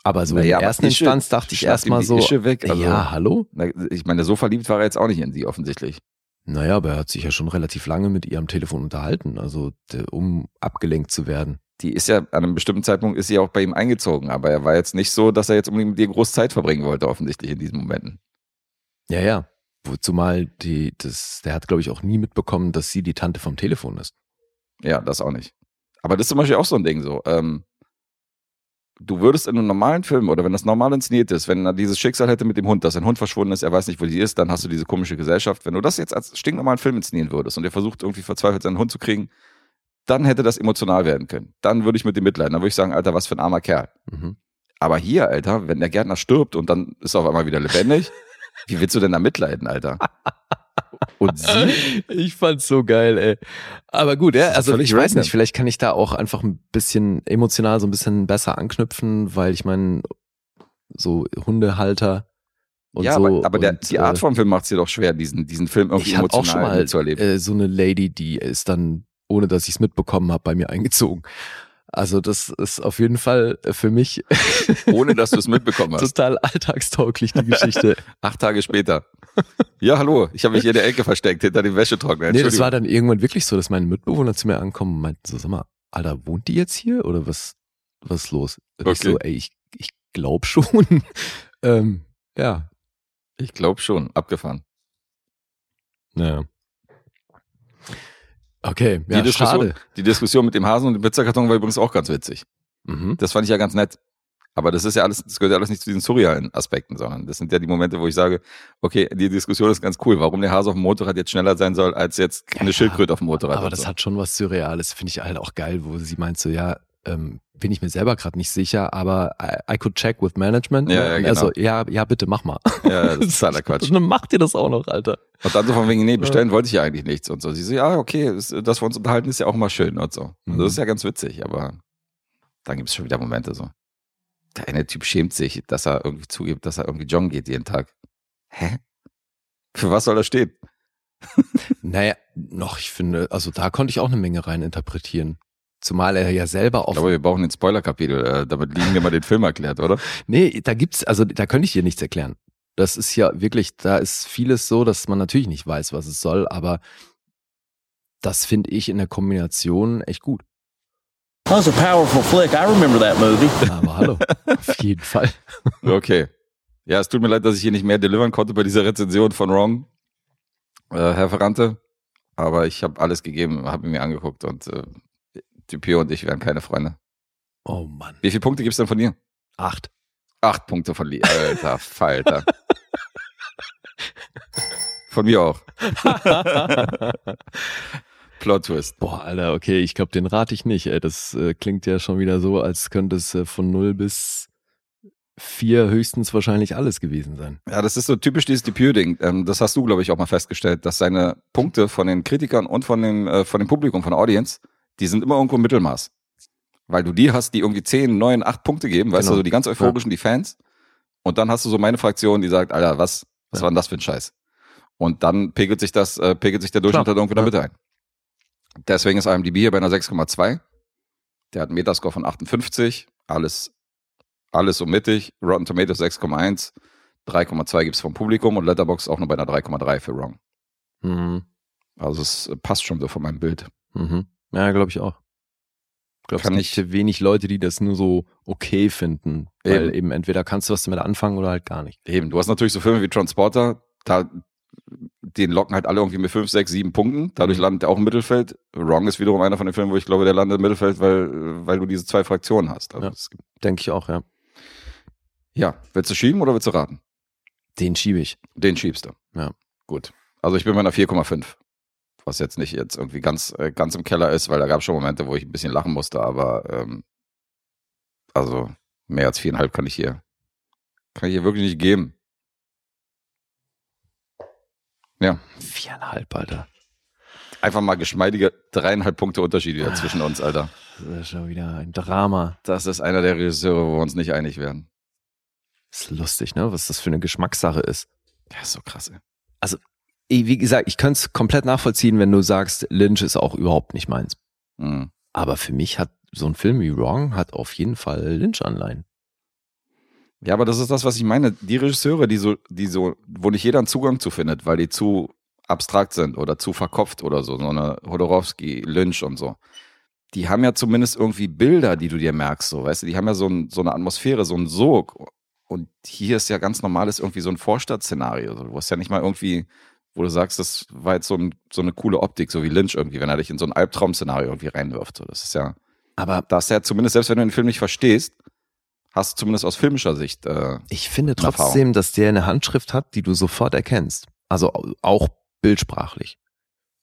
Aber so Naja, in der ersten Ische Instanz dachte ich erstmal so, weg, also- ja, hallo? Ich meine, so verliebt war er jetzt auch nicht in sie, offensichtlich. Naja, aber er hat sich ja schon relativ lange mit ihr am Telefon unterhalten, also um abgelenkt zu werden. Die ist ja, an einem bestimmten Zeitpunkt ist sie auch bei ihm eingezogen, aber er war jetzt nicht so, dass er jetzt unbedingt mit ihr groß Zeit verbringen wollte, offensichtlich in diesen Momenten. Ja, ja. Wo- Zumal die, das, der hat, glaube ich, auch nie mitbekommen, dass sie die Tante vom Telefon ist. Ja, das auch nicht. Aber das ist zum Beispiel auch so ein Ding so. Ähm, du würdest in einem normalen Film oder wenn das normal inszeniert ist, wenn er dieses Schicksal hätte mit dem Hund, dass ein Hund verschwunden ist, er weiß nicht, wo die ist, dann hast du diese komische Gesellschaft. Wenn du das jetzt als stinknormalen Film inszenieren würdest und er versucht irgendwie verzweifelt seinen Hund zu kriegen, dann hätte das emotional werden können. Dann würde ich mit dem mitleiden. Dann würde ich sagen, Alter, was für ein armer Kerl. Mhm. Aber hier, Alter, wenn der Gärtner stirbt und dann ist er auf einmal wieder lebendig, wie willst du denn da mitleiden, Alter? Und sie, Ich fand's so geil, ey. Aber gut, ja, also ich weiß nicht, vielleicht kann ich da auch einfach ein bisschen emotional so ein bisschen besser anknüpfen, weil ich meine, so Hundehalter und ja, so. aber, aber der, und, die Art äh, von Film macht es dir doch schwer, diesen, diesen Film irgendwie ich emotional auch schon mal zu erleben. äh, so eine Lady, die ist dann, ohne dass ich es mitbekommen habe, bei mir eingezogen. Also das ist auf jeden Fall für mich ohne dass du es mitbekommen hast. total alltagstauglich, die Geschichte. Acht Tage später. Ja, hallo, ich habe mich hier in der Ecke versteckt, hinter dem Wäschetrockner. nee, das war dann irgendwann wirklich so, dass meine Mitbewohner zu mir ankommen und meinten so, sag mal, Alter, wohnt die jetzt hier oder was, was ist los? Und Ich Okay. so, ey, ich, ich glaub schon. ähm, ja, ich glaube schon, abgefahren. naja. Okay, ja, die, Diskussion, schade. die Diskussion mit dem Hasen und dem Pizzakarton war übrigens auch ganz witzig. Mhm. Das fand ich ja ganz nett. Aber das ist ja alles, das gehört ja alles nicht zu diesen surrealen Aspekten, sondern das sind ja die Momente, wo ich sage, okay, die Diskussion ist ganz cool, warum der Hase auf dem Motorrad jetzt schneller sein soll, als jetzt eine Ja, Schildkröte auf dem Motorrad. Aber das so. hat schon was Surreales, finde ich halt auch geil, wo sie meint so, ja, ähm, bin ich mir selber gerade nicht sicher, aber I, I could check with management. Ja, ja, Und genau. Also, ja, ja, bitte mach mal. ja, das ist totaler Quatsch. Und dann macht ihr das auch noch, Alter. Und dann so von wegen, nee, bestellen wollte ich ja eigentlich nichts und so. Sie so, ja, okay, das, dass wir uns unterhalten, ist ja auch mal schön und so. Mhm. Also das ist ja ganz witzig, aber dann gibt es schon wieder Momente so. Der eine Typ schämt sich, dass er irgendwie zugibt, dass er irgendwie joggen geht jeden Tag. Hä? Für was soll das stehen? Naja, noch, ich finde, also da konnte ich auch eine Menge rein interpretieren. Zumal er ja selber Ich auf. glaube, wir brauchen ein Spoiler-Kapitel, äh, damit liegen wir mal den Film erklärt, oder? Nee, da gibt's, also da könnte ich dir nichts erklären. Das ist ja wirklich, da ist vieles so, dass man natürlich nicht weiß, was es soll, aber das finde ich in der Kombination echt gut. That was a powerful flick. I remember that movie. Aber hallo, auf jeden Fall. Okay. Ja, es tut mir leid, dass ich hier nicht mehr delivern konnte bei dieser Rezension von Wrong, äh, Herr Ferrante. Aber ich habe alles gegeben, habe mir angeguckt und äh, Dupio und ich wären keine Freunde. Oh Mann. Wie viele Punkte gibt's denn von dir? Acht. Acht Punkte von Lee. Alter Falter. Von mir auch. Plot Twist. Boah, Alter, okay, ich glaube, den rate ich nicht. Ey. Das äh, klingt ja schon wieder so, als könnte es äh, von 0 bis 4 höchstens wahrscheinlich alles gewesen sein. Ja, das ist so typisch dieses Dupio-Ding. Ähm, das hast du, glaube ich, auch mal festgestellt, dass seine Punkte von den Kritikern und von, den, äh, von dem Publikum, von der Audience, die sind immer irgendwo im Mittelmaß. Weil du die hast, die irgendwie 10, 9, 8 Punkte geben, weißt Genau. du, so die ganz euphorischen, die Fans. Und dann hast du so meine Fraktion, die sagt, Alter, was, was Ja. war denn das für ein Scheiß? Und dann pegelt sich das, äh, pegelt sich der Durchschnitt Klar. halt irgendwo in der Ja. Mitte ein. Deswegen ist IMDb hier bei einer 6,2. Der hat einen Metascore von 58. Alles, alles so mittig. Rotten Tomatoes 6,1. 3,2 gibt's vom Publikum und Letterbox auch nur bei einer 3,3 für Wrong. Mhm. Also es äh, passt schon so von meinem Bild. Mhm. Ja, glaube ich auch. Ich glaube, es Kann gibt wenig Leute, die das nur so okay finden. Weil Eben. eben entweder kannst du was damit anfangen oder halt gar nicht. Eben, du hast natürlich so Filme wie Transporter, da den locken halt alle irgendwie mit 5, 6, 7 Punkten. Dadurch Mhm. landet er auch im Mittelfeld. Wrong ist wiederum einer von den Filmen, wo ich glaube, der landet im Mittelfeld, weil, weil du diese zwei Fraktionen hast. Also Ja. Denke ich auch, ja. ja, willst du schieben oder willst du raten? Den schiebe ich. Den schiebst du. Ja. Gut. Also ich bin bei einer 4,5. Was jetzt nicht jetzt irgendwie ganz, äh, ganz im Keller ist, weil da gab es schon Momente, wo ich ein bisschen lachen musste, aber ähm, also mehr als viereinhalb kann ich hier, kann ich hier wirklich nicht geben. Ja, Viereinhalb, Alter. einfach mal geschmeidige dreieinhalb Punkte Unterschied wieder zwischen uns, Alter. Das ist schon wieder ein Drama. Das ist einer der Regisseure, wo wir uns nicht einig werden. Ist lustig, ne? Was das für eine Geschmackssache ist. Ja, ist so krass, ey. Ey, Wie gesagt, ich könnte es komplett nachvollziehen, wenn du sagst, Lynch ist auch überhaupt nicht meins. Mhm. Aber für mich hat so ein Film wie Wrong hat auf jeden Fall Lynch-Anleihen. Ja, aber das ist das, was ich meine. Die Regisseure, die so, die so, wo nicht jeder einen Zugang zu findet, weil die zu abstrakt sind oder zu verkopft oder so, so eine Hodorowski, Lynch und so. Die haben ja zumindest irgendwie Bilder, die du dir merkst, so, weißt du, die haben ja so, ein, so eine Atmosphäre, so einen Sog. Und hier ist ja ganz normales irgendwie so ein Vorstadtszenario. Du hast ja nicht mal irgendwie, wo du sagst, das war jetzt so, ein, so eine coole Optik, so wie Lynch irgendwie, wenn er dich in so ein Albtraum-Szenario irgendwie reinwirft. So, das ist ja, Aber da hast du ja zumindest, selbst wenn du den Film nicht verstehst, hast du zumindest aus filmischer Sicht äh, ich finde Eine Erfahrung. trotzdem, dass der eine Handschrift hat, die du sofort erkennst. Also au- auch bildsprachlich.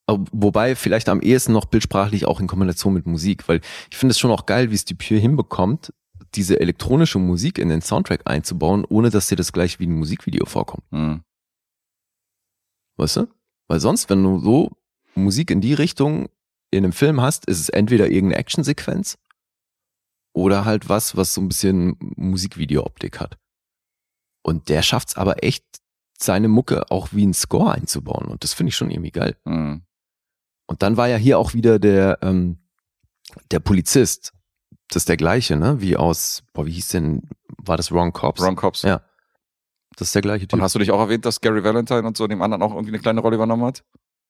Wobei vielleicht am ehesten noch bildsprachlich auch in Kombination mit Musik, weil ich finde es schon auch geil, wie es Dupieux hinbekommt, diese elektronische Musik in den Soundtrack einzubauen, ohne dass dir das gleich wie ein Musikvideo vorkommt. mh. Weißt du? Weil sonst, wenn du so Musik in die Richtung in einem Film hast, ist es entweder irgendeine Actionsequenz oder halt was, was so ein bisschen Musikvideo-Optik hat. Und der schafft's aber echt, seine Mucke auch wie ein Score einzubauen. Und das finde ich schon irgendwie geil. Mh. Und dann war ja hier auch wieder der, ähm, der Polizist. Das ist der gleiche, ne? Wie aus, boah, wie hieß denn, war das Wrong Cops? Ron Cops. Ja. Das ist der gleiche Typ. Und hast du dich auch erwähnt, dass Gary Valentine und so dem anderen auch irgendwie eine kleine Rolle übernommen hat?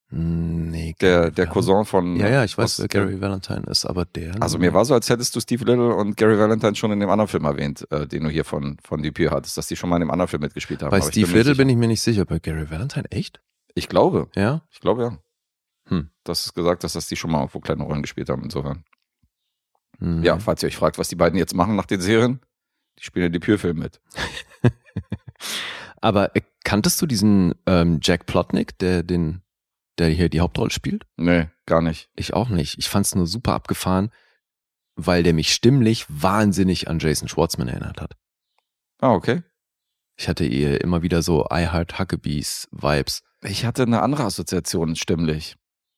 Hm, Nee, Der, der Cousin von. Ja, ja, ich weiß, Gary Valentine ist, aber der. Also mir war so, als hättest du Steve Little und Gary Valentine schon in dem anderen Film erwähnt, äh, den du hier von, von Dupieux hattest, dass die schon mal in dem anderen Film mitgespielt haben. Bei Aber Steve bin Little bin ich mir nicht sicher. Bei Gary Valentine echt? Ich glaube, Ja. ich glaube ja. Hm. Das ist gesagt, dass das die schon mal irgendwo kleine Rollen gespielt haben, insofern. Hm. Ja, falls ihr euch fragt, was die beiden jetzt machen nach den Serien, die spielen den Dupieux-Film mit. Aber äh, kanntest du diesen ähm, Jack Plotnick, der den, der hier die Hauptrolle spielt? Nee, gar nicht. Ich auch nicht. Ich fand's nur super abgefahren, weil der mich stimmlich wahnsinnig an Jason Schwartzman erinnert hat. Ah, okay. Ich hatte ihr immer wieder so I Heart Huckabees Vibes. Ich hatte eine andere Assoziation stimmlich.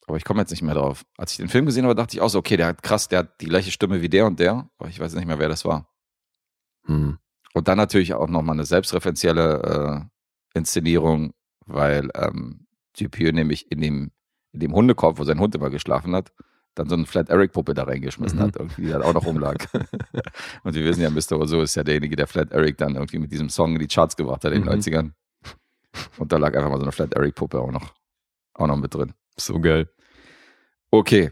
Aber ich komme jetzt nicht mehr drauf. Als ich den Film gesehen habe, dachte ich auch so, okay, der hat krass, der hat die gleiche Stimme wie der und der. Aber ich weiß nicht mehr, wer das war. Hm. Und dann natürlich auch nochmal eine selbstreferenzielle äh, Inszenierung, weil ähm, Dupieux nämlich in dem, in dem Hundekorb, wo sein Hund immer geschlafen hat, dann so eine Flat Eric Puppe da reingeschmissen Mhm. hat, irgendwie, die halt auch noch rumlag. und wir wissen ja, Mr. Ozo ist ja derjenige, der Flat Eric dann irgendwie mit diesem Song in die Charts gebracht hat in den Mhm. 90ern. Und da lag einfach mal so eine Flat Eric Puppe auch noch, auch noch mit drin. So geil. Okay,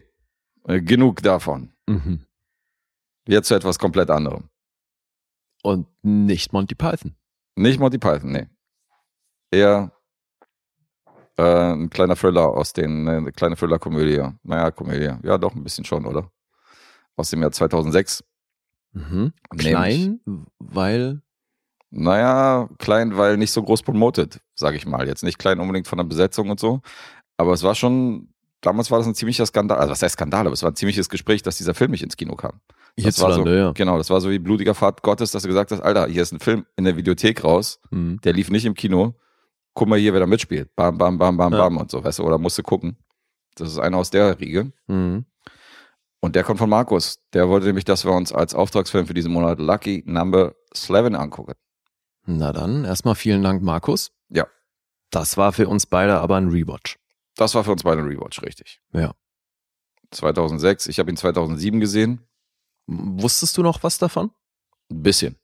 äh, genug davon. Mhm. Jetzt zu etwas komplett anderem. Und nicht Monty Python. Nicht Monty Python, nee. Eher äh, ein kleiner Thriller aus den, ne, eine kleine Thriller-Komödie. Naja, Komödie. Ja, doch, ein bisschen schon, oder? Aus dem Jahr 2006. Mhm. Klein, weil. Naja, klein, weil nicht so groß promoted, sage ich mal. Jetzt nicht klein unbedingt von der Besetzung und so. Aber es war schon, damals war das ein ziemlicher Skandal. Also was heißt Skandal, aber es war ein ziemliches Gespräch, dass dieser Film nicht ins Kino kam. War so, Hierzulande, ja. Genau, das war so wie blutiger Pfad Gottes, dass du gesagt hast, Alter, hier ist ein Film in der Videothek raus, Mhm. der lief nicht im Kino. Guck mal hier, wer da mitspielt. Bam, bam, bam, bam, Ja. bam und so, weißt du, oder musst du gucken. Das ist einer aus der Riege. Mhm. Und der kommt von Markus. Der wollte nämlich, dass wir uns als Auftragsfilm für diesen Monat Lucky Number 11 angucken. Na dann, erstmal vielen Dank, Markus. Ja. Das war für uns beide aber ein Rewatch. Das war für uns beide ein Rewatch, richtig. Ja. 2006, ich habe ihn 2007 gesehen. Wusstest du noch was davon? Ein bisschen.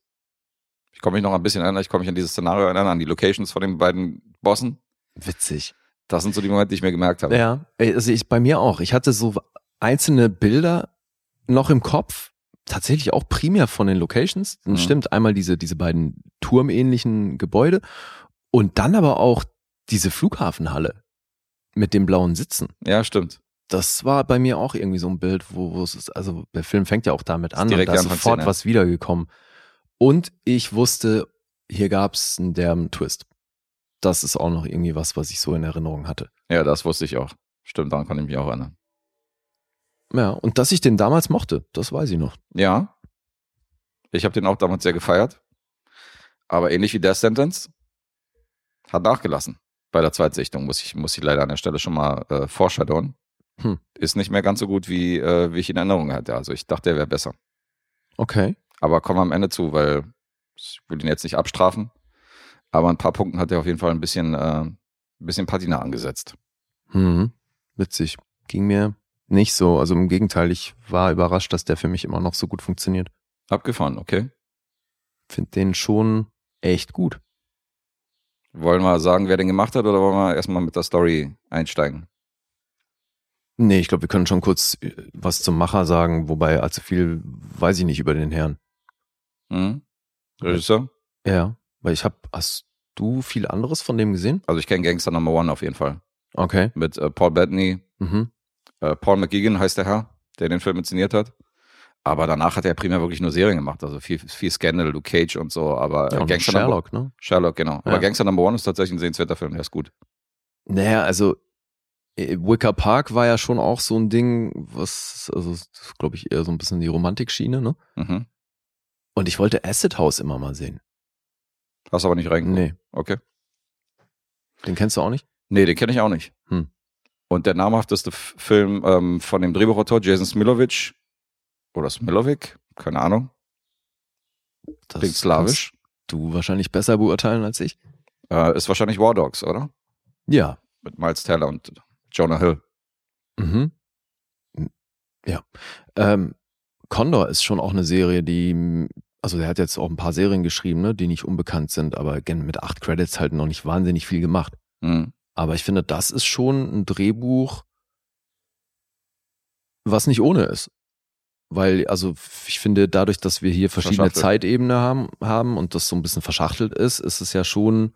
Ich komme mich noch ein bisschen erinnern, ich komme mich an dieses Szenario erinnern, an die Locations von den beiden Bossen. Witzig. Das sind so die Momente, die ich mir gemerkt habe. Ja, also ich bei mir auch. Ich hatte so einzelne Bilder noch im Kopf, tatsächlich auch primär von den Locations. Mhm. Stimmt, einmal diese, diese beiden turmähnlichen Gebäude und dann aber auch diese Flughafenhalle mit den blauen Sitzen. Ja, stimmt. Das war bei mir auch irgendwie so ein Bild, wo, wo es ist, also der Film fängt ja auch damit an und direkt da ist sofort Anfangsszene. was wiedergekommen. Und ich wusste, hier gab's einen derben Twist. Das ist auch noch irgendwie was, was ich so in Erinnerung hatte. Ja, das wusste ich auch. Stimmt, daran kann ich mich auch erinnern. Ja, und dass ich den damals mochte, das weiß ich noch. Ja. Ich habe den auch damals sehr gefeiert. Aber ähnlich wie Death Sentence hat nachgelassen. Bei der Zweitsichtung muss ich, muss ich leider an der Stelle schon mal äh, foreshadowen. Hm. Ist nicht mehr ganz so gut, wie, äh, wie ich in Erinnerung hatte. Also ich dachte, er wäre besser. Okay. Aber kommen wir am Ende zu, weil ich will ihn jetzt nicht abstrafen. Aber ein paar Punkten hat er auf jeden Fall ein bisschen, äh, ein bisschen Patina angesetzt. Mhm. Witzig. Ging mir nicht so. Also im Gegenteil, ich war überrascht, dass der für mich immer noch so gut funktioniert. Abgefahren, okay. Find den schon echt gut. Wollen wir sagen, wer den gemacht hat, oder wollen wir erstmal mit der Story einsteigen? Nee, ich glaube, wir können schon kurz äh, was zum Macher sagen, wobei allzu viel weiß ich nicht über den Herrn. Hm? Regisseur? Ja, weil ich habe, hast du viel anderes von dem gesehen? Also ich kenne Gangster Number One auf jeden Fall. Okay. Mit äh, Paul Bettany, Mhm. äh, Paul McGeegan heißt der Herr, der den Film inszeniert hat. Aber danach hat er primär wirklich nur Serien gemacht, also viel, viel Scandal, Luke Cage und so. Aber Ja, äh, und Gangster Number Sherlock, ne? Sherlock, genau. Aber Ja. Gangster Number One ist tatsächlich ein sehenswerter Film, der ist gut. Naja, also Wicker Park war ja schon auch so ein Ding, was, also glaube ich eher so ein bisschen die Romantikschiene, ne? Mhm. Und ich wollte Acid House immer mal sehen. Hast aber nicht reingeguckt. Nee, Okay. den kennst du auch nicht? Nee, den kenne ich auch nicht. Hm. Und der namhafteste Film ähm, von dem Drehbuchautor Jason Smilovic oder Smilovic, keine Ahnung, Das klingt slawisch, Du wahrscheinlich besser beurteilen als ich. äh, ist wahrscheinlich War Dogs, oder? Ja. Mit Miles Teller und Jonah Hill. Mhm. Ja. Ähm, Condor ist schon auch eine Serie, die, also der hat jetzt auch ein paar Serien geschrieben, ne, die nicht unbekannt sind, aber mit acht Credits halt noch nicht wahnsinnig viel gemacht. Mhm. Aber ich finde, das ist schon ein Drehbuch, was nicht ohne ist. Weil, also ich finde, dadurch, dass wir hier verschiedene. Zeitebenen haben, haben und das so ein bisschen verschachtelt ist, ist es ja schon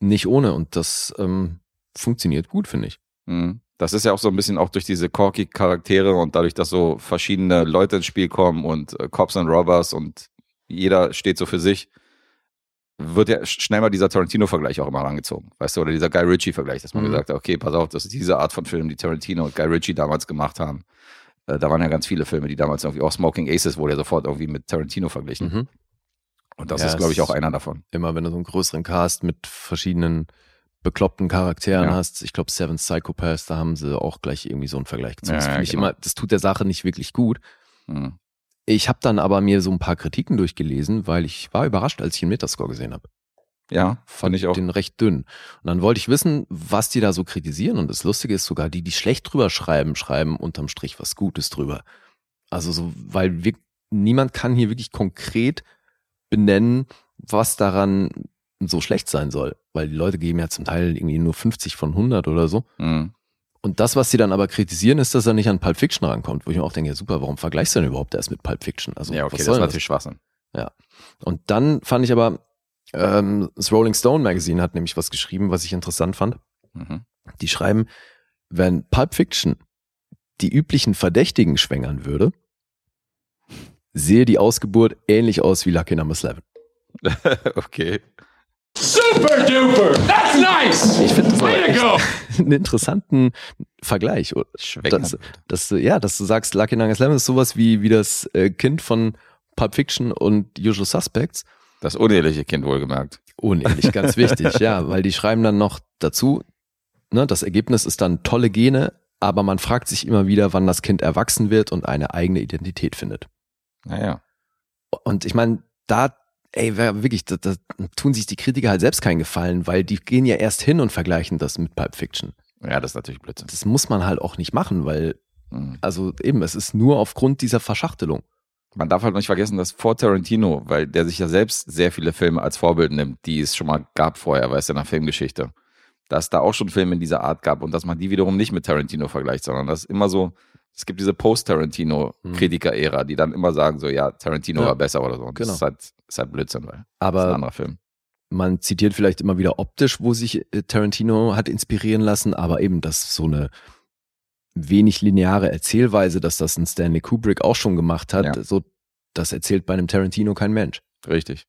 nicht ohne. Und das ähm, funktioniert gut, finde ich. Mhm. Das ist ja auch so ein bisschen auch durch diese corky Charaktere und dadurch, dass so verschiedene Leute ins Spiel kommen und äh, Cops and Robbers und jeder steht so für sich, wird ja sch- schnell mal dieser Tarantino-Vergleich auch immer rangezogen, weißt du, oder dieser Guy Ritchie-Vergleich, dass man Mhm. gesagt hat, okay, pass auf, das ist diese Art von Film, die Tarantino und Guy Ritchie damals gemacht haben. Äh, da waren ja ganz viele Filme, die damals irgendwie auch Smoking Aces wurde ja sofort irgendwie mit Tarantino verglichen. Mhm. Und das Ja, ist, glaube ich, auch einer davon. Immer wenn du so einen größeren Cast mit verschiedenen bekloppten Charakteren Ja. hast, ich glaube Seven Psychopaths, da haben sie auch gleich irgendwie so einen Vergleich gezogen. Ja, das ja, ich genau. immer, das tut der Sache nicht wirklich gut. Mhm. Ich habe dann aber mir so ein paar Kritiken durchgelesen, weil ich war überrascht, als ich den Metascore gesehen habe. Ja, Fand fand ich auch. den recht dünn. Und dann wollte ich wissen, was die da so kritisieren. Und das Lustige ist sogar, die, die schlecht drüber schreiben, schreiben unterm Strich was Gutes drüber. Also so, weil wir, niemand kann hier wirklich konkret benennen, was daran so schlecht sein soll. Weil die Leute geben ja zum Teil irgendwie nur 50 von 100 oder so. Mhm. Und das, was sie dann aber kritisieren, ist, dass er nicht an Pulp Fiction rankommt. Wo ich mir auch denke, ja, super, warum vergleichst du denn überhaupt erst mit Pulp Fiction? Also, Ja, okay, was das soll war denn natürlich Schwachsinn. und dann fand ich aber, ähm, das Rolling Stone Magazine hat nämlich was geschrieben, was ich interessant fand. Mhm. Die schreiben, wenn Pulp Fiction die üblichen Verdächtigen schwängern würde, sehe die Ausgeburt ähnlich aus wie Lucky Number 11. okay. Super duper! That's nice! Ich finde das aber Way to echt go! einen interessanten Vergleich. Schwängern. Dass, dass, du- ja, dass du sagst, Lucky Number 11 ist sowas wie, wie das äh, Kind von Pulp Fiction und Usual Suspects. Das uneheliche Kind wohlgemerkt. Unehrlich, ganz wichtig, ja, weil die schreiben dann noch dazu, ne, das Ergebnis ist dann tolle Gene, aber man fragt sich immer wieder, wann das Kind erwachsen wird und eine eigene Identität findet. Naja. Und ich meine, da, ey, wirklich, da, da tun sich die Kritiker halt selbst keinen Gefallen, weil die gehen ja erst hin und vergleichen das mit Pulp Fiction. Ja, das ist natürlich Blödsinn. Das muss man halt auch nicht machen, weil, Mhm. also eben, es ist nur aufgrund dieser Verschachtelung. Man darf halt nicht vergessen, dass vor Tarantino, weil der sich ja selbst sehr viele Filme als Vorbild nimmt, die es schon mal gab vorher, weißt du, in der Filmgeschichte. Dass da auch schon Filme in dieser Art gab und dass man die wiederum nicht mit Tarantino vergleicht, sondern das ist immer so, es gibt diese Post-Tarantino-Kritiker-Ära, die dann immer sagen so, ja, Tarantino Ja. war besser oder so. Und Genau. das ist halt, ist halt Blödsinn, weil das ist ein Aber anderer Film. man zitiert vielleicht immer wieder optisch, wo sich äh, Tarantino hat inspirieren lassen, aber eben das so eine wenig lineare Erzählweise, dass das ein Stanley Kubrick auch schon gemacht hat, Ja. so das erzählt bei einem Tarantino kein Mensch. Richtig.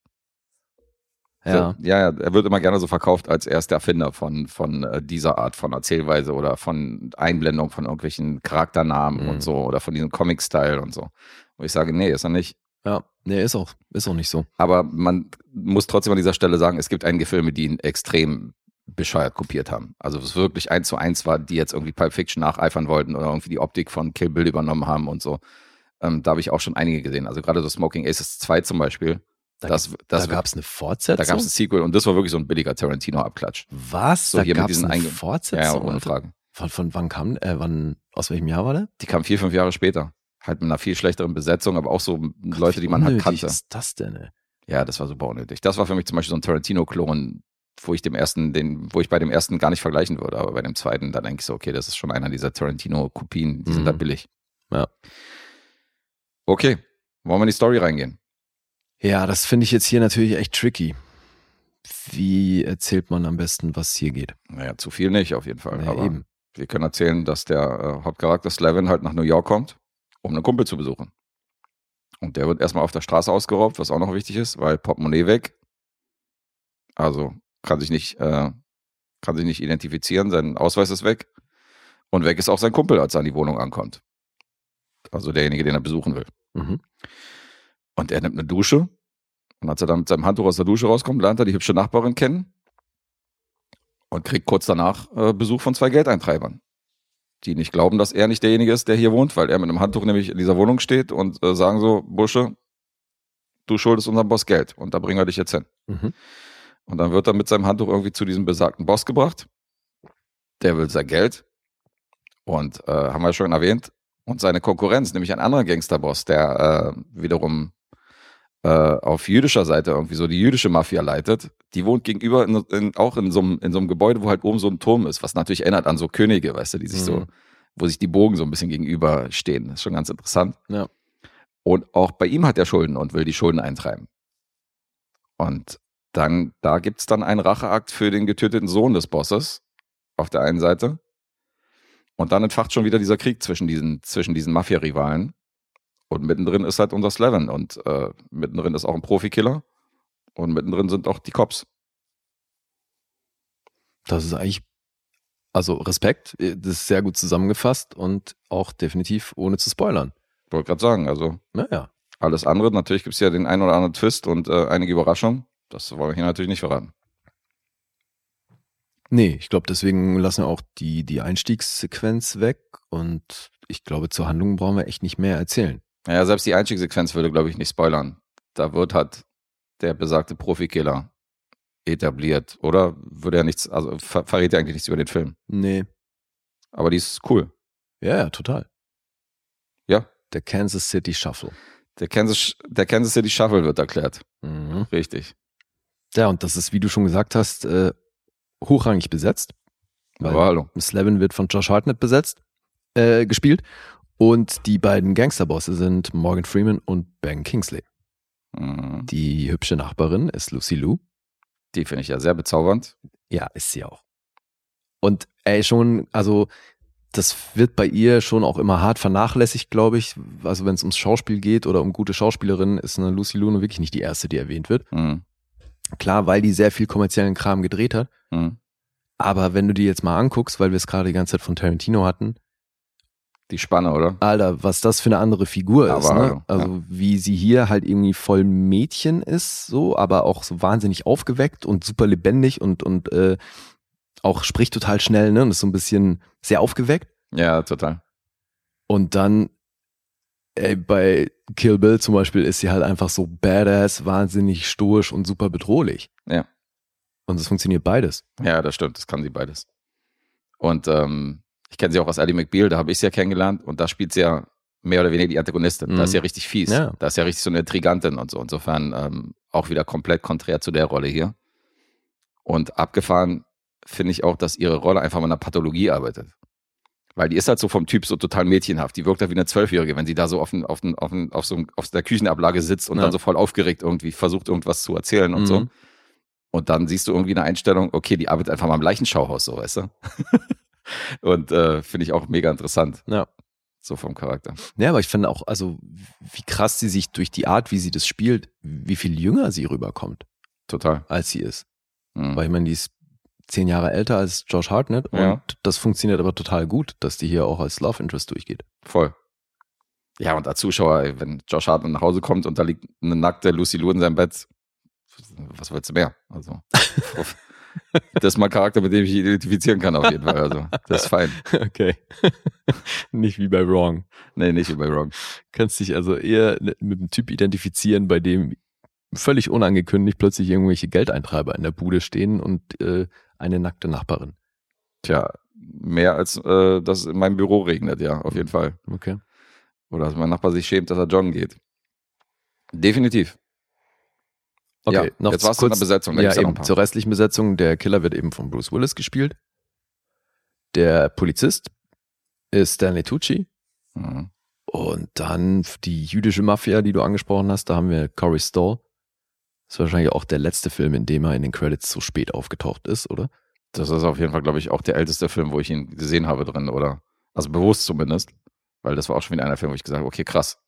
Ja, So, ja, er wird immer gerne so verkauft als erster Erfinder von, von äh, dieser Art von Erzählweise oder von Einblendung von irgendwelchen Charakternamen Mhm. und so oder von diesem Comic-Style und so. Wo ich sage, nee, ist er nicht. ja, nee, ist auch ist auch nicht so. Aber man muss trotzdem an dieser Stelle sagen, es gibt einige Filme, die ihn extrem bescheuert kopiert haben. Also es wirklich eins zu eins war, die jetzt irgendwie Pulp Fiction nacheifern wollten oder irgendwie die Optik von Kill Bill übernommen haben und so. Ähm, da habe ich auch schon einige gesehen. Also gerade so Smoking Aces 2 zum Beispiel. Da, das, da das, gab es eine Fortsetzung. da gab es ein Sequel und das war wirklich so ein billiger Tarantino-Abklatsch. Was? So da gab es eine Einge- Fortsetzung? ja, ohne Alter? Frage. Von, von wann kam, äh, wann, aus welchem Jahr war der? Die kam vier, fünf Jahre später. Halt mit einer viel schlechteren Besetzung, aber auch so Leute, die man halt kannte. ist das denn, ey? Ja, das war super unnötig. Das war für mich zum Beispiel so ein Tarantino-Klon, wo ich dem ersten, den, wo ich bei dem ersten gar nicht vergleichen würde, aber bei dem zweiten, da denke ich so, okay, das ist schon einer dieser Tarantino-Kopien, die sind Mhm. da billig. Ja. Okay, wollen wir in die Story reingehen? Ja, das finde ich jetzt hier natürlich echt tricky. Wie erzählt man am besten, was hier geht? Naja, zu viel nicht auf jeden Fall. Ja, aber eben. wir können erzählen, dass der äh, Hauptcharakter Slavin halt nach New York kommt, um einen Kumpel zu besuchen. Und der wird erstmal auf der Straße ausgeraubt, was auch noch wichtig ist, weil Portemonnaie weg. Also kann sich nicht, äh, kann sich nicht identifizieren, sein Ausweis ist weg. Und weg ist auch sein Kumpel, als er an die Wohnung ankommt. Also derjenige, den er besuchen will. Mhm. Und er nimmt eine Dusche. Und als er dann mit seinem Handtuch aus der Dusche rauskommt, lernt er die hübsche Nachbarin kennen. Und kriegt kurz danach äh, Besuch von zwei Geldeintreibern. Die nicht glauben, dass er nicht derjenige ist, der hier wohnt, weil er mit einem Handtuch nämlich in dieser Wohnung steht und äh, sagen so, Bursche, du schuldest unserem Boss Geld und da bringen wir dich jetzt hin. Mhm. Und dann wird er mit seinem Handtuch irgendwie zu diesem besagten Boss gebracht. Der will sein Geld. Und äh, haben wir schon erwähnt. Und seine Konkurrenz, nämlich ein anderer Gangsterboss, der äh, wiederum äh, auf jüdischer Seite irgendwie so die jüdische Mafia leitet, die wohnt gegenüber in, in, auch in so, einem, in so einem Gebäude, wo halt oben so ein Turm ist, was natürlich erinnert an so Könige, weißt du, die sich so, Mhm. wo sich die Bogen so ein bisschen gegenüber stehen. Das ist schon ganz interessant. Ja. Und auch bei ihm hat er Schulden und will die Schulden eintreiben. Und dann, da gibt's dann einen Racheakt für den getöteten Sohn des Bosses auf der einen Seite. Und dann entfacht schon wieder dieser Krieg zwischen diesen, zwischen diesen Mafia-Rivalen. Und mittendrin ist halt unser Slevin. Und äh, mittendrin ist auch ein Profikiller. Und mittendrin sind auch die Cops. Das ist eigentlich, also Respekt, das ist sehr gut zusammengefasst und auch definitiv ohne zu spoilern. Wollte gerade sagen, also Naja. alles andere. Natürlich gibt's ja den einen oder anderen Twist und äh, einige Überraschungen. Das wollen wir hier natürlich nicht verraten. Nee, ich glaube, deswegen lassen wir auch die, die Einstiegssequenz weg und ich glaube, zur Handlung brauchen wir echt nicht mehr erzählen. Naja, selbst die Einstiegssequenz würde, glaube ich, nicht spoilern. Da wird halt der besagte Profikiller etabliert, oder? Würde ja nichts, also ver verrät ja eigentlich nichts über den Film. Nee. Aber die ist cool. Ja, ja, total. Ja. Der Kansas City Shuffle. Der Kansas, der Kansas City Shuffle wird erklärt. Mhm. Richtig. Ja, und das ist, wie du schon gesagt hast, äh, hochrangig besetzt. Weil Aber hallo. Slevin wird von Josh Hartnett besetzt, äh, gespielt. Und die beiden Gangsterbosse sind Morgan Freeman und Ben Kingsley. Mhm. Die hübsche Nachbarin ist Lucy Liu. Die finde ich ja sehr bezaubernd. Ja, ist sie auch. Und ey, schon, also das wird bei ihr schon auch immer hart vernachlässigt, glaube ich. Also wenn es ums Schauspiel geht oder um gute Schauspielerinnen, ist eine Lucy Liu nun wirklich nicht die erste, die erwähnt wird. Mhm. Klar, weil die sehr viel kommerziellen Kram gedreht hat. Mhm. Aber wenn du die jetzt mal anguckst, weil wir es gerade die ganze Zeit von Tarantino hatten, Die Spanne, oder? Alter, was das für eine andere Figur Aber ist, ne? Also wie sie hier halt irgendwie voll Mädchen ist, so, aber auch so wahnsinnig aufgeweckt und super lebendig und und äh, auch spricht total schnell, ne? Und ist so ein bisschen sehr aufgeweckt. Ja, total. Und dann ey, bei Kill Bill zum Beispiel ist sie halt einfach so badass, wahnsinnig stoisch und super bedrohlich. Ja. Und es funktioniert beides. Ja, das stimmt. Das kann sie beides. Und ähm, ich kenne sie auch aus Ally McBeal, da habe ich sie ja kennengelernt und da spielt sie ja mehr oder weniger die Antagonistin. Mhm. Da ist sie ja richtig fies. Ja. Da ist ja richtig so eine Trigantin und so. Insofern ähm, auch wieder komplett konträr zu der Rolle hier. Und abgefahren finde ich auch, dass ihre Rolle einfach mit einer Pathologie arbeitet. Weil die ist halt so vom Typ so total mädchenhaft. Die wirkt halt wie eine Zwölfjährige, wenn sie da so auf, den, auf, den, auf, den, auf, so, auf der Küchenablage sitzt und Ja. dann so voll aufgeregt irgendwie versucht, irgendwas zu erzählen und Mhm. so. Und dann siehst du irgendwie eine Einstellung, okay, die arbeitet einfach mal im Leichenschauhaus, so, weißt du? und äh, finde ich auch mega interessant, Ja. so vom Charakter. Ja, aber ich finde auch, also wie krass sie sich durch die Art, wie sie das spielt, wie viel jünger sie rüberkommt, Total. als sie ist. Mhm. Weil ich meine, die ist zehn Jahre älter als Josh Hartnett Ja. und das funktioniert aber total gut, dass die hier auch als Love Interest durchgeht. Voll. Ja, und als Zuschauer, wenn Josh Hartnett nach Hause kommt und da liegt eine nackte Lucy Liu in seinem Bett, was willst du mehr? Also, das ist mal Charakter, mit dem ich identifizieren kann, auf jeden Fall. Also, das ist fein. Okay. Nicht wie bei Wrong. Nee, nicht wie bei Wrong. Kannst dich also eher mit einem Typ identifizieren, bei dem völlig unangekündigt plötzlich irgendwelche Geldeintreiber in der Bude stehen und äh, eine nackte Nachbarin. Tja, mehr als äh, dass in meinem Büro regnet, ja, auf jeden Fall. Okay. Oder dass mein Nachbar sich schämt, dass er joggen geht. Definitiv. Ja, jetzt warst du in der Besetzung, Ja, noch eben, zur restlichen Besetzung. Der Killer wird eben von Bruce Willis gespielt. Der Polizist ist Stanley Tucci. Mhm. Und dann die jüdische Mafia, die du angesprochen hast, da haben wir Corey Stoll. Das ist wahrscheinlich auch der letzte Film, in dem er in den Credits so spät aufgetaucht ist, oder? Das ist auf jeden Fall, glaube ich, auch der älteste Film, wo ich ihn gesehen habe drin, oder? Also bewusst zumindest. Weil das war auch schon wieder einer Film, wo ich gesagt habe, okay, krass.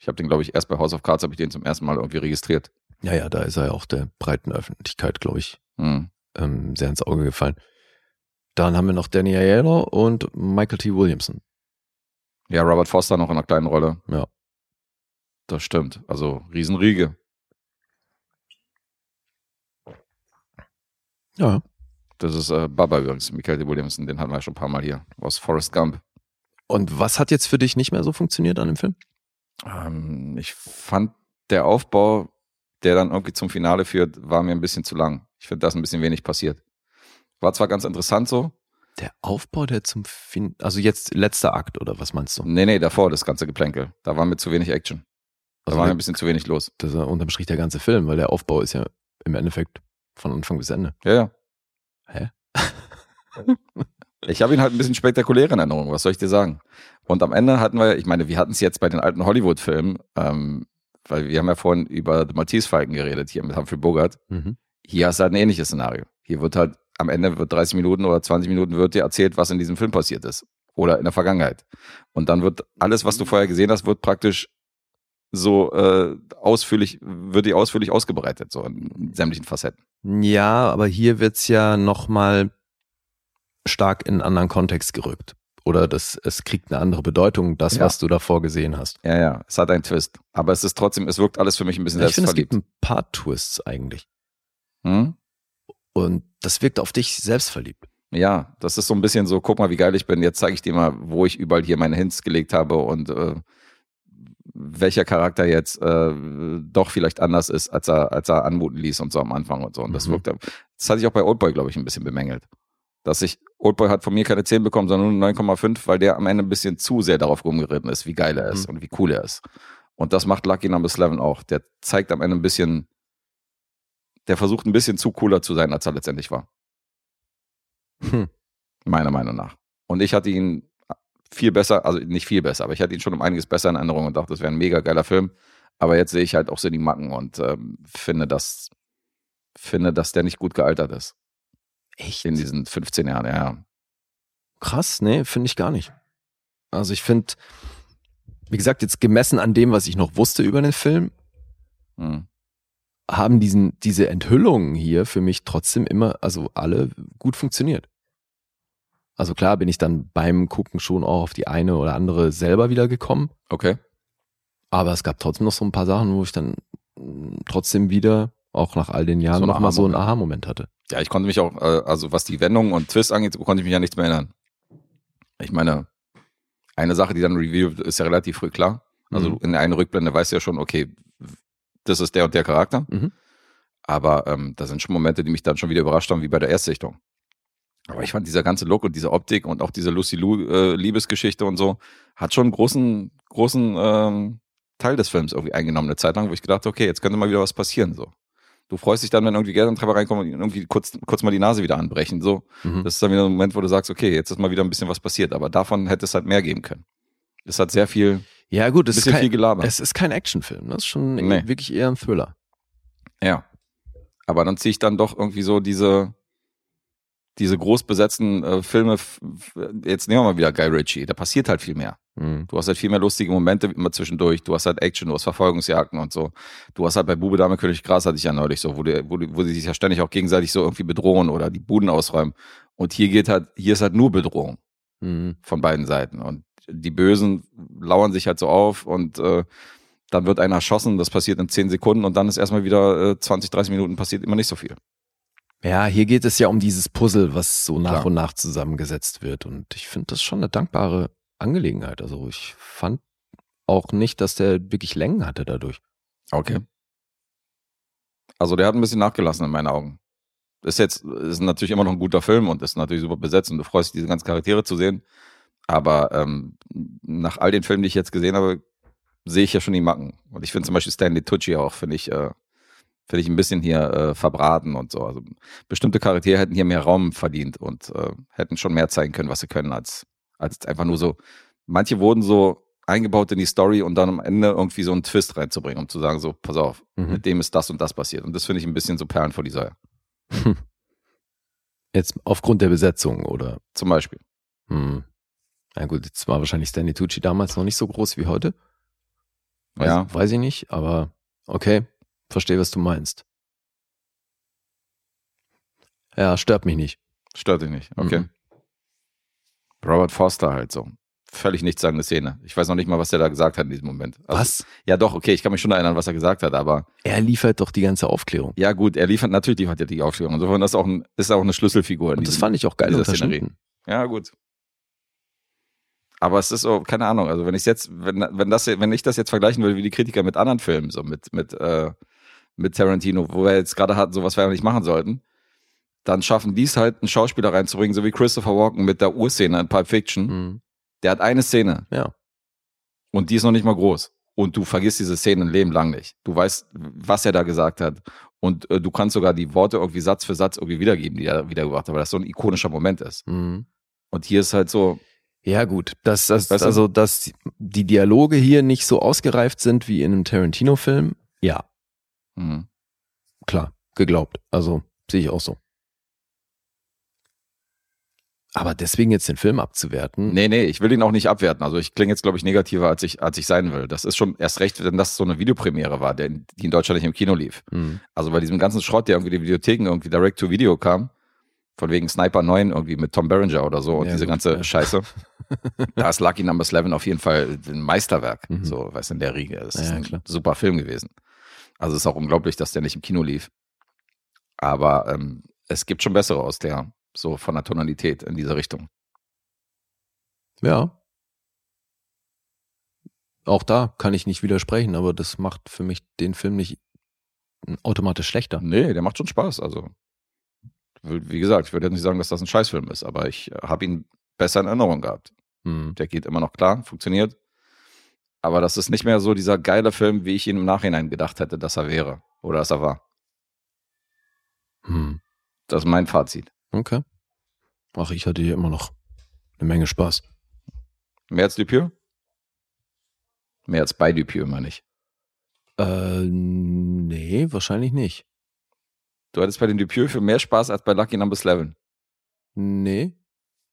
Ich habe den, glaube ich, erst bei House of Cards habe ich den zum ersten Mal irgendwie registriert. Ja, ja, da ist er ja auch der breiten Öffentlichkeit, glaube ich, Mhm. ähm, sehr ins Auge gefallen. Dann haben wir noch Danny Aiello und Michael T. Williamson. Ja, Robert Foster noch in einer kleinen Rolle. Ja. Das stimmt. Also Riesenriege. Ja. Das ist äh, Baba übrigens, Michael D. Williamson, den hatten wir ja schon ein paar Mal hier, aus Forrest Gump. Und was hat jetzt für dich nicht mehr so funktioniert an dem Film? Ähm, ich fand der Aufbau, der dann irgendwie zum Finale führt, war mir ein bisschen zu lang. Ich finde, da ist ein bisschen wenig passiert. War zwar ganz interessant so. Der Aufbau, der zum Fin also jetzt letzter Akt oder was meinst du? Nee, nee, davor, das ganze Geplänkel. Da war mir zu wenig Action. Da Also war mir ein bisschen zu wenig los. Das ist unterm Strich der ganze Film, weil der Aufbau ist ja im Endeffekt von Anfang bis Ende. Ja, ja. Hä? Ich habe ihn halt ein bisschen spektakulär in Erinnerung, was soll ich dir sagen? Und am Ende hatten wir, ich meine, wir hatten es jetzt bei den alten Hollywood-Filmen, ähm, weil wir haben ja vorhin über The Maltese Falcon geredet, hier mit Humphrey Bogart. Mhm. Hier hast du halt ein ähnliches Szenario. Hier wird halt am Ende wird 30 Minuten oder 20 Minuten wird dir erzählt, was in diesem Film passiert ist. Oder in der Vergangenheit. Und dann wird alles, was du vorher gesehen hast, wird praktisch so äh, ausführlich, wird dir ausführlich ausgebreitet, so in sämtlichen Facetten. Ja, aber hier wird's ja nochmal stark in einen anderen Kontext gerückt. Oder das, es kriegt eine andere Bedeutung, das, Ja. was du davor gesehen hast. Ja, ja, es hat einen Twist. Aber es ist trotzdem, es wirkt alles für mich ein bisschen ich finde, es gibt selbstverliebt. ein paar Twists eigentlich. Hm? Und das wirkt auf dich selbstverliebt. Ja, das ist so ein bisschen so, guck mal, wie geil ich bin. Jetzt zeige ich dir mal, wo ich überall hier meine Hints gelegt habe und äh, welcher Charakter jetzt äh, doch vielleicht anders ist, als er, als er anmuten ließ und so am Anfang und so. Und das Mhm. wirkt, das hatte ich auch bei Oldboy, glaube ich, ein bisschen bemängelt. Dass ich, Oldboy hat von mir keine 10 bekommen, sondern nur 9,5, weil der am Ende ein bisschen zu sehr darauf rumgeritten ist, wie geil er ist Mhm. und wie cool er ist. Und das macht Lucky Number 11 auch. Der zeigt am Ende ein bisschen, der versucht ein bisschen zu cooler zu sein, als er letztendlich war. Hm. Meiner Meinung nach. Und ich hatte ihn viel besser, also nicht viel besser, aber ich hatte ihn schon um einiges besser in Erinnerung und dachte, das wäre ein mega geiler Film. Aber jetzt sehe ich halt auch so die Macken und ähm, finde, dass, finde, dass der nicht gut gealtert ist Echt? in diesen 15 Jahren. Ja, Krass, nee, finde ich gar nicht. Also ich finde, wie gesagt, jetzt gemessen an dem, was ich noch wusste über den Film, Hm. haben diesen, diese Enthüllungen hier für mich trotzdem immer, also alle gut funktioniert. Also klar bin ich dann beim Gucken schon auch auf die eine oder andere selber wieder gekommen, Okay. aber es gab trotzdem noch so ein paar Sachen, wo ich dann mh, trotzdem wieder, auch nach all den Jahren, So ein noch mal so einen. Aha-Moment hatte. Ja, ich konnte mich auch, äh, also was die Wendung und Twist angeht, konnte ich mich ja nichts mehr erinnern. Ich meine, eine Sache, die dann revealed ist ja relativ früh klar. Also Mhm. in der einen Rückblende weißt du ja schon, okay, das ist der und der Charakter. Mhm. Aber ähm, da sind schon Momente, die mich dann schon wieder überrascht haben, wie bei der Erstsichtung. Aber ich fand dieser ganze Look und diese Optik und auch diese Lucy Lou äh, Liebesgeschichte und so hat schon einen großen, großen ähm, Teil des Films irgendwie eingenommen, eine Zeit lang, wo ich gedacht habe, okay, jetzt könnte mal wieder was passieren. So. Du freust dich dann, wenn irgendwie Geld und Treffer reinkommen und irgendwie kurz, kurz mal die Nase wieder anbrechen. So. Mhm. Das ist dann wieder ein Moment, wo du sagst, okay, jetzt ist mal wieder ein bisschen was passiert. Aber davon hätte es halt mehr geben können. Es hat sehr viel, Ja gut, es ist, bisschen viel kein, Gelaber. es ist kein Actionfilm, das ist schon Nee. wirklich eher ein Thriller. Ja. Aber dann ziehe ich dann doch irgendwie so diese, diese groß besetzten äh, Filme, jetzt nehmen wir mal wieder Guy Ritchie, da passiert halt viel mehr. Mhm. Du hast halt viel mehr lustige Momente immer zwischendurch, du hast halt Action, du hast Verfolgungsjagden und so. Du hast halt bei Bube, Dame, König, Gras hatte ich ja neulich so, wo, die, wo, die, wo sie sich ja ständig auch gegenseitig so irgendwie bedrohen oder die Buden ausräumen. Und hier geht halt, hier ist halt nur Bedrohung Mhm. von beiden Seiten. Und die Bösen lauern sich halt so auf und äh, dann wird einer erschossen, das passiert in 10 Sekunden und dann ist erstmal wieder äh, 20, 30 Minuten passiert immer nicht so viel. Ja, hier geht es ja um dieses Puzzle, was so nach Klar. und nach zusammengesetzt wird. Und ich finde das schon eine dankbare Angelegenheit. Also ich fand auch nicht, dass der wirklich Längen hatte dadurch. Okay. Also der hat ein bisschen nachgelassen in meinen Augen. Ist jetzt, ist natürlich immer noch ein guter Film und ist natürlich super besetzt und du freust dich, diese ganzen Charaktere zu sehen. Aber ähm, nach all den Filmen, die ich jetzt gesehen habe, sehe ich ja schon die Macken. Und ich finde zum Beispiel Stanley Tucci auch, finde ich, äh, finde ich ein bisschen hier äh, verbraten und so. Also bestimmte Charaktere hätten hier mehr Raum verdient und äh, hätten schon mehr zeigen können, was sie können, als, als einfach nur so. Manche wurden so eingebaut in die Story und dann am Ende irgendwie so einen Twist reinzubringen, um zu sagen, so, pass auf, Mhm. mit dem ist das und das passiert. Und das finde ich ein bisschen so Perlen vor die Säue. Jetzt aufgrund der Besetzung oder. Zum Beispiel. Hm. Na gut, jetzt war wahrscheinlich Stanley Tucci damals noch nicht so groß wie heute. Weiß, Ja. weiß ich nicht, aber okay, verstehe, was du meinst. Ja, stört mich nicht. Stört dich nicht. Okay. Mhm. Robert Foster halt so. Völlig nichtssagende Szene. Ich weiß noch nicht mal, was der da gesagt hat in diesem Moment. Also, was? Ja, doch, okay, ich kann mich schon erinnern, was er gesagt hat, aber Er liefert doch die ganze Aufklärung. ja, gut, er liefert natürlich liefert er die Aufklärung. Insofern ist auch ein, ist auch eine Schlüsselfigur. in Und das diesem- fand ich auch geil dieser Szenerie. Ja, gut. Aber es ist so, keine Ahnung, also wenn ich jetzt, wenn, wenn das, wenn ich das jetzt vergleichen würde wie die Kritiker mit anderen Filmen, so mit, mit, äh, mit Tarantino, wo wir jetzt gerade hatten, so was wir ja nicht machen sollten, dann schaffen die es halt, einen Schauspieler reinzubringen, so wie Christopher Walken mit der Urszene in Pulp Fiction. Mhm. Der hat eine Szene Ja. und die ist noch nicht mal groß. Und du vergisst diese Szene ein Leben lang nicht. Du weißt, was er da gesagt hat. Und äh, du kannst sogar die Worte irgendwie Satz für Satz irgendwie wiedergeben, die er wiedergebracht hat, weil das so ein ikonischer Moment ist. Mhm. Und hier ist halt so, Ja, gut. Dass, dass, Weißt du? also, dass die Dialoge hier nicht so ausgereift sind wie in einem Tarantino-Film, ja, hm. klar, geglaubt. Also, sehe ich auch so. Aber deswegen jetzt den Film abzuwerten, Nee, nee, ich will ihn auch nicht abwerten. Also ich klinge jetzt, glaube ich, negativer, als ich, als ich sein will. Das ist schon erst recht, wenn das so eine Videopremiere war, der, die in Deutschland nicht im Kino lief. Mhm. Also bei diesem ganzen Schrott, der irgendwie die Videotheken irgendwie direct to Video kam, von wegen Sniper 9 irgendwie mit Tom Berenger oder so und Ja, diese gut, ganze ja. Scheiße. da ist Lucky Number 11 auf jeden Fall ein Meisterwerk. Mhm. So, weißt du, in der Riege. Das ist Ja, ein klar. super Film gewesen. Also es ist auch unglaublich, dass der nicht im Kino lief. Aber ähm, es gibt schon bessere aus der, so von der Tonalität in diese Richtung. ja. auch da kann ich nicht widersprechen, aber das macht für mich den Film nicht automatisch schlechter. Nee, der macht schon Spaß. Also, wie gesagt, ich würde jetzt nicht sagen, dass das ein Scheißfilm ist, aber ich habe ihn besser in Erinnerung gehabt. Hm. Der geht immer noch klar, funktioniert. Aber das ist nicht mehr so dieser geile Film, wie ich ihn im Nachhinein gedacht hätte, dass er wäre oder dass er war. Hm. Das ist mein Fazit. Okay. Ach, ich hatte hier immer noch eine Menge Spaß. Mehr als Dupieux? Mehr als bei Dupieux, meine ich. Äh, nee, wahrscheinlich nicht. Du hattest bei den Dupieux für mehr Spaß als bei Lucky Number 11. Nee.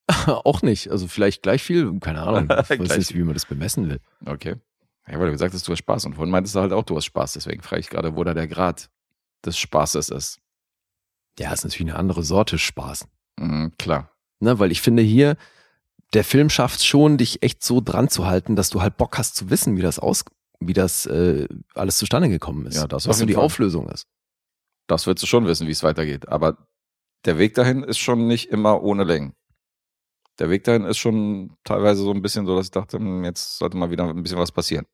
auch nicht. Also vielleicht gleich viel, keine Ahnung. Ich weiß nicht, wie man das bemessen will. Okay. Ja, weil du gesagt hast, du hast Spaß. Und vorhin meintest du halt auch, du hast Spaß. Deswegen frage ich gerade, wo da der Grad des Spaßes ist. Ja, ist natürlich eine andere Sorte Spaß. Mhm, klar. Ne, weil ich finde hier, der Film schafft schon, dich echt so dran zu halten, dass du halt Bock hast zu wissen, wie das aus, wie das äh, alles zustande gekommen ist. Ja, das was so die Fall. Auflösung ist. Das willst du schon wissen, wie es weitergeht. Aber der Weg dahin ist schon nicht immer ohne Längen. Der Weg dahin ist schon teilweise so ein bisschen so, dass ich dachte, hm, jetzt sollte mal wieder ein bisschen was passieren.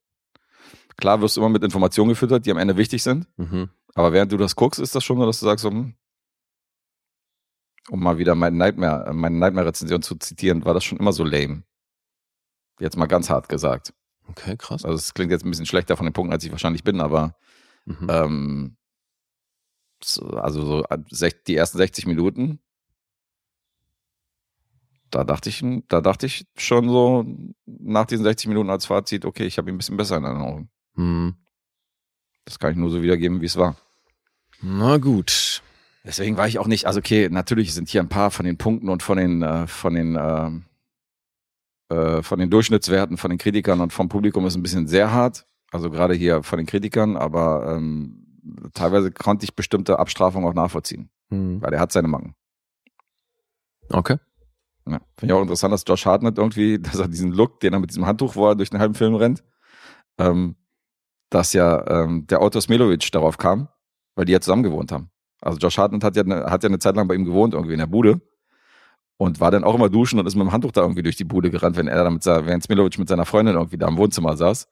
Klar wirst du immer mit Informationen gefüttert, die am Ende wichtig sind. Mhm. Aber während du das guckst, ist das schon so, dass du sagst, so, hm, um mal wieder mein Nightmare, äh, meine Nightmare-Rezension zu zitieren, war das schon immer so lame. Jetzt mal ganz hart gesagt. Okay, krass. Also es klingt jetzt ein bisschen schlechter von den Punkten, als ich wahrscheinlich bin, aber Mhm. ähm, so- also so äh, die ersten 60 Minuten, da dachte ich, da dachte ich schon so nach diesen 60 Minuten als Fazit, okay, ich habe ihn ein bisschen besser in Erinnerung. Mhm. Das kann ich nur so wiedergeben, wie es war. Na gut. Deswegen war ich auch nicht, also okay, natürlich sind hier ein paar von den Punkten und von den, äh, von den, ähm, äh, von den Durchschnittswerten von den Kritikern und vom Publikum ist ein bisschen sehr hart. Also gerade hier von den Kritikern, aber ähm, teilweise konnte ich bestimmte Abstrafungen auch nachvollziehen, Mhm. weil er hat seine Macken. Okay. Ja. Finde ich auch interessant, dass Josh Hartnett irgendwie, dass er diesen Look, den er mit diesem Handtuch, wo er durch den halben Film rennt, ähm, dass ja ähm, der Autor Smelovic darauf kam, weil die ja zusammen gewohnt haben. Also Josh Hartnett hat ja, eine, hat ja eine Zeit lang bei ihm gewohnt, irgendwie in der Bude. Und war dann auch immer duschen und ist mit dem Handtuch da irgendwie durch die Bude gerannt, wenn er da mit seiner, während Smelovic mit seiner Freundin irgendwie da im Wohnzimmer saß.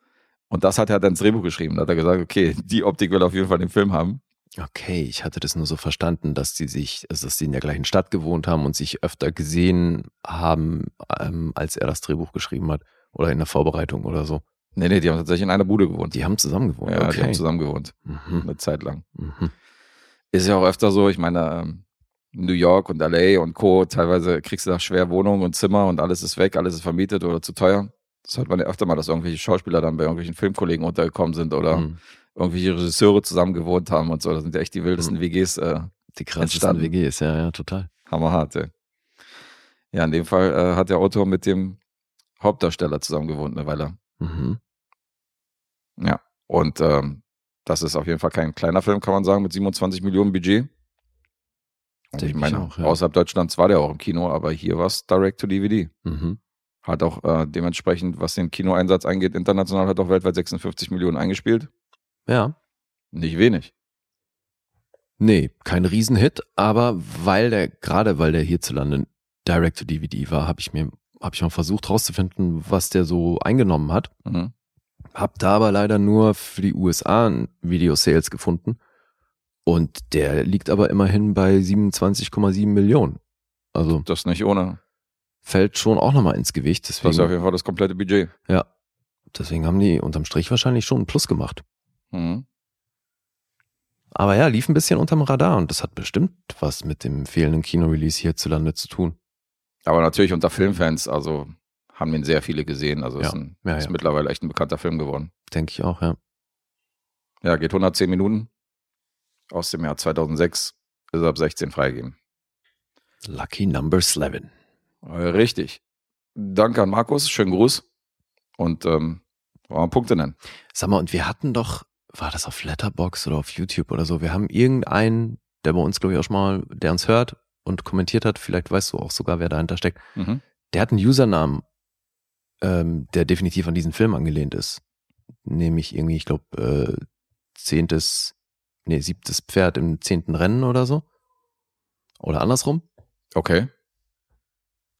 Und das hat er dann ins Drehbuch geschrieben. Da hat er gesagt, okay, die Optik will er auf jeden Fall den Film haben. Okay, ich hatte das nur so verstanden, dass die sich, also dass die in der gleichen Stadt gewohnt haben und sich öfter gesehen haben, ähm, als er das Drehbuch geschrieben hat. Oder in der Vorbereitung oder so. Nee, nee, die haben tatsächlich in einer Bude gewohnt. Die haben zusammen gewohnt. ja, die okay. haben zusammen gewohnt. Mhm. Eine Zeit lang. Mhm. Ist ja auch öfter so, ich meine, ähm, New York und LA und Co. Teilweise kriegst du da schwer Wohnungen und Zimmer und alles ist weg, alles ist vermietet oder zu teuer. Das hört man ja öfter mal, dass irgendwelche Schauspieler dann bei irgendwelchen Filmkollegen untergekommen sind oder Mhm. irgendwelche Regisseure zusammen gewohnt haben und so. Das sind ja echt die wildesten Mhm. WGs, äh, Die krassesten Entstanden. WGs, ja, ja, total. hammerhart. Ey. Ja, in dem Fall äh, hat der Autor mit dem Hauptdarsteller zusammen gewohnt eine Weile. Mhm. Ja, und ähm, das ist auf jeden Fall kein kleiner Film, kann man sagen, mit 27 Millionen Budget. Und ich Denke ich meine, auch, ja. außerhalb Deutschlands war der auch im Kino, aber hier war es direct to DVD. Mhm. Hat auch äh, dementsprechend, was den Kinoeinsatz angeht, international hat auch weltweit 56 Millionen eingespielt. Ja. Nicht wenig. Nee, kein Riesenhit, aber weil der, gerade weil der hierzulande Direct to DVD war, habe ich mir, habe ich mal versucht rauszufinden, was der so eingenommen hat. Mhm. Hab da aber leider nur für die USA ein Video-Sales gefunden. Und der liegt aber immerhin bei 27,7 Millionen. Also Das nicht ohne. fällt schon auch nochmal ins Gewicht. Das ist auf Deswegen, jeden Fall das komplette Budget. ja, deswegen haben die unterm Strich wahrscheinlich schon einen Plus gemacht. Mhm. Aber ja, lief ein bisschen unterm Radar und das hat bestimmt was mit dem fehlenden Kino-Release hierzulande zu tun. Aber natürlich unter Filmfans, also haben ihn sehr viele gesehen. Also Ja. ist, ein, Ja, ist ja. mittlerweile echt ein bekannter Film geworden. Denke ich auch, ja. Ja, geht 110 Minuten. Aus dem Jahr 2006 ist ab 16 freigegeben. Lucky Number 11. Äh, Richtig. Danke an Markus, schönen Gruß. Und ähm, wollen wir Punkte nennen. Sag mal, und wir hatten doch, war das auf Letterbox oder auf YouTube oder so? Wir haben irgendeinen, der bei uns, glaube ich, auch schon mal, der uns hört und kommentiert hat, vielleicht weißt du auch sogar, wer dahinter steckt. Mhm. Der hat einen Usernamen, ähm, der definitiv an diesen Film angelehnt ist. Nämlich irgendwie, ich glaube, äh, zehntes, nee, siebtes Pferd im zehnten Rennen oder so. Oder andersrum. Okay.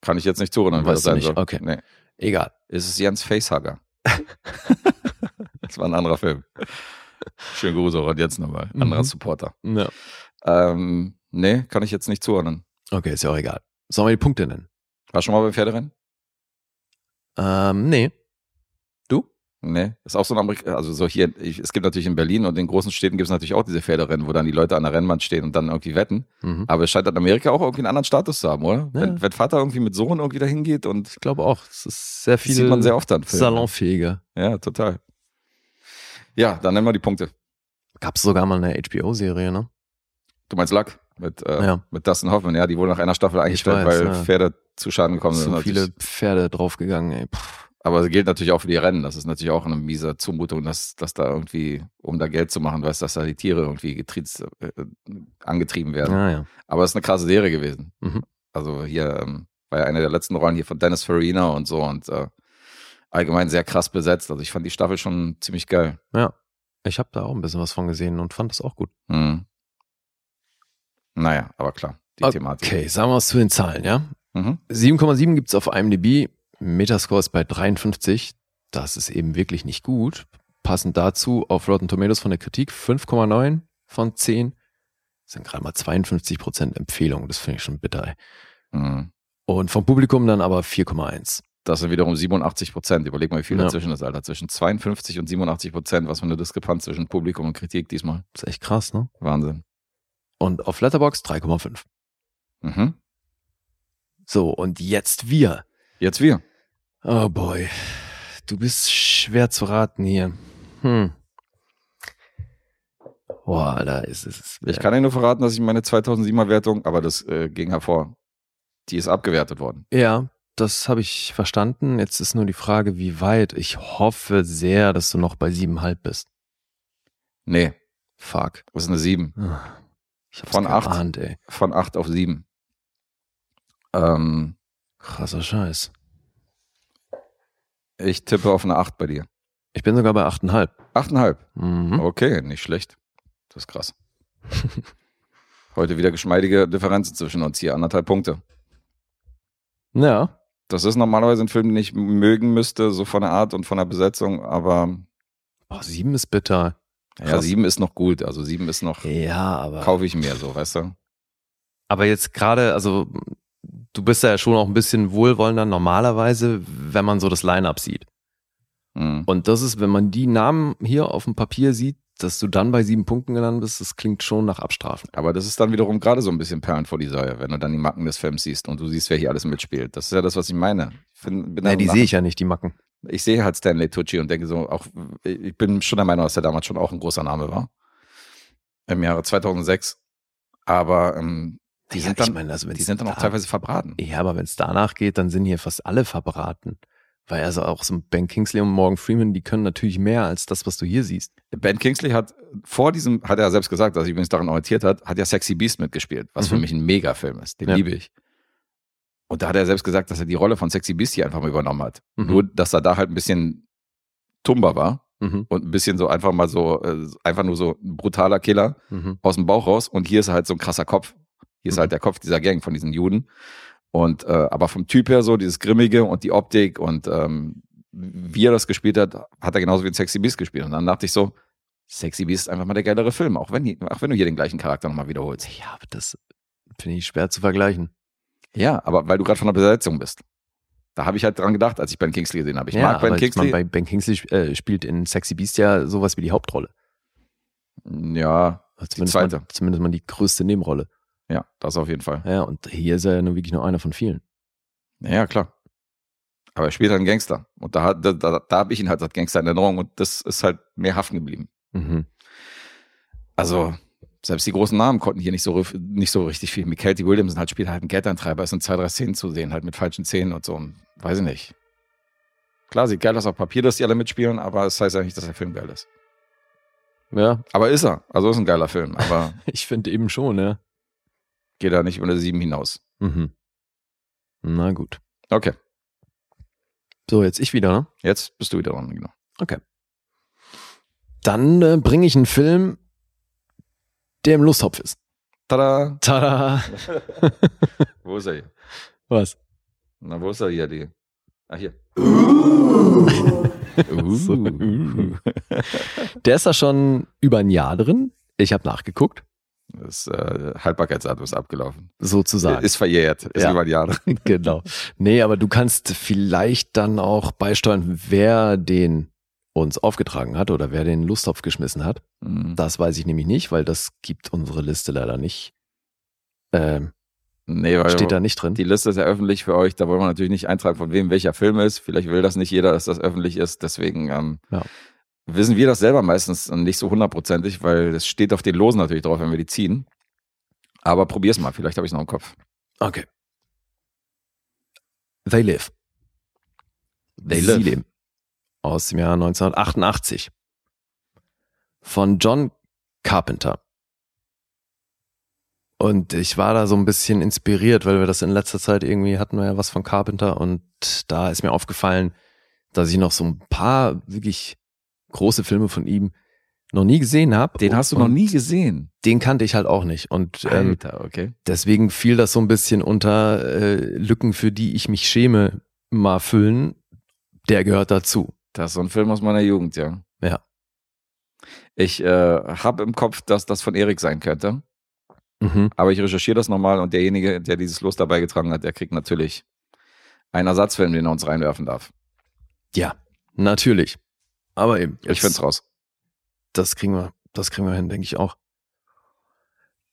Kann ich jetzt nicht zuhören, wer Weißt das sein nicht? soll. Okay. Nee. Egal. Ist es Jens Facehugger? Das war ein anderer Film. Schönen Gruß auch jetzt nochmal. Anderer Mhm. Supporter. Ja. Ähm, nee, kann ich jetzt nicht zuordnen. Okay, ist ja auch egal. Sollen wir die Punkte nennen? War schon mal beim Pferderennen? Ähm, nee. Du? Nee, ist auch so ein Amerik also so hier, ich, es gibt natürlich in Berlin und in großen Städten gibt es natürlich auch diese Pferderennen, wo dann die Leute an der Rennbahn stehen und dann irgendwie wetten. Mhm. Aber es scheint in Amerika auch irgendwie einen anderen Status zu haben, oder? Ja. Wenn, wenn Vater irgendwie mit Sohn irgendwie dahin geht und Ich glaube auch. Es ist sehr das viel sieht man sehr oft dann. Salonfähiger. Ja, total. Ja, dann nennen wir die Punkte. Gab es sogar mal eine HBO-Serie, ne? Du meinst Luck mit, äh, Ja. mit Dustin Hoffman, ja, die wurde nach einer Staffel eingestellt, weiß, weil ja. Pferde zu Schaden gekommen sind. Natürlich- viele Pferde draufgegangen, ey. Puh. Aber es gilt natürlich auch für die Rennen. Das ist natürlich auch eine miese Zumutung, dass, dass da irgendwie, um da Geld zu machen, weißt, dass da die Tiere irgendwie getriezt, äh, angetrieben werden. Ja, ja. Aber es ist eine krasse Serie gewesen. Mhm. Also hier ähm, war ja eine der letzten Rollen hier von Dennis Farina und so und äh, allgemein sehr krass besetzt. Also ich fand die Staffel schon ziemlich geil. Ja. Ich habe da auch ein bisschen was von gesehen und fand das auch gut. Mhm. Naja, aber klar, die Thematik. Okay, sagen wir was zu den Zahlen, ja? Mhm. 7,7 gibt's auf IMDb. Metascore ist bei 53. Das ist eben wirklich nicht gut. Passend dazu auf Rotten Tomatoes von der Kritik 5,9 von 10. Das sind gerade mal 52% Empfehlung. Das finde ich schon bitter. Ey. Mhm. Und vom Publikum dann aber 4,1. Das sind wiederum 87 Prozent. Überleg mal, wie viel Ja. dazwischen ist, Alter. Zwischen 52 und 87 Prozent. Was für eine Diskrepanz zwischen Publikum und Kritik diesmal. Das ist echt krass, ne? Wahnsinn. Und auf Letterbox 3,5. Mhm. So, und jetzt wir. Jetzt wir. Oh boy. Du bist schwer zu raten hier. Hm. Boah, Alter, ist es. Ich kann dir nur verraten, dass ich meine 2007er Wertung, aber das äh, ging hervor. Die ist abgewertet worden. Ja, das habe ich verstanden. Jetzt ist nur die Frage, wie weit. Ich hoffe sehr, dass du noch bei siebenhalb bist. Nee, Fuck. das ist eine 7. Ich hab's Von acht? geahnt, ey. Von 8 auf 7. Ähm, Krasser Scheiß. ich tippe auf eine 8 bei dir. Ich bin sogar bei achteinhalb. 8,5. Mhm. Okay, nicht schlecht. Das ist krass. Heute wieder geschmeidige Differenzen zwischen uns hier, anderthalb Punkte. Ja. Das ist normalerweise ein Film, den ich mögen müsste, so von der Art und von der Besetzung, aber Boah, sieben ist bitter. ja, Krass. sieben ist noch gut. Also sieben ist noch, Ja, aber. kaufe ich mir so, weißt du? Aber jetzt gerade, also du bist ja schon auch ein bisschen wohlwollender normalerweise, wenn man so das Line-up sieht. Mhm. Und das ist, wenn man die Namen hier auf dem Papier sieht, dass du dann bei sieben Punkten gelandet bist, das klingt schon nach Abstrafen. Aber das ist dann wiederum gerade so ein bisschen Perlen vor die Säue, wenn du dann die Macken des Films siehst und du siehst, wer hier alles mitspielt. Das ist ja das, was ich meine. Ich, find, bin Nein, die sehe ich ja nicht, die Macken. ich sehe halt Stanley Tucci und denke so, auch, ich bin schon der Meinung, dass er damals schon auch ein großer Name war. Im Jahre 2006. Aber ähm, die, Ja, sind ich dann, meine, also die sind dann auch da- teilweise verbraten. Ja, aber wenn es danach geht, dann sind hier fast alle verbraten. Weil also auch so Ben Kingsley und Morgan Freeman, die können natürlich mehr als das, was du hier siehst. Ben Kingsley hat vor diesem, hat er ja selbst gesagt, dass er übrigens daran orientiert hat, hat ja Sexy Beast mitgespielt, was für Mhm. mich ein Megafilm ist. Den Ja. liebe ich. Und da hat er selbst gesagt, dass er die Rolle von Sexy Beast hier einfach mal übernommen hat. Mhm. Nur, dass er da halt ein bisschen tumber war Mhm. und ein bisschen so einfach mal so, äh, einfach nur so ein brutaler Killer Mhm. aus dem Bauch raus. Und hier ist er halt so ein krasser Kopf. Hier ist Mhm. halt der Kopf dieser Gang von diesen Juden. Und äh, aber vom Typ her so dieses Grimmige und die Optik und ähm, wie er das gespielt hat, hat er genauso wie in Sexy Beast gespielt. Und dann dachte ich so, Sexy Beast ist einfach mal der geilere Film, auch wenn, die- auch wenn du hier den gleichen Charakter nochmal wiederholst. Ja, aber das finde ich schwer zu vergleichen. Ja, aber weil du gerade von der Besetzung bist. Da habe ich halt dran gedacht, als ich Ben Kingsley gesehen habe. Ich ja, mag Ben aber ich Kingsley. meine, bei Ben Kingsley äh, spielt in Sexy Beast ja sowas wie die Hauptrolle. ja, Also Die zumindest, zweite. Mal, zumindest mal die größte Nebenrolle. Ja, das auf jeden Fall. Ja, und hier ist er ja nur wirklich nur einer von vielen. Ja, klar. Aber er spielt halt einen Gangster. Und da, da, da, da habe ich ihn halt als Gangster in Erinnerung und das ist halt mehr haften geblieben. Mhm. Also, selbst die großen Namen konnten hier nicht so, nicht so richtig viel. Michael Williamson halt spielt halt einen Geldantreiber. Es sind zwei, drei Szenen zu sehen, halt mit falschen Szenen und so. Und weiß ich nicht. Klar, sieht geil aus auf Papier, dass die alle mitspielen, aber es heißt ja nicht, dass der Film geil ist. Ja, Aber ist er. Also ist ein geiler Film, aber ich finde eben schon, ja. Geht da nicht eine 7 hinaus. Mhm. Na gut. Okay, So, jetzt ich wieder, ne? jetzt bist du wieder dran, genau. Dann äh, bringe ich einen Film, der im Lusttopf ist. Tada! Tada! Wo ist er hier? Was? Na, wo ist er hier, die? Ah, hier. So. Der ist da schon über ein Jahr drin. Ich habe nachgeguckt, Das äh, Haltbarkeitsdatum ist abgelaufen. sozusagen. Ist verjährt. Ist Ja. über ein Jahr drin. genau. Nee, aber du kannst vielleicht dann auch beisteuern, wer den uns aufgetragen hat oder wer den Lusttopf geschmissen hat. Mhm. Das weiß ich nämlich nicht, weil das gibt unsere Liste leider nicht. Ähm, Nee, weil steht da nicht drin. die Liste ist ja öffentlich für euch. Da wollen wir natürlich nicht eintragen, von wem welcher Film ist. Vielleicht will das nicht jeder, dass das öffentlich ist. Deswegen ähm, Ja. Wissen wir das selber meistens nicht so hundertprozentig, weil es steht auf den Losen natürlich drauf, wenn wir die ziehen. Aber probier's mal. Vielleicht habe ich noch im Kopf. Okay. They Live. They Sie Live. leben. Aus dem Jahr 1988. Von John Carpenter. Und ich war da so ein bisschen inspiriert, weil wir das in letzter Zeit irgendwie hatten wir ja was von Carpenter und da ist mir aufgefallen, dass ich noch so ein paar wirklich große Filme von ihm noch nie gesehen habe. Den hast du noch nie gesehen. Den kannte ich halt auch nicht. Und ähm, Alter, okay. Deswegen fiel das so ein bisschen unter äh, Lücken, für die ich mich schäme, mal füllen. Der gehört dazu. Das ist so ein Film aus meiner Jugend, ja. Ja. Ich äh, habe im Kopf, dass das von Erik sein könnte. Mhm. Aber ich recherchiere das nochmal und derjenige, der dieses Los dabei getragen hat, der kriegt natürlich einen Ersatzfilm, den er uns reinwerfen darf. Ja, natürlich. Aber eben, Ich jetzt- find's raus. das kriegen wir, das kriegen wir hin, denke ich auch.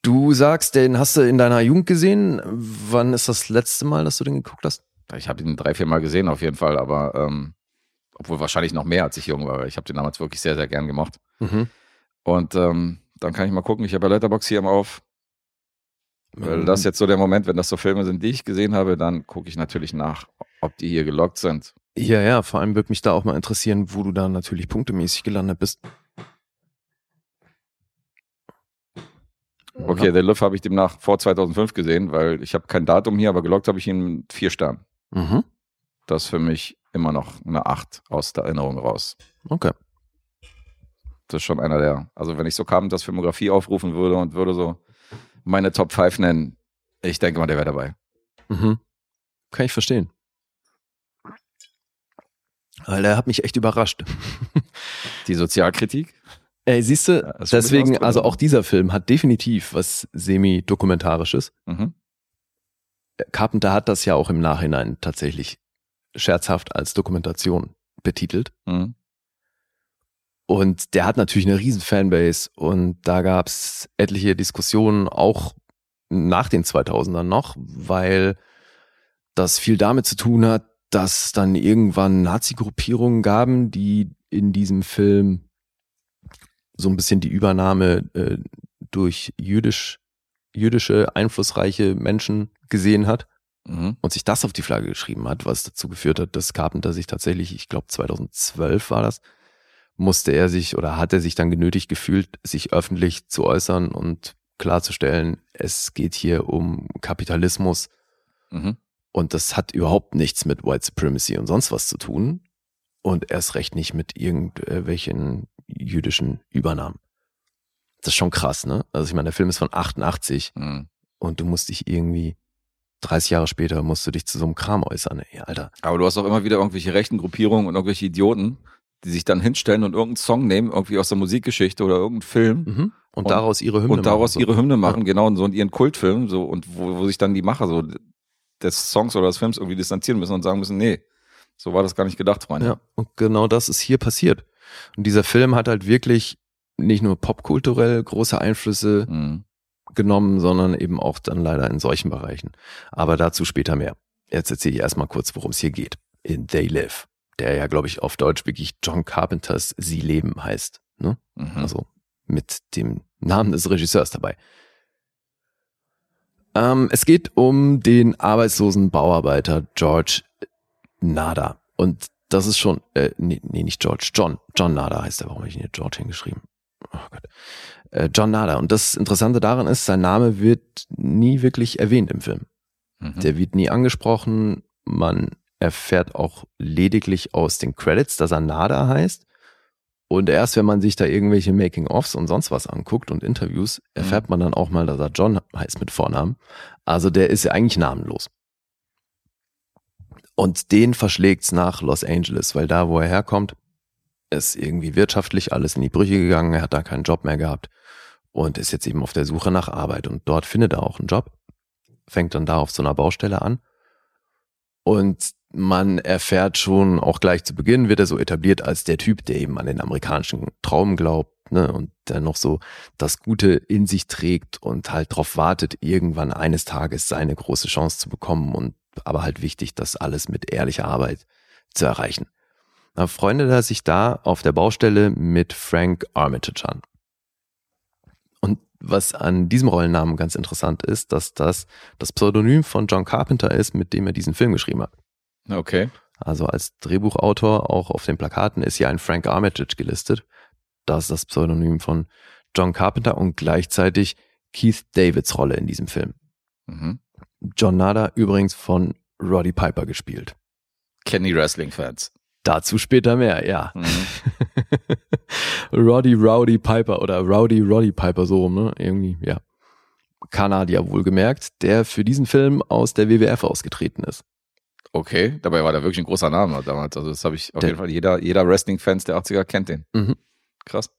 Du sagst, den hast du in deiner Jugend gesehen. Wann ist das letzte Mal, dass du den geguckt hast? Ich habe ihn drei, vier Mal gesehen auf jeden Fall, aber ähm, obwohl wahrscheinlich noch mehr, als ich jung war. Ich habe den damals wirklich sehr, sehr gern gemocht. Mhm. Und ähm, dann kann ich mal gucken. Ich habe ja Letterbox hier immer auf. Weil Mhm. das jetzt so der Moment, wenn das so Filme sind, die ich gesehen habe, dann gucke ich natürlich nach, ob die hier gelockt sind. Ja, ja, vor allem würde mich da auch mal interessieren, wo du da natürlich punktemäßig gelandet bist. Okay, The Live habe ich demnach vor 2005 gesehen, weil ich habe kein Datum hier, aber gelockt habe ich ihn mit vier Sternen. Mhm. Das ist für mich immer noch eine Acht aus der Erinnerung raus. Okay. Das ist schon einer der, also wenn ich so Carpenters Filmografie aufrufen würde und würde so meine Top 5 nennen, ich denke mal, der wäre dabei. Mhm. Kann ich verstehen. Weil der hat mich echt überrascht. Die Sozialkritik? Ey, siehst du, Ja, deswegen, also auch dieser Film hat definitiv was semi-dokumentarisches. Mhm. Carpenter hat das ja auch im Nachhinein tatsächlich scherzhaft als Dokumentation betitelt. Mhm. Und der hat natürlich eine riesen Fanbase und da gab's etliche Diskussionen auch nach den 2000ern noch, weil das viel damit zu tun hat, dass dann irgendwann Nazi-Gruppierungen gaben, die in diesem Film so ein bisschen die Übernahme äh, durch jüdisch, jüdische einflussreiche Menschen gesehen hat Mhm. und sich das auf die Flagge geschrieben hat, was dazu geführt hat, dass Carpenter sich tatsächlich, ich glaube 2012 war das, musste er sich oder hat er sich dann genötigt gefühlt, sich öffentlich zu äußern und klarzustellen, es geht hier um Kapitalismus Mhm. Und das hat überhaupt nichts mit White Supremacy und sonst was zu tun und erst recht nicht mit irgendwelchen jüdischen Übernahmen. Das ist schon krass, ne? Also ich meine, der Film ist von 88 Mhm. und du musst dich irgendwie 30 Jahre später musst du dich zu so einem Kram äußern, ey, Alter. Aber du hast auch immer wieder irgendwelche rechten Gruppierungen und irgendwelche Idioten, die sich dann hinstellen und irgendeinen Song nehmen, irgendwie aus der Musikgeschichte oder irgendeinen Film Mhm. Und, Und- daraus ihre Hymne und daraus machen, so. ihre Hymne machen, genau, und so und ihren Kultfilm, so, und wo, wo sich dann die Macher so des Songs oder des Films irgendwie distanzieren müssen und sagen müssen, nee, so war das gar nicht gedacht, Freunde. Ja, und genau das ist hier passiert. Und dieser Film hat halt wirklich nicht nur popkulturell große Einflüsse Mhm. genommen, sondern eben auch dann leider in solchen Bereichen. Aber dazu später mehr. Jetzt erzähle ich erstmal kurz, worum es hier geht. In They Live, der ja, glaube ich, auf Deutsch wirklich John Carpenters Sie leben heißt. Ne? Mhm. Also mit dem Namen des Regisseurs dabei. Ähm, es geht um den arbeitslosen Bauarbeiter George Nada. Und das ist schon, äh, nee, nee, nicht George, John. John Nada heißt er. Warum habe ich ihn hier George hingeschrieben? Oh Gott. Äh, John Nada. Und das Interessante daran ist, sein Name wird nie wirklich erwähnt im Film. Mhm. Der wird nie angesprochen. Man erfährt auch lediglich aus den Credits, dass er Nada heißt. Und erst wenn man sich da irgendwelche Making-ofs und sonst was anguckt und Interviews, erfährt man dann auch mal, dass er John heißt mit Vornamen. Also der ist ja eigentlich namenlos. Und den verschlägt's nach Los Angeles, weil da, wo er herkommt, ist irgendwie wirtschaftlich alles in die Brüche gegangen. Er hat da keinen Job mehr gehabt und ist jetzt eben auf der Suche nach Arbeit. Und dort findet er auch einen Job, fängt dann da auf so einer Baustelle an. Und man erfährt schon, auch gleich zu Beginn wird er so etabliert als der Typ, der eben an den amerikanischen Traum glaubt ne, und der noch so das Gute in sich trägt und halt darauf wartet, irgendwann eines Tages seine große Chance zu bekommen und aber halt wichtig, das alles mit ehrlicher Arbeit zu erreichen. Da freundet er sich da auf der Baustelle mit Frank Armitage an. Und was an diesem Rollennamen ganz interessant ist, dass das das Pseudonym von John Carpenter ist, mit dem er diesen Film geschrieben hat. Okay. Also als Drehbuchautor auch auf den Plakaten ist hier ein Frank Armitage gelistet. Das ist das Pseudonym von John Carpenter und gleichzeitig Keith Davids Rolle in diesem Film. Mhm. John Nada übrigens von Roddy Piper gespielt. Kenny Wrestling-Fans. Dazu später mehr, ja. Mhm. Roddy Rowdy Piper oder Rowdy Roddy Piper so rum, ne? Irgendwie, ja. Kanadier wohlgemerkt, der für diesen Film aus der WWF ausgetreten ist. Okay, dabei war der wirklich ein großer Name damals. Also das habe ich auf Der- jeden Fall, jeder, jeder Wrestling-Fans der 80er kennt den. Mhm. Krass.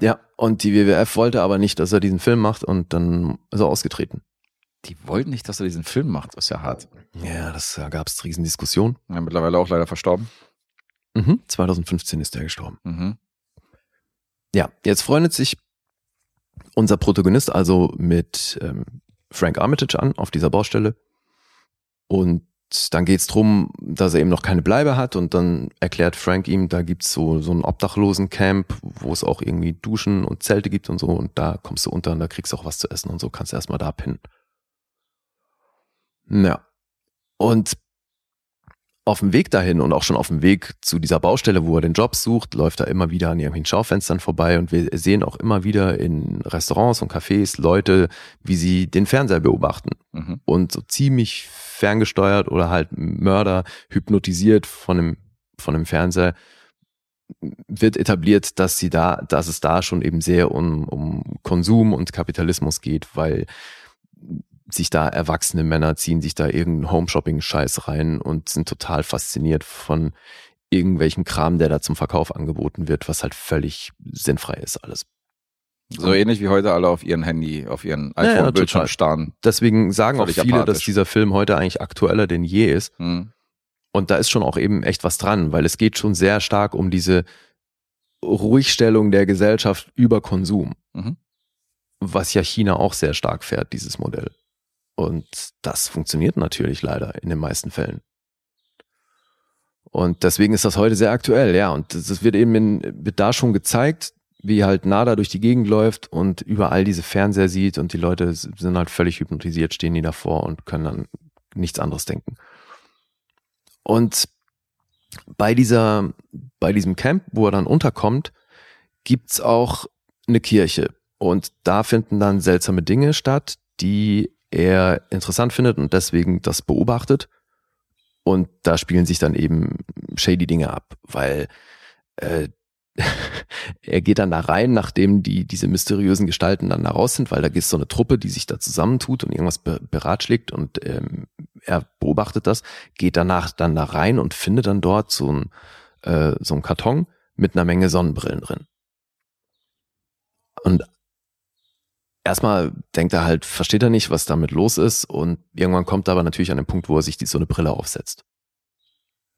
Ja, und die WWF wollte aber nicht, dass er diesen Film macht und dann ist er ausgetreten. Die wollten nicht, dass er diesen Film macht. Das ist ja hart. Ja, das da gab es Riesendiskussion. Ja, mittlerweile auch leider verstorben. Mhm. 2015 ist er gestorben. Mhm. Ja, jetzt freundet sich unser Protagonist also mit ähm, Frank Armitage an auf dieser Baustelle. Und dann geht's drum, dass er eben noch keine Bleibe hat und dann erklärt Frank ihm, da gibt's so, so ein Obdachlosencamp, wo es auch irgendwie Duschen und Zelte gibt und so und da kommst du unter und da kriegst du auch was zu essen und so kannst du erstmal da pinnen. Ja. Und auf dem Weg dahin und auch schon auf dem Weg zu dieser Baustelle, wo er den Job sucht, läuft er immer wieder an irgendwelchen Schaufenstern vorbei und wir sehen auch immer wieder in Restaurants und Cafés Leute, wie sie den Fernseher beobachten Mhm. und so ziemlich ferngesteuert oder halt Mörder hypnotisiert von dem, von dem Fernseher wird etabliert, dass sie da, dass es da schon eben sehr um, um Konsum und Kapitalismus geht, weil sich da erwachsene Männer ziehen sich da irgendeinen Home-Shopping-Scheiß rein und sind total fasziniert von irgendwelchen Kram, der da zum Verkauf angeboten wird, was halt völlig sinnfrei ist alles. So ähnlich wie heute alle auf ihren Handy, auf ihren Ja, ja, iPhone-Bildschirm total. starren. Deswegen sagen auch viele, apathisch. dass dieser Film heute eigentlich aktueller denn je ist. Mhm. Und da ist schon auch eben echt was dran, weil es geht schon sehr stark um diese Ruhigstellung der Gesellschaft über Konsum. Mhm. Was ja China auch sehr stark fährt, dieses Modell. Und das funktioniert natürlich leider in den meisten Fällen. Und deswegen ist das heute sehr aktuell, ja. Und das wird eben in, wird da schon gezeigt, wie halt Nada durch die Gegend läuft und überall diese Fernseher sieht und die Leute sind halt völlig hypnotisiert, stehen die davor und können dann nichts anderes denken. Und bei dieser, bei diesem Camp, wo er dann unterkommt, gibt's auch eine Kirche. Und da finden dann seltsame Dinge statt, die er interessant findet und deswegen das beobachtet. Und da spielen sich dann eben shady Dinge ab, weil äh, er geht dann da rein, nachdem die diese mysteriösen Gestalten dann da raus sind, weil da es so eine Truppe, die sich da zusammentut und irgendwas be beratschlägt und ähm, er beobachtet das, geht danach dann da rein und findet dann dort so ein äh, so ein Karton mit einer Menge Sonnenbrillen drin. Und erstmal denkt er halt, versteht er nicht, was damit los ist und irgendwann kommt er aber natürlich an den Punkt, wo er sich die, so eine Brille aufsetzt.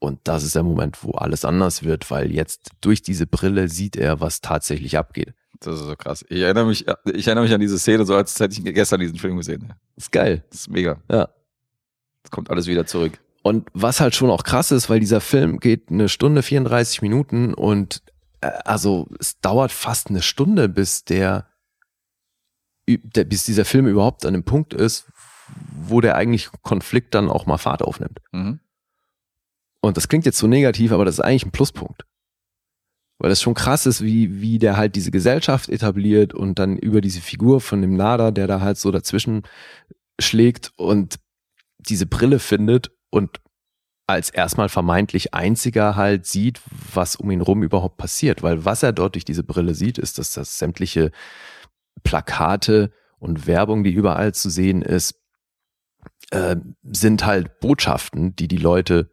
Und das ist der Moment, wo alles anders wird, weil jetzt durch diese Brille sieht er, was tatsächlich abgeht. Das ist so krass. Ich erinnere mich, ich erinnere mich an diese Szene, so als hätte ich gestern diesen Film gesehen. Ist geil. Das ist mega. Ja. Es kommt alles wieder zurück. Und was halt schon auch krass ist, weil dieser Film geht eine Stunde 34 Minuten und äh, also es dauert fast eine Stunde, bis der bis dieser Film überhaupt an dem Punkt ist, wo der eigentlich Konflikt dann auch mal Fahrt aufnimmt. Mhm. Und das klingt jetzt so negativ, aber das ist eigentlich ein Pluspunkt. Weil das schon krass ist, wie, wie der halt diese Gesellschaft etabliert und dann über diese Figur von dem Nada, der da halt so dazwischen schlägt und diese Brille findet und als erstmal vermeintlich einziger halt sieht, was um ihn rum überhaupt passiert. Weil was er dort durch diese Brille sieht, ist, dass das sämtliche Plakate und Werbung, die überall zu sehen ist, äh, sind halt Botschaften, die die Leute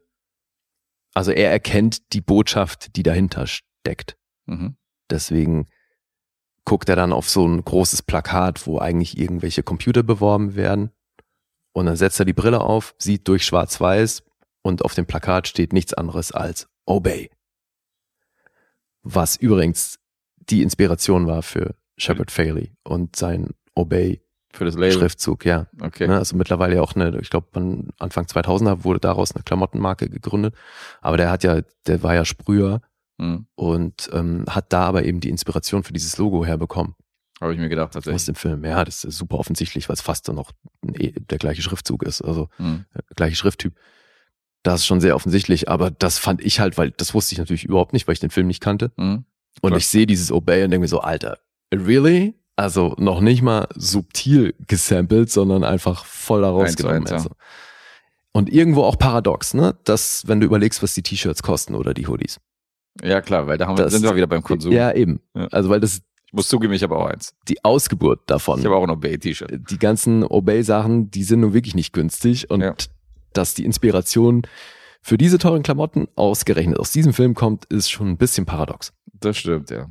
Also er erkennt die Botschaft, die dahinter steckt. Mhm. Deswegen guckt er dann auf so ein großes Plakat, wo eigentlich irgendwelche Computer beworben werden. Und dann setzt er die Brille auf, sieht durch Schwarz-Weiß und auf dem Plakat steht nichts anderes als Obey. Was übrigens die Inspiration war für Shepard Fairey und sein Obey Für das Label. Schriftzug, ja. Okay. Ne, also mittlerweile ja auch eine, ich glaube, Anfang 2000er wurde daraus eine Klamottenmarke gegründet. Aber der hat ja, der war ja Sprüher Mhm. und ähm, hat da aber eben die Inspiration für dieses Logo herbekommen Habe ich mir gedacht, aus tatsächlich. dem Film. Ja, das ist super offensichtlich, weil es fast dann noch eh der gleiche Schriftzug ist, also Mhm. äh, gleiche Schrifttyp. Das ist schon sehr offensichtlich, aber das fand ich halt, weil das wusste ich natürlich überhaupt nicht, weil ich den Film nicht kannte. Mhm. Und Klar. ich sehe dieses Obey und denke mir so, Alter, really? Also noch nicht mal subtil gesampelt, sondern einfach voll da Eins zu rausgenommen. eins, ja. also. Und irgendwo auch paradox, ne? Dass, wenn du überlegst, was die T-Shirts kosten oder die Hoodies. Ja, klar, weil da haben wir, Das- sind wir wieder beim Konsum. Ja, eben. Ja. Also, weil das Ich muss zugeben, ich habe auch eins. die Ausgeburt davon. Ich habe auch ein Obey-T-Shirt. die ganzen Obey-Sachen, die sind nun wirklich nicht günstig und Ja. dass die Inspiration für diese teuren Klamotten ausgerechnet aus diesem Film kommt, ist schon ein bisschen paradox. Das stimmt, ja.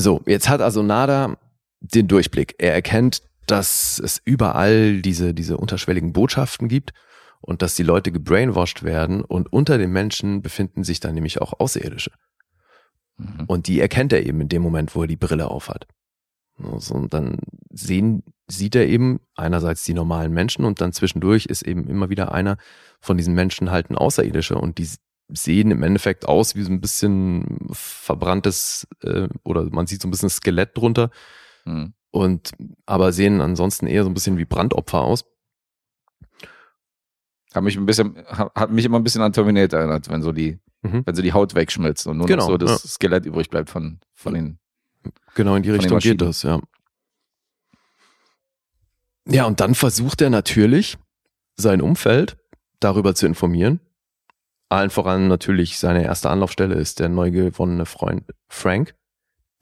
So, jetzt hat also Nada den Durchblick. Er erkennt, dass es überall diese, diese unterschwelligen Botschaften gibt und dass die Leute gebrainwashed werden und unter den Menschen befinden sich dann nämlich auch Außerirdische. Mhm. Und die erkennt er eben in dem Moment, wo er die Brille aufhat. Also, und dann sehen, sieht er eben einerseits die normalen Menschen und dann zwischendurch ist eben immer wieder einer von diesen Menschen halt ein Außerirdischer und die sehen im Endeffekt aus wie so ein bisschen verbranntes äh, oder man sieht so ein bisschen Skelett drunter Mhm. und aber sehen ansonsten eher so ein bisschen wie Brandopfer aus. Hat mich ein bisschen, hat mich immer ein bisschen an Terminator erinnert, wenn so die, Mhm. wenn so die Haut wegschmilzt und nur Genau, noch so das ja. Skelett übrig bleibt von, von den. Genau in die Richtung geht das, ja. Ja, und dann versucht er natürlich, sein Umfeld darüber zu informieren. Allen voran natürlich seine erste Anlaufstelle ist der neu gewonnene Freund Frank.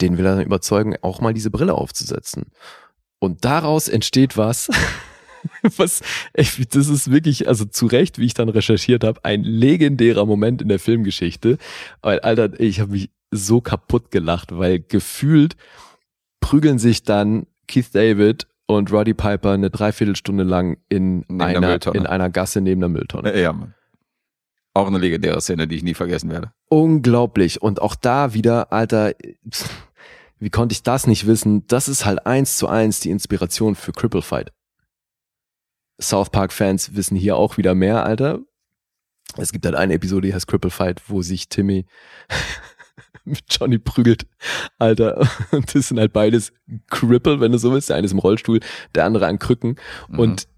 Den will er dann überzeugen, auch mal diese Brille aufzusetzen. Und daraus entsteht was, was, echt, das ist wirklich, also zu Recht, wie ich dann recherchiert habe, ein legendärer Moment in der Filmgeschichte. Weil, Alter, ich habe mich so kaputt gelacht, weil gefühlt prügeln sich dann Keith David und Roddy Piper eine Dreiviertelstunde lang in, Neben einer, in einer Gasse neben der Mülltonne. Ja, Mann. Auch eine legendäre Szene, die ich nie vergessen werde. Unglaublich. Und auch da wieder, Alter, wie konnte ich das nicht wissen? Das ist halt eins zu eins die Inspiration für Cripple Fight. South Park-Fans wissen hier auch wieder mehr, Alter. Es gibt halt eine Episode, die heißt Cripple Fight, wo sich Timmy mit Johnny prügelt, Alter. Und das sind halt beides Cripple, wenn du so willst. Der eine ist im Rollstuhl, der andere an Krücken. Mhm. Und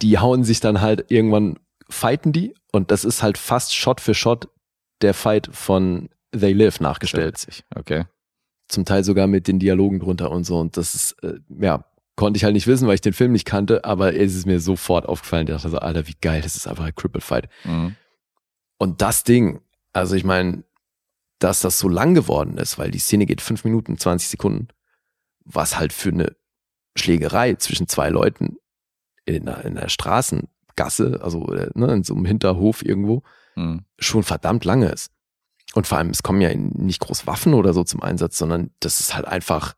die hauen sich dann halt irgendwann, fighten die. Und das ist halt fast Shot für Shot der Fight von They Live nachgestellt. Okay. Zum Teil sogar mit den Dialogen drunter und so. Und das ist, äh, ja, konnte ich halt nicht wissen, weil ich den Film nicht kannte, aber es ist mir sofort aufgefallen. Ich dachte so, Alter, wie geil, das ist einfach ein Cripple Fight. Mhm. Und das Ding, also ich meine, dass das so lang geworden ist, weil die Szene geht fünf Minuten, 20 Sekunden, was halt für eine Schlägerei zwischen zwei Leuten in einer, in einer Straßengasse, also äh, ne, in so einem Hinterhof irgendwo, Mhm. schon verdammt lange ist. Und vor allem, es kommen ja nicht groß Waffen oder so zum Einsatz, sondern das ist halt einfach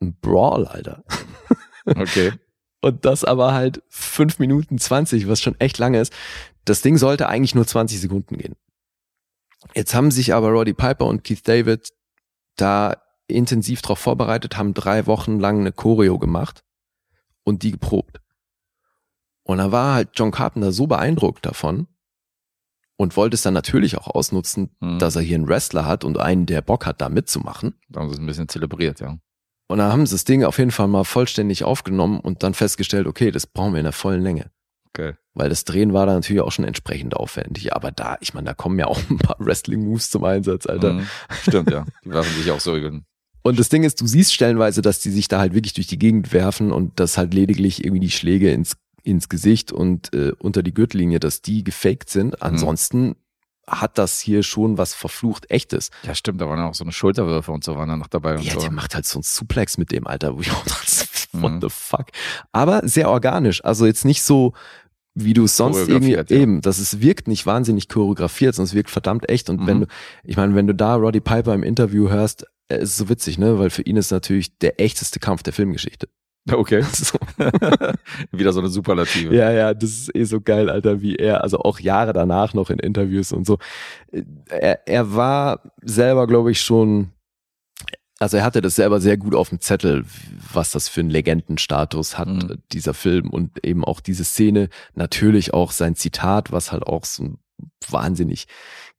ein Brawl, Alter. Okay. Und das aber halt fünf Minuten 20, was schon echt lange ist. Das Ding sollte eigentlich nur 20 Sekunden gehen. Jetzt haben sich aber Roddy Piper und Keith David da intensiv drauf vorbereitet, haben drei Wochen lang eine Choreo gemacht und die geprobt. Und da war halt John Carpenter so beeindruckt davon und wollte es dann natürlich auch ausnutzen, Mhm. dass er hier einen Wrestler hat und einen, der Bock hat, da mitzumachen. Da haben sie es ein bisschen zelebriert, ja. Und dann haben sie das Ding auf jeden Fall mal vollständig aufgenommen und dann festgestellt, okay, das brauchen wir in der vollen Länge. Okay. Weil das Drehen war da natürlich auch schon entsprechend aufwendig. Aber da, ich meine, da kommen ja auch ein paar Wrestling-Moves zum Einsatz, Alter. Mhm. Stimmt, ja. Die werfen sich auch so. Und das Ding ist, du siehst stellenweise, dass die sich da halt wirklich durch die Gegend werfen und dass halt lediglich irgendwie die Schläge ins, ins Gesicht und äh, unter die Gürtellinie, dass die gefaked sind. Ansonsten hat das hier schon was verflucht echtes. Ja, stimmt, da waren auch so eine Schulterwürfe und so waren dann noch dabei und Ja, so. der macht halt so ein Suplex mit dem, Alter, wo ich auch dachte, what Mhm. the fuck. Aber sehr organisch. Also jetzt nicht so wie du es sonst irgendwie ja. eben, das ist, wirkt nicht wahnsinnig choreografiert, sondern es wirkt verdammt echt. Und wenn Mhm. du, ich meine, wenn du da Roddy Piper im Interview hörst, äh, ist es so witzig, ne? Weil für ihn ist natürlich der echteste Kampf der Filmgeschichte. Okay. So. Wieder so eine Superlative. Ja, ja, das ist eh so geil, Alter, wie er, also auch Jahre danach noch in Interviews und so. Er, er war selber, glaube ich, schon, also er hatte das selber sehr gut auf dem Zettel, was das für einen Legendenstatus hat, Mhm. dieser Film und eben auch diese Szene. Natürlich auch sein Zitat, was halt auch so ein wahnsinnig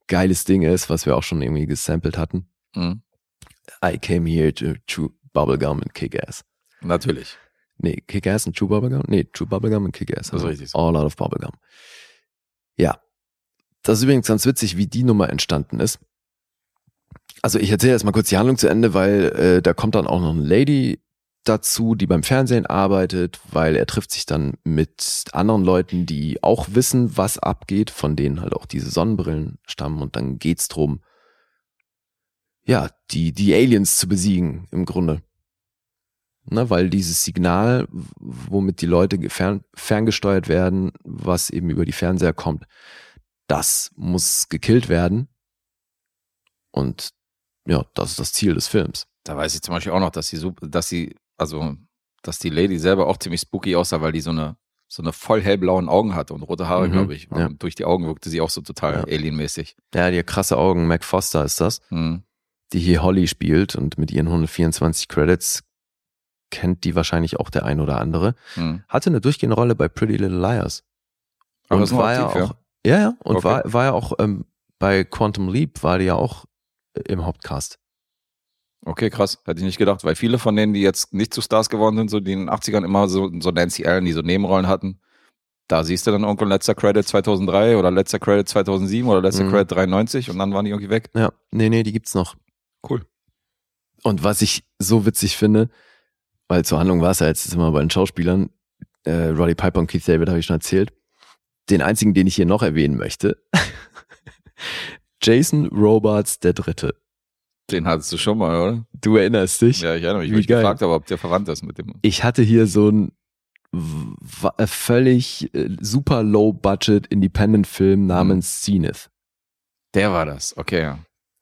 geiles Ding ist, was wir auch schon irgendwie gesampelt hatten. Mhm. I came here to chew bubblegum and kick ass. Natürlich. Nee, Kick-Ass und Chew Bubblegum? Nee, Chew Bubblegum und Kick-Ass. Das ist Also richtig. All out of Bubblegum. Ja. Das ist übrigens ganz witzig, wie die Nummer entstanden ist. Also ich erzähle jetzt mal kurz die Handlung zu Ende, weil äh, da kommt dann auch noch eine Lady dazu, die beim Fernsehen arbeitet, weil er trifft sich dann mit anderen Leuten, die auch wissen, was abgeht, von denen halt auch diese Sonnenbrillen stammen und dann geht's drum, ja, die, die Aliens zu besiegen im Grunde. Ne, weil dieses Signal, womit die Leute gefern, ferngesteuert werden, was eben über die Fernseher kommt, das muss gekillt werden. Und ja, das ist das Ziel des Films. Da weiß ich zum Beispiel auch noch, dass sie, dass sie, also, dass die Lady selber auch ziemlich spooky aussah, weil die so eine, so eine voll hellblauen Augen hatte und rote Haare, Mhm, glaube ich. ja. Durch die Augen wirkte sie auch so total Ja. alienmäßig. Ja, die krasse Augen, Mac Foster ist das, Mhm. die hier Holly spielt und mit ihren 124 Credits kennt die wahrscheinlich auch der ein oder andere. Mhm. Hatte eine durchgehende Rolle bei Pretty Little Liars. Aber und noch war ja aktiv, auch, ja, ja, und Okay. war, war ja auch ähm, bei Quantum Leap war die ja auch äh, im Hauptcast. Okay, krass. Hätte ich nicht gedacht, weil viele von denen, die jetzt nicht zu Stars geworden sind, so die in den 80ern immer so, so Nancy Allen, die so Nebenrollen hatten, da siehst du dann irgendwo letzter Credit 2003 oder letzter Credit 2007 oder letzter Mhm. Credit 93 und dann waren die irgendwie weg. Ja, nee, nee, die gibt's noch. Cool. Und was ich so witzig finde, weil zur Handlung war es ja jetzt ist immer bei den Schauspielern, äh, Roddy Piper und Keith David habe ich schon erzählt. Den einzigen, den ich hier noch erwähnen möchte, Jason Robards der Dritte. Den hattest du schon mal, oder? Du erinnerst dich? Ja, ich erinnere mich, Wie ich geil. gefragt habe, ob der verwandt ist mit dem. Ich hatte hier so ein w- w- völlig äh, super low budget Independent Film namens Zenith. Der war das, okay, ja.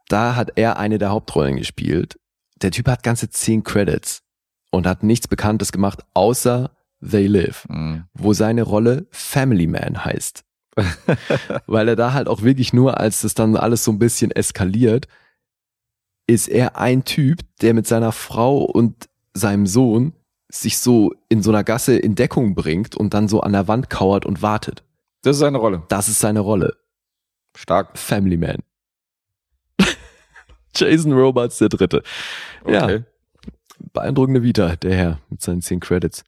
Da hat er eine der Hauptrollen gespielt. Der Typ hat ganze zehn Credits und hat nichts Bekanntes gemacht, außer They Live, Mhm. wo seine Rolle Family Man heißt. Weil er da halt auch wirklich nur, als das dann alles so ein bisschen eskaliert, ist er ein Typ, der mit seiner Frau und seinem Sohn sich so in so einer Gasse in Deckung bringt und dann so an der Wand kauert und wartet. Das ist seine Rolle. Das ist seine Rolle. Stark. Family Man. Jason Robards der Dritte. Ja, Okay. Beeindruckende Vita, der Herr mit seinen zehn Credits.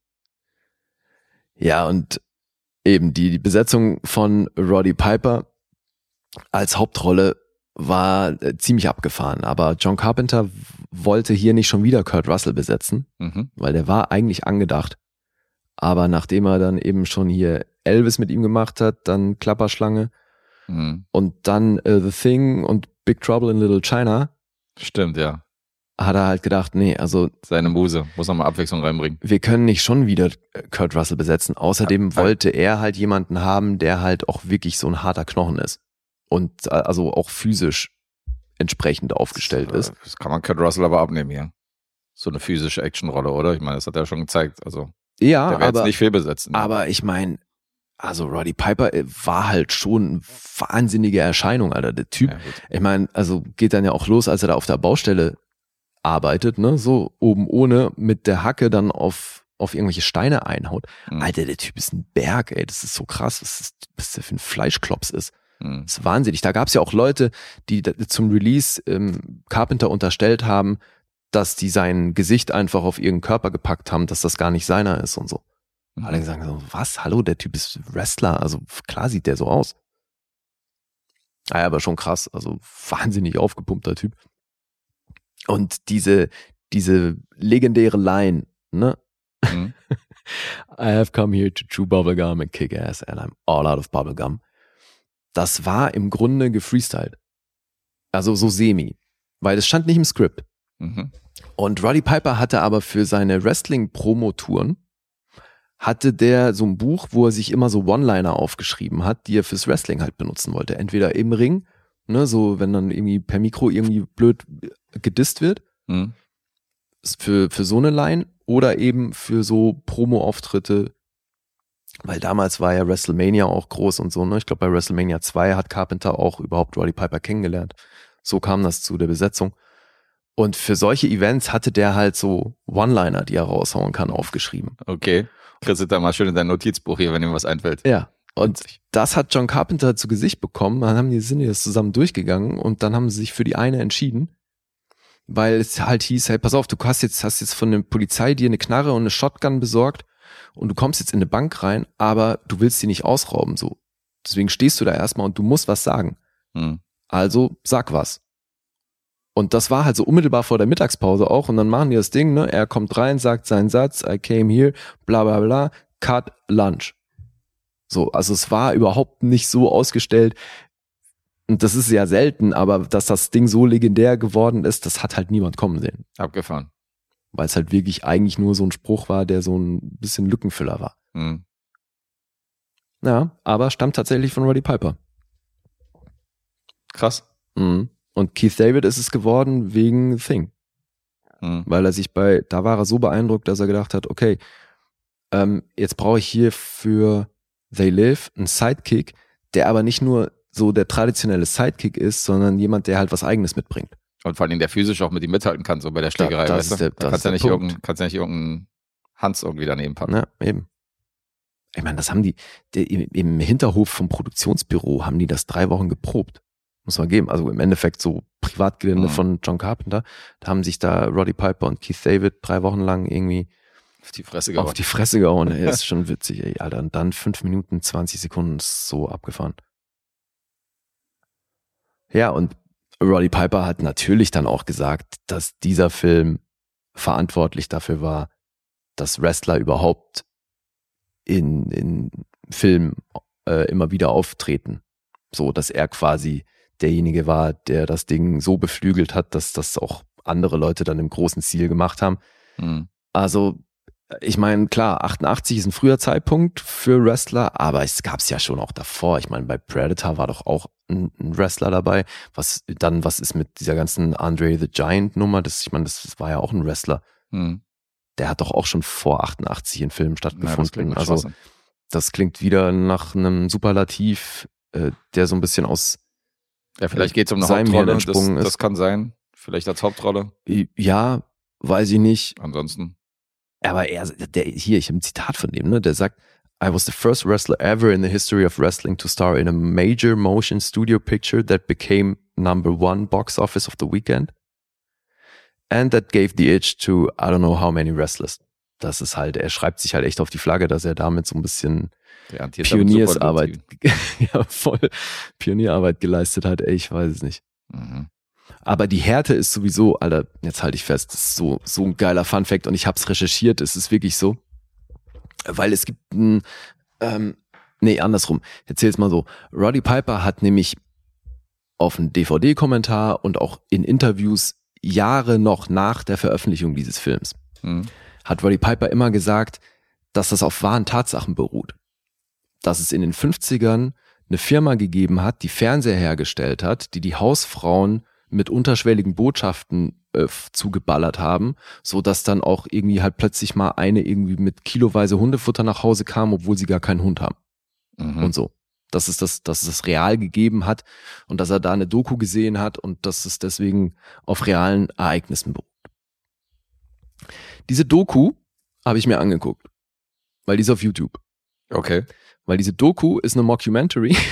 Ja, und eben die, die Besetzung von Roddy Piper als Hauptrolle war äh, ziemlich abgefahren, aber John Carpenter wollte hier nicht schon wieder Kurt Russell besetzen, Mhm. weil der war eigentlich angedacht. Aber nachdem er dann eben schon hier Elvis mit ihm gemacht hat, dann Klapperschlange Mhm. und dann äh, The Thing und Big Trouble in Little China, Stimmt, ja. Hat er halt gedacht, nee, also Seine Muse. Muss nochmal Abwechslung reinbringen. wir können nicht schon wieder Kurt Russell besetzen. Außerdem Ja, ja. wollte er halt jemanden haben, der halt auch wirklich so ein harter Knochen ist. Und äh, also auch physisch entsprechend aufgestellt das, ist. äh, Das kann man Kurt Russell aber abnehmen hier. So eine physische Actionrolle, oder? Ich meine, das hat er schon gezeigt. Also, Ja, der wäre jetzt aber, nicht fehlbesetzt. ne? aber ich meine, also Roddy Piper äh, war halt schon eine wahnsinnige Erscheinung, Alter. Der Typ, Ja, ich meine, also geht dann ja auch los, als er da auf der Baustelle arbeitet, ne, so oben ohne mit der Hacke dann auf auf irgendwelche Steine einhaut. Mhm. Alter, der Typ ist ein Berg, ey, das ist so krass, was, ist, was der für ein Fleischklops ist. Mhm. Das ist wahnsinnig. Da gab es ja auch Leute, die zum Release ähm, Carpenter unterstellt haben, dass die sein Gesicht einfach auf ihren Körper gepackt haben, dass das gar nicht seiner ist und so. Mhm. Alle sagen so, was? Hallo, der Typ ist Wrestler, also klar sieht der so aus. Ah ja, aber schon krass, also wahnsinnig aufgepumpter Typ. Und diese, diese legendäre Line, ne? Mhm. I have come here to chew bubblegum and kick ass and I'm all out of bubblegum. Das war im Grunde gefreestylt. Also so semi. Weil es stand nicht im Skript. Mhm. Und Roddy Piper hatte aber für seine Wrestling-Promo-Touren hatte der so ein Buch, wo er sich immer so One-Liner aufgeschrieben hat, die er fürs Wrestling halt benutzen wollte. Entweder im Ring, ne, so wenn dann irgendwie per Mikro irgendwie blöd gedisst wird, Hm. für, für so eine Line oder eben für so Promo-Auftritte, weil damals war ja WrestleMania auch groß und so, ne? Ich glaube, bei WrestleMania 2 hat Carpenter auch überhaupt Roddy Piper kennengelernt. So kam das zu der Besetzung. Und für solche Events hatte der halt so One-Liner, die er raushauen kann, aufgeschrieben. Okay. Kriegst du da mal schön in dein Notizbuch hier, wenn dir was einfällt. Ja. Und das hat John Carpenter zu Gesicht bekommen. Dann haben die, sind die das zusammen durchgegangen und dann haben sie sich für die eine entschieden. Weil es halt hieß, hey, pass auf, du hast jetzt, hast jetzt von der Polizei dir eine Knarre und eine Shotgun besorgt und du kommst jetzt in eine Bank rein, aber du willst sie nicht ausrauben, so. Deswegen stehst du da erstmal und du musst was sagen. Hm. Also sag was. Und das war halt so unmittelbar vor der Mittagspause auch. Und dann machen die das Ding, ne? Er kommt rein, sagt seinen Satz, I came here, bla bla bla, cut, lunch. So, also es war überhaupt nicht so ausgestellt. Und das ist ja selten, aber dass das Ding so legendär geworden ist, das hat halt niemand kommen sehen. Abgefahren. Weil es halt wirklich eigentlich nur so ein Spruch war, der so ein bisschen Lückenfüller war. Hm. Ja, aber stammt tatsächlich von Roddy Piper. Krass. Mhm. Und Keith David ist es geworden wegen Thing. Hm. weil er sich bei, da war er so beeindruckt, dass er gedacht hat, okay, ähm, jetzt brauche ich hier für They Live einen Sidekick, der aber nicht nur so der traditionelle Sidekick ist, sondern jemand, der halt was Eigenes mitbringt. Und vor allem der physisch auch mit ihm mithalten kann, so bei der Schlägerei, das weißt ist du? der- da das kannst ja nicht irgendeinen, kannst ja nicht irgendeinen Hans irgendwie daneben packen. Ja, eben. Ich meine, das haben die, der, im, Hinterhof vom Produktionsbüro haben die das drei Wochen geprobt. Muss man geben. Also im Endeffekt so Privatgelände Mhm. von John Carpenter. Da haben sich da Roddy Piper und Keith David drei Wochen lang irgendwie Auf die Fresse auf gehauen. die Fresse gehauen. Ey, ist schon witzig, ey, Alter. Und dann fünf Minuten, 20 Sekunden ist so abgefahren. Ja, und Roddy Piper hat natürlich dann auch gesagt, dass dieser Film verantwortlich dafür war, dass Wrestler überhaupt in, in Filmen äh, immer wieder auftreten. So, dass er quasi derjenige war, der das Ding so beflügelt hat, dass das auch andere Leute dann im großen Ziel gemacht haben. Hm. Also, ich meine, klar, 88 ist ein früher Zeitpunkt für Wrestler, aber es gab es ja schon auch davor. Ich meine, bei Predator war doch auch ein, ein Wrestler dabei. Was dann, was ist mit dieser ganzen Andre the Giant Nummer? Das, ich meine, das, das war ja auch ein Wrestler. Hm. Der hat doch auch schon vor 88 in Filmen das stattgefunden. klingt nach also, das klingt wieder nach einem Superlativ, äh, der so ein bisschen aus, Ja, vielleicht geht es um eine Hauptrolle. Das, das kann sein. Vielleicht als Hauptrolle. ja, weiß ich nicht, Ansonsten. Aber er, der, hier, ich habe ein Zitat von dem, ne? Der sagt, I was the first wrestler ever in the history of wrestling to star in a major motion studio picture that became number one box office of the weekend. And that gave the itch to I don't know how many wrestlers. Das ist halt, er schreibt sich halt echt auf die Flagge, dass er damit so ein bisschen damit Pioniersarbeit, ja, voll Pionierarbeit geleistet hat. Ey, ich weiß es nicht. Mhm. Aber die Härte ist sowieso, Alter, jetzt halte ich fest, das ist so, so ein geiler Funfact und ich habe es recherchiert, es ist wirklich so. Weil es gibt ein, ähm, nee, andersrum, erzähl's mal so. Roddy Piper hat nämlich auf einen DVD-Kommentar und auch in Interviews Jahre noch nach der Veröffentlichung dieses Films, Mhm. hat Roddy Piper immer gesagt, dass das auf wahren Tatsachen beruht. Dass es in den 50ern eine Firma gegeben hat, die Fernseher hergestellt hat, die die Hausfrauen mit unterschwelligen Botschaften äh, zugeballert haben, so dass dann auch irgendwie halt plötzlich mal eine irgendwie mit kiloweise Hundefutter nach Hause kam, obwohl sie gar keinen Hund haben Mhm. und so. Dass es das, dass es das real gegeben hat und dass er da eine Doku gesehen hat und dass es deswegen auf realen Ereignissen beruht. Diese Doku habe ich mir angeguckt, weil die ist auf YouTube. Okay. Weil diese Doku ist eine Mockumentary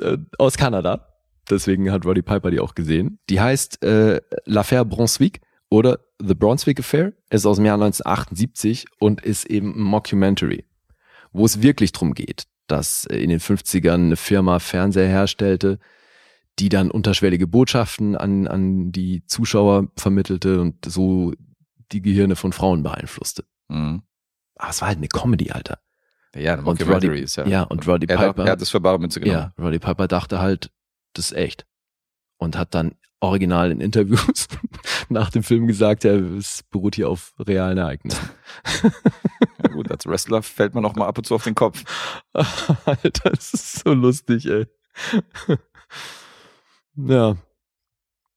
äh, aus Kanada. Deswegen hat Roddy Piper die auch gesehen. Die heißt äh, L'Affaire Brunswick oder The Brunswick Affair. Ist aus dem Jahr 1978 und ist eben ein Mockumentary, wo es wirklich drum geht, dass in den 50ern eine Firma Fernseher herstellte, die dann unterschwellige Botschaften an, an die Zuschauer vermittelte und so die Gehirne von Frauen beeinflusste. Mhm. Aber es war halt eine Comedy, Alter. Ja, eine Und Mockumentary Roddy- ist ja. ja, und Roddy er, Piper- Er hat es für bare Münze genommen. Ja, Roddy Piper dachte halt, ist echt. Und hat dann original in Interviews nach dem Film gesagt, ja, es beruht hier auf realen Ereignissen. Ja, gut, als Wrestler fällt man auch mal ab und zu auf den Kopf. Alter, das ist so lustig, ey. ja.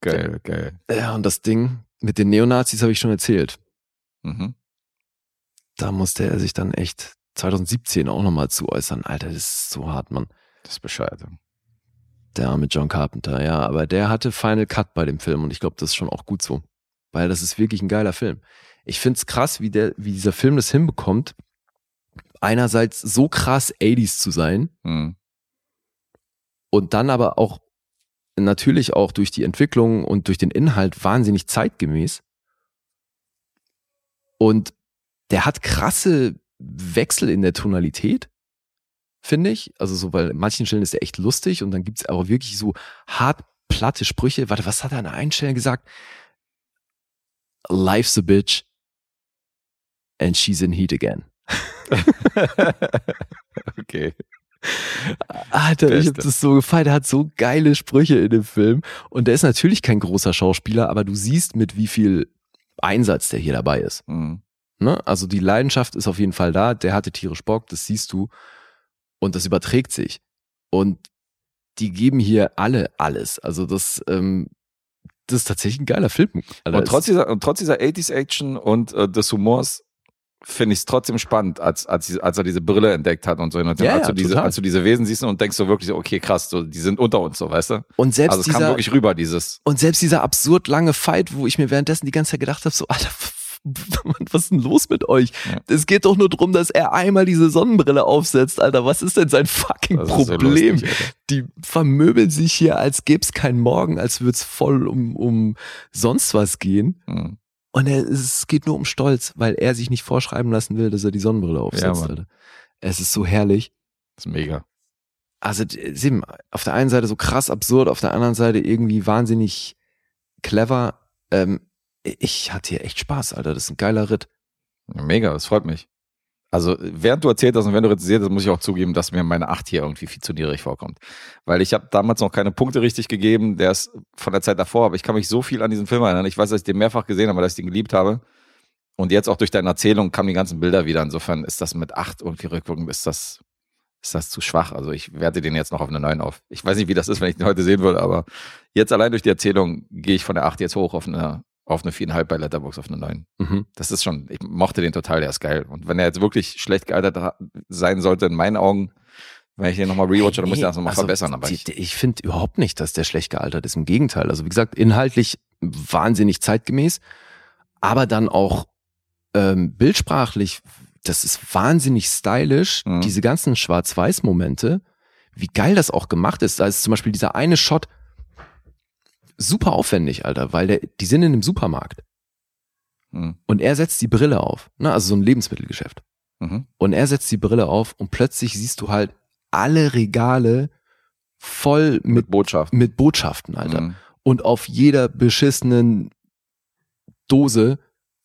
Geil, geil. Ja, und das Ding mit den Neonazis habe ich schon erzählt. Mhm. Da musste er sich dann echt 2017 auch nochmal zu äußern. Alter, das ist so hart, Mann. Das ist Bescheid. Der arme John Carpenter, ja. Aber der hatte Final Cut bei dem Film und ich glaube, das ist schon auch gut so. Weil das ist wirklich ein geiler Film. Ich find's krass, wie, der, wie dieser Film das hinbekommt, einerseits so krass 80s zu sein Mhm. und dann aber auch natürlich auch durch die Entwicklung und durch den Inhalt wahnsinnig zeitgemäß. Und der hat krasse Wechsel in der Tonalität, finde ich. Also so, weil in manchen Stellen ist er echt lustig und dann gibt's aber wirklich so hart platte Sprüche. Warte, was hat er an der einen Stelle gesagt? Life's a bitch and she's in heat again. okay. Alter, ich hab das so gefeiert. Er hat so geile Sprüche in dem Film. Und der ist natürlich kein großer Schauspieler, aber du siehst, mit wie viel Einsatz der hier dabei ist. Mhm. Ne? Also die Leidenschaft ist auf jeden Fall da. Der hatte tierisch Bock, das siehst du. Und das überträgt sich. Und die geben hier alle alles. Also das, ähm, das ist tatsächlich ein geiler Film. Alter. Und trotz dieser, und trotz dieser 80s-Action und äh, des Humors finde ich es trotzdem spannend, als, als, als er diese Brille entdeckt hat und so. Und Ja, als, ja, du diese, total. als du diese Wesen siehst und denkst so wirklich so, okay, krass, so, die sind unter uns, so, weißt du? und selbst Also es kam dieser, wirklich rüber, dieses. Und selbst dieser absurd lange Fight, wo ich mir währenddessen die ganze Zeit gedacht habe, so, Alter, was ist denn los mit euch? Ja. Es geht doch nur drum, dass er einmal diese Sonnenbrille aufsetzt, Alter. Was ist denn sein fucking Das ist so Problem? lustig, die vermöbeln sich hier, als gäb's keinen Morgen, als würd's voll um, um sonst was gehen. Mhm. Und er, es geht nur um Stolz, weil er sich nicht vorschreiben lassen will, dass er die Sonnenbrille aufsetzt. Alter. Es ist so herrlich. Das ist mega. Also, Sim, auf der einen Seite so krass absurd, auf der anderen Seite irgendwie wahnsinnig clever. Ähm, ich hatte hier echt Spaß, Alter. Das ist ein geiler Ritt. Mega, das freut mich. Also, während du erzählt hast und wenn du rezensierst, hast, muss ich auch zugeben, dass mir meine 8 hier irgendwie viel zu niedrig vorkommt. Weil ich habe damals noch keine Punkte richtig gegeben, der ist von der Zeit davor, aber ich kann mich so viel an diesen Film erinnern. Ich weiß, dass ich den mehrfach gesehen habe, dass ich den geliebt habe. Und jetzt auch durch deine Erzählung kamen die ganzen Bilder wieder. Insofern ist das mit 8 irgendwie rückwirkend, ist das, ist das zu schwach. Also ich werte den jetzt noch auf eine 9 auf. Ich weiß nicht, wie das ist, wenn ich den heute sehen würde, aber jetzt allein durch die Erzählung gehe ich von der 8 jetzt hoch auf eine, auf eine 4,5 bei Letterbox auf eine 9 Mhm. das ist schon, ich mochte den total, der ist geil. Und wenn er jetzt wirklich schlecht gealtert sein sollte, in meinen Augen, wenn ich den nochmal rewatche, dann muss ich das nochmal also, verbessern. Aber ich, ich finde überhaupt nicht, dass der schlecht gealtert ist. Im Gegenteil. Also, wie gesagt, inhaltlich wahnsinnig zeitgemäß, aber dann auch ähm, bildsprachlich, das ist wahnsinnig stylisch. Mhm. Diese ganzen Schwarz-Weiß-Momente, wie geil das auch gemacht ist. Da ist zum Beispiel dieser eine Shot super aufwendig, Alter, weil der, die sind in einem Supermarkt hm, und er setzt die Brille auf, ne, also so ein Lebensmittelgeschäft. mhm, Und er setzt die Brille auf und plötzlich siehst du halt alle Regale voll mit mit, Botschaft. mit Botschaften, Alter. Mhm. Und auf jeder beschissenen Dose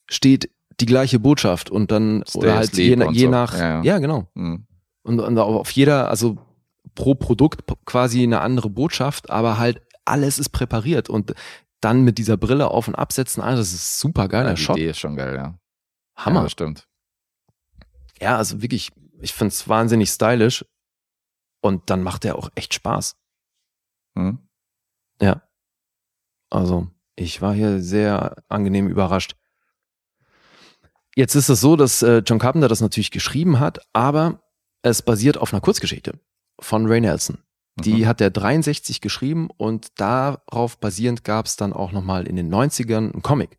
steht die gleiche Botschaft und dann, Stay oder halt je, na- je so. nach, Ja, ja, ja. genau. Mhm. Und, und auf jeder, also pro Produkt quasi eine andere Botschaft, aber halt alles ist präpariert und dann mit dieser Brille auf und absetzen, ah, das ist super geiler Ja, die Shot. Idee ist schon geil, ja. Ja, Hammer. das stimmt. Ja, also wirklich, ich find's wahnsinnig stylisch und dann macht er auch echt Spaß. Mhm. Ja. Also, ich war hier sehr angenehm überrascht. Jetzt ist es so, dass äh, John Carpenter das natürlich geschrieben hat, aber es basiert auf einer Kurzgeschichte von Ray Nelson. Die Mhm. hat er 63 geschrieben und darauf basierend gab es dann auch nochmal in den 90ern einen Comic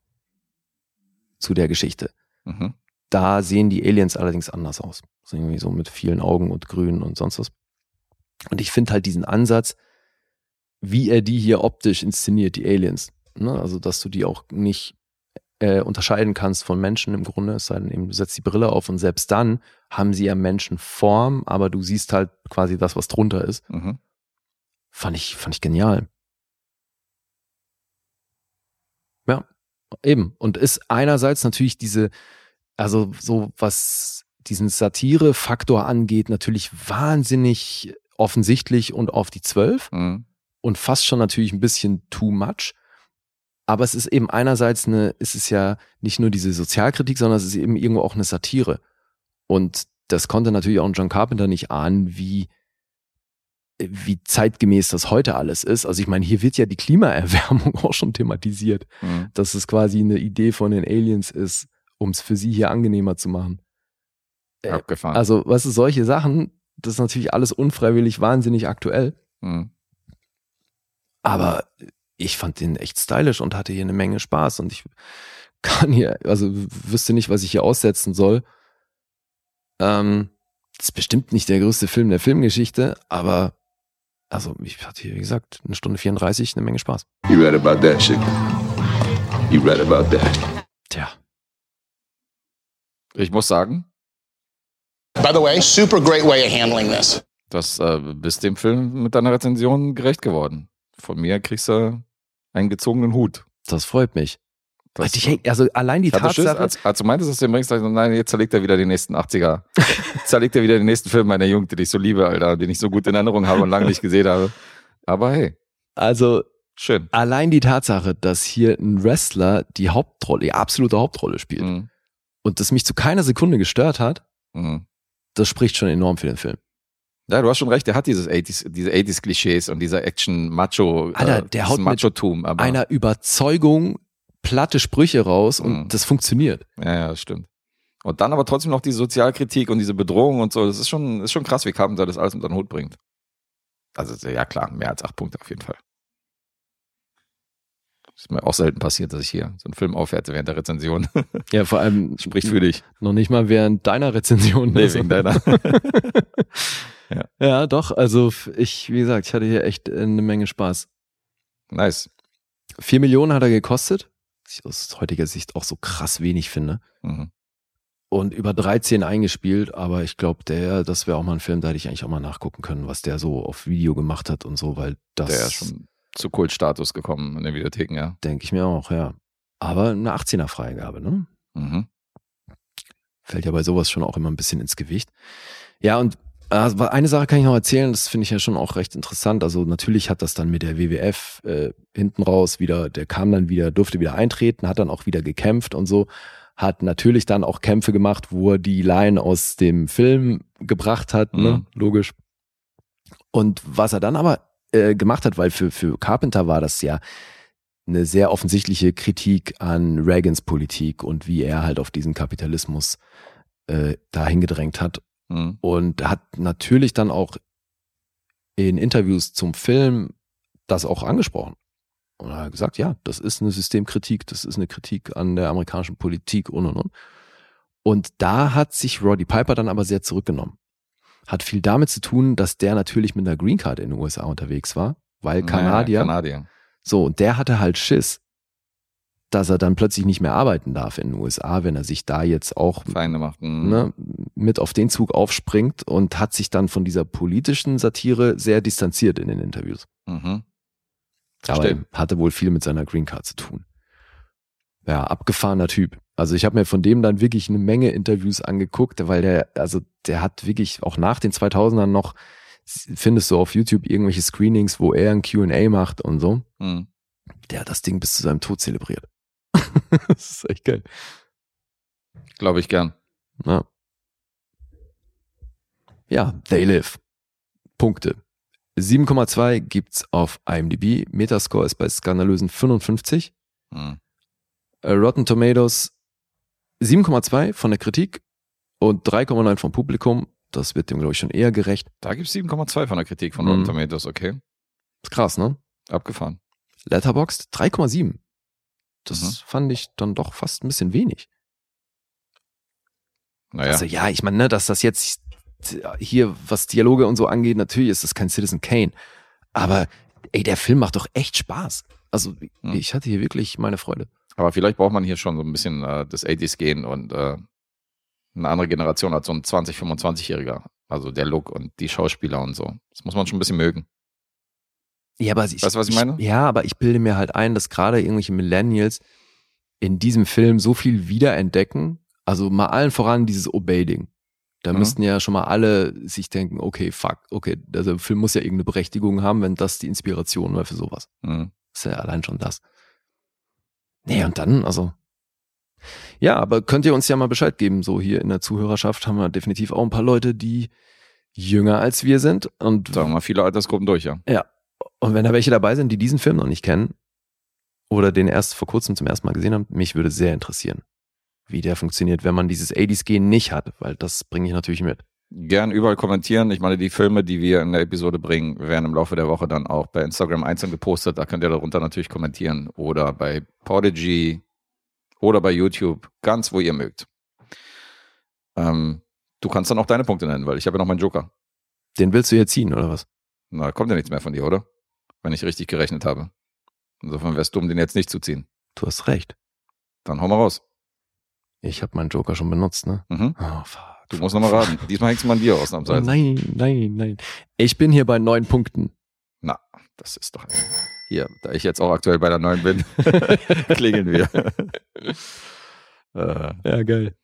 zu der Geschichte. Mhm. Da sehen die Aliens allerdings anders aus. So irgendwie so mit vielen Augen und Grün und sonst was. Und ich finde halt diesen Ansatz, wie er die hier optisch inszeniert, die Aliens. Ne? Also, dass du die auch nicht äh, unterscheiden kannst von Menschen im Grunde, es sei denn eben, du setzt die Brille auf und selbst dann haben sie ja Menschenform, aber du siehst halt quasi das, was drunter ist. Mhm. Fand ich, fand ich genial. Ja, eben. Und ist einerseits natürlich diese, also so was diesen Satire-Faktor angeht, natürlich wahnsinnig offensichtlich und auf die Zwölf Mhm. und fast schon natürlich ein bisschen too much. Aber es ist eben einerseits eine, ist es ja nicht nur diese Sozialkritik, sondern es ist eben irgendwo auch eine Satire. Und das konnte natürlich auch ein John Carpenter nicht ahnen, wie, wie zeitgemäß das heute alles ist. Also ich meine, hier wird ja die Klimaerwärmung auch schon thematisiert, Mhm. dass es quasi eine Idee von den Aliens ist, um es für sie hier angenehmer zu machen. Äh, Abgefahren. Also, was ist solche Sachen, das ist natürlich alles unfreiwillig wahnsinnig aktuell. Mhm. Aber ich fand den echt stylisch und hatte hier eine Menge Spaß und ich kann hier, also wüsste nicht, was ich hier aussetzen soll. Ähm, das ist bestimmt nicht der größte Film der Filmgeschichte, aber also ich hatte hier, wie gesagt, eine Stunde 34, eine Menge Spaß. You read about that shit. You read about that. Tja. Ich muss sagen, By the way, super great way of handling this. dass äh, bist dem Film mit deiner Rezension gerecht geworden. Von mir kriegst du einen gezogenen Hut. Das freut mich. Das, Also, ich, also allein die hatte Schiss, Tatsache, als, als du meintest, dass du den bringst, dachte ich, nein, jetzt zerlegt er wieder den nächsten 80er. zerlegt er wieder den nächsten Film meiner Jugend, den ich so liebe, Alter, den ich so gut in Erinnerung habe und lange nicht gesehen habe. Aber hey, also schön. allein die Tatsache, dass hier ein Wrestler die Hauptrolle, die absolute Hauptrolle spielt Mhm. und das mich zu keiner Sekunde gestört hat, Mhm. das spricht schon enorm für den Film. Ja, du hast schon recht, der hat dieses 80s, diese 80s-Klischees und dieser Action-Macho, Alter, der dieses haut mit Macho-Tum. Aber, Einer Überzeugung platte Sprüche raus und Mhm. das funktioniert. Ja, ja, das stimmt. Und dann aber trotzdem noch die Sozialkritik und diese Bedrohung und so. Das ist schon, ist schon krass, wie Carpenter das alles unter den Hut bringt. Also, ja klar, mehr als acht Punkte auf jeden Fall. Ist mir auch selten passiert, dass ich hier so einen Film aufwerte während der Rezension. Ja, vor allem Spricht für dich. noch nicht mal während deiner Rezension. Nee, wegen deiner. ja, doch. Also ich, wie gesagt, ich hatte hier echt äh, eine Menge Spaß. Nice. Vier Millionen hat er gekostet, ich aus heutiger Sicht auch so krass wenig finde. Mhm. Und über 13 eingespielt, aber ich glaube, der, das wäre auch mal ein Film, da hätte ich eigentlich auch mal nachgucken können, was der so auf Video gemacht hat und so, weil das Der ist schon zu Kultstatus gekommen in den Videotheken, ja. denke ich mir auch, ja. Aber eine 18er Freigabe, ne? Mhm. Fällt ja bei sowas schon auch immer ein bisschen ins Gewicht. Ja, und äh, eine Sache kann ich noch erzählen, das finde ich ja schon auch recht interessant. Also natürlich hat das dann mit der WWF äh, hinten raus wieder, der kam dann wieder, durfte wieder eintreten, hat dann auch wieder gekämpft und so. Hat natürlich dann auch Kämpfe gemacht, wo er die Line aus dem Film gebracht hat, ne? Mhm. Logisch. Und was er dann aber äh, gemacht hat, weil für, für Carpenter war das ja eine sehr offensichtliche Kritik an Reagans Politik und wie er halt auf diesen Kapitalismus äh, dahin gedrängt hat. Mhm. Und hat natürlich dann auch in Interviews zum Film das auch angesprochen. Und er hat gesagt, ja, das ist eine Systemkritik, das ist eine Kritik an der amerikanischen Politik und und und. Und da hat sich Roddy Piper dann aber sehr zurückgenommen. Hat viel damit zu tun, dass der natürlich mit einer Green Card in den USA unterwegs war, weil Kanadier. Ja, Kanadier. So, und der hatte halt Schiss, dass er dann plötzlich nicht mehr arbeiten darf in den USA, wenn er sich da jetzt auch. Mhm. ne, mit auf den Zug aufspringt und hat sich dann von dieser politischen Satire sehr distanziert in den Interviews. Mhm. Aber hatte wohl viel mit seiner Green Card zu tun. Ja, abgefahrener Typ. Also ich habe mir von dem dann wirklich eine Menge Interviews angeguckt, weil der, also der hat wirklich auch nach den 2000ern noch, findest du auf YouTube irgendwelche Screenings, wo er ein Q&A macht und so. Mhm. Der hat das Ding bis zu seinem Tod zelebriert. das ist echt geil. Glaube ich gern. Ja. ja, They Live. Punkte. 7,2 gibt's auf IMDb. Metascore ist bei skandalösen 55. Mhm. Äh, Rotten Tomatoes 7,2 von der Kritik und 3,9 vom Publikum. Das wird dem, glaube ich, schon eher gerecht. Da gibt es 7,2 von der Kritik von Mhm. Rotten Tomatoes, okay. Ist krass, ne? Abgefahren. Letterboxd 3,7. Das Mhm. fand ich dann doch fast ein bisschen wenig. Naja. Also ja, ich meine, ne, dass das jetzt hier, was Dialoge und so angeht, natürlich ist das kein Citizen Kane. Aber ey, der Film macht doch echt Spaß. Also Hm. ich hatte hier wirklich meine Freude. Aber vielleicht braucht man hier schon so ein bisschen äh, das 80s gehen und äh, eine andere Generation als so ein 20-, 25-Jähriger. Also der Look und die Schauspieler und so. Das muss man schon ein bisschen mögen. Ja, aber ich, Weißt du, was ich meine? Ja, aber ich bilde mir halt ein, dass gerade irgendwelche Millennials in diesem Film so viel wiederentdecken. Also mal allen voran dieses Obey-Ding. Da Mhm. müssten ja schon mal alle sich denken, okay, fuck, okay, also der Film muss ja irgendeine Berechtigung haben, wenn das die Inspiration war für sowas. Mhm. ist ja allein schon das. Nee, und dann, also. Ja, aber könnt ihr uns ja mal Bescheid geben. So hier in der Zuhörerschaft haben wir definitiv auch ein paar Leute, die jünger als wir sind. Und, Sagen wir mal viele Altersgruppen durch, ja. Und wenn da welche dabei sind, die diesen Film noch nicht kennen oder den erst vor kurzem zum ersten Mal gesehen haben, mich würde sehr interessieren, wie der funktioniert, wenn man dieses 80s-Gen nicht hat, weil das bringe ich natürlich mit. Gern überall kommentieren. Ich meine, die Filme, die wir in der Episode bringen, werden im Laufe der Woche dann auch bei Instagram einzeln gepostet. Da könnt ihr darunter natürlich kommentieren. Oder bei Podigy oder bei YouTube. Ganz, wo ihr mögt. Ähm, du kannst dann auch deine Punkte nennen, weil ich habe ja noch meinen Joker. Den willst du jetzt ziehen, oder was? Na, kommt ja nichts mehr von dir, oder? Wenn ich richtig gerechnet habe. Insofern wär's dumm, den jetzt nicht zu ziehen. Du hast recht. Dann hau mal raus. Ich habe meinen Joker schon benutzt, ne? Mhm. Oh, fuck. Du musst nochmal raten. Diesmal hängst du mal an dir ausnahmsweise. nein, nein, nein. Ich bin hier bei neun Punkten. Na, das ist doch. Hier, da ich jetzt auch aktuell bei der neuen bin, klingeln wir. äh, Ja, geil.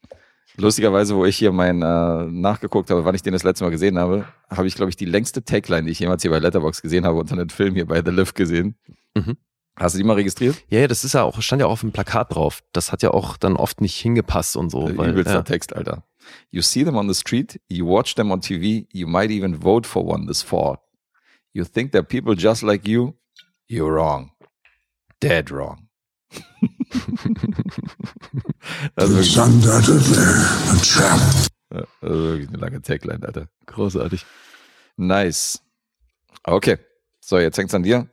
Lustigerweise, wo ich hier mein äh, nachgeguckt habe, wann ich den das letzte Mal gesehen habe, habe ich, glaube ich, die längste Tagline, die ich jemals hier bei Letterbox gesehen habe, unter einem Film hier bei The Lift gesehen. Mhm. Hast du die mal registriert? Ja, ja, das ist ja auch, stand ja auch auf dem Plakat drauf. Das hat ja auch dann oft nicht hingepasst und so. Äh, Weil, Übelster ja. Text, Alter. You see them on the street, you watch them on TV, you might even vote for one this fall. You think they're people just like you? You're wrong. Dead wrong. also, wirklich, also wirklich eine lange Tagline, Alter. Großartig. Nice. Okay. So, jetzt hängt's an dir.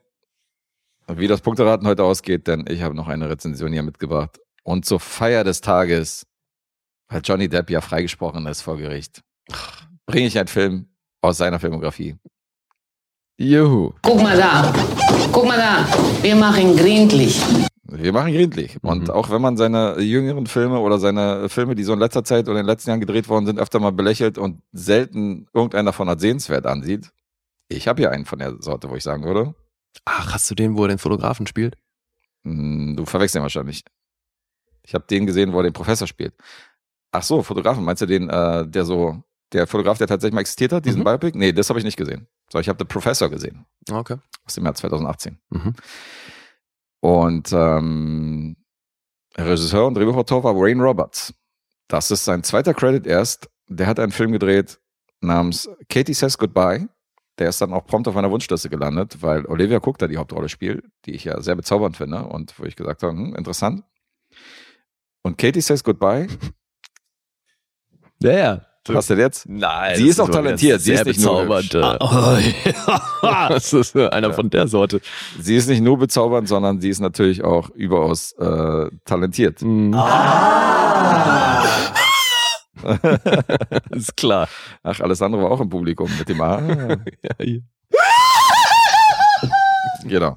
Wie das Punkteraten heute ausgeht, denn ich habe noch eine Rezension hier mitgebracht. Und zur Feier des Tages, weil Johnny Depp ja freigesprochen ist vor Gericht, bringe ich einen Film aus seiner Filmografie. Juhu. Guck mal da. Guck mal da. Wir machen gründlich. Wir machen gründlich. Und Mhm. auch wenn man seine jüngeren Filme oder seine Filme, die so in letzter Zeit oder in den letzten Jahren gedreht worden sind, öfter mal belächelt und selten irgendeiner davon als sehenswert ansieht, ich habe hier einen von der Sorte, wo ich sagen würde, Ach, hast du den, wo er den Fotografen spielt? Hm, Du verwechselst ihn wahrscheinlich. Ich habe den gesehen, wo er den Professor spielt. Ach so, Fotografen. Meinst du den, äh, der so, der Fotograf, der tatsächlich mal existiert hat, diesen Mhm. Biopic? Nee, das habe ich nicht gesehen. So, ich habe The Professor gesehen, Okay. aus dem Jahr 2018. Mhm. Und ähm, Regisseur und Drehbuchautor war Wayne Roberts. Das ist sein zweiter Credit erst. Der hat einen Film gedreht namens Katie Says Goodbye. Der ist dann auch prompt auf meiner Wunschliste gelandet, weil Olivia Cook da die Hauptrolle spielt, die ich ja sehr bezaubernd finde und wo ich gesagt habe, hm, interessant. Und Katie Says Goodbye, Ja, ja. Hast du jetzt? Nein. Sie ist auch talentiert, sie ist nicht nur bezaubernd. hübsch. äh. das ist einer von der Sorte. Sie ist nicht nur bezaubernd, sondern sie ist natürlich auch überaus äh, talentiert. Mhm. ist klar. Ach, alles andere war auch im Publikum mit dem A. Ja. Genau.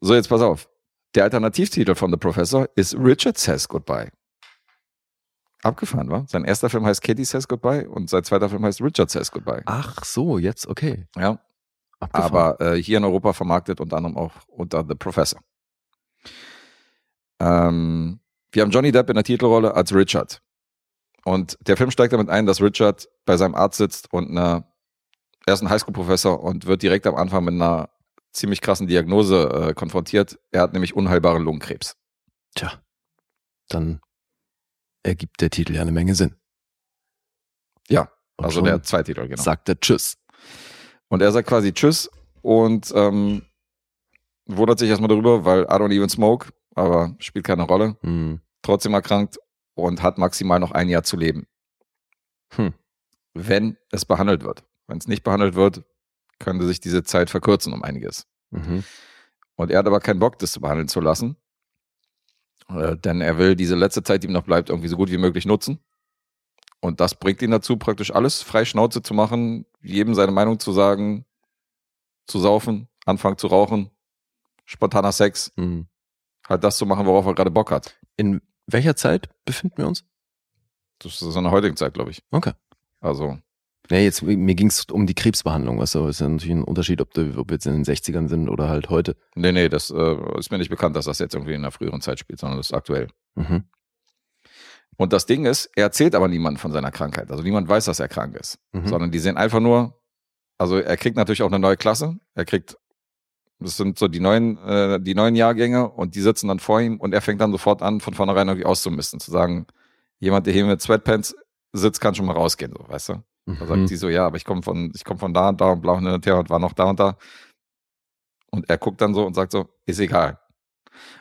So, jetzt pass auf. Der Alternativtitel von The Professor ist Richard Says Goodbye. Abgefahren, war? Sein erster Film heißt Katie Says Goodbye und sein zweiter Film heißt Richard Says Goodbye. Ach so, jetzt okay. Ja, Abgefahren. aber äh, hier in Europa vermarktet unter anderem auch unter The Professor. Ähm, wir haben Johnny Depp in der Titelrolle als Richard. Und der Film steigt damit ein, dass Richard bei seinem Arzt sitzt und eine, er ist ein Highschool-Professor und wird direkt am Anfang mit einer ziemlich krassen Diagnose äh, konfrontiert. Er hat nämlich unheilbaren Lungenkrebs. Tja, dann ergibt der Titel ja eine Menge Sinn. Ja, Und also der Zweititel, genau. Sagt er Tschüss. Und er sagt quasi Tschüss und ähm, wundert sich erstmal darüber, weil I don't even smoke, aber spielt keine Rolle. Hm. trotzdem erkrankt und hat maximal noch ein Jahr zu leben. Hm. Wenn es behandelt wird. Wenn es nicht behandelt wird, könnte sich diese Zeit verkürzen um einiges. Mhm. Und er hat aber keinen Bock, das zu behandeln zu lassen. Äh, denn er will diese letzte Zeit, die ihm noch bleibt, irgendwie so gut wie möglich nutzen. Und das bringt ihn dazu, praktisch alles frei Schnauze zu machen, jedem seine Meinung zu sagen, zu saufen, anfangen zu rauchen, spontaner Sex, Hm. halt das zu machen, worauf er gerade Bock hat. In welcher Zeit befinden wir uns? Das ist in der heutigen Zeit, glaube ich. Okay. Also, Nee, jetzt, mir ging es um die Krebsbehandlung, du, ist ja natürlich ein Unterschied, ob, du, ob wir jetzt in den 60ern sind oder halt heute. Nee, nee, das äh, ist mir nicht bekannt, dass das jetzt irgendwie in einer früheren Zeit spielt, sondern das ist aktuell. Mhm. Und das Ding ist, er erzählt aber niemand von seiner Krankheit. Also niemand weiß, dass er krank ist. Mhm. Sondern die sehen einfach nur, also er kriegt natürlich auch eine neue Klasse. Er kriegt Das sind so die neuen, äh, die neuen Jahrgänge und die sitzen dann vor ihm und er fängt dann sofort an, von vornherein irgendwie auszumisten, zu sagen, jemand, der hier mit Sweatpants sitzt, kann schon mal rausgehen, so, weißt du? Da Mhm. sagt die so, ja, aber ich komme von, ich komme von da und da und blau und hin und her und war noch da und da. Und er guckt dann so und sagt so, ist egal.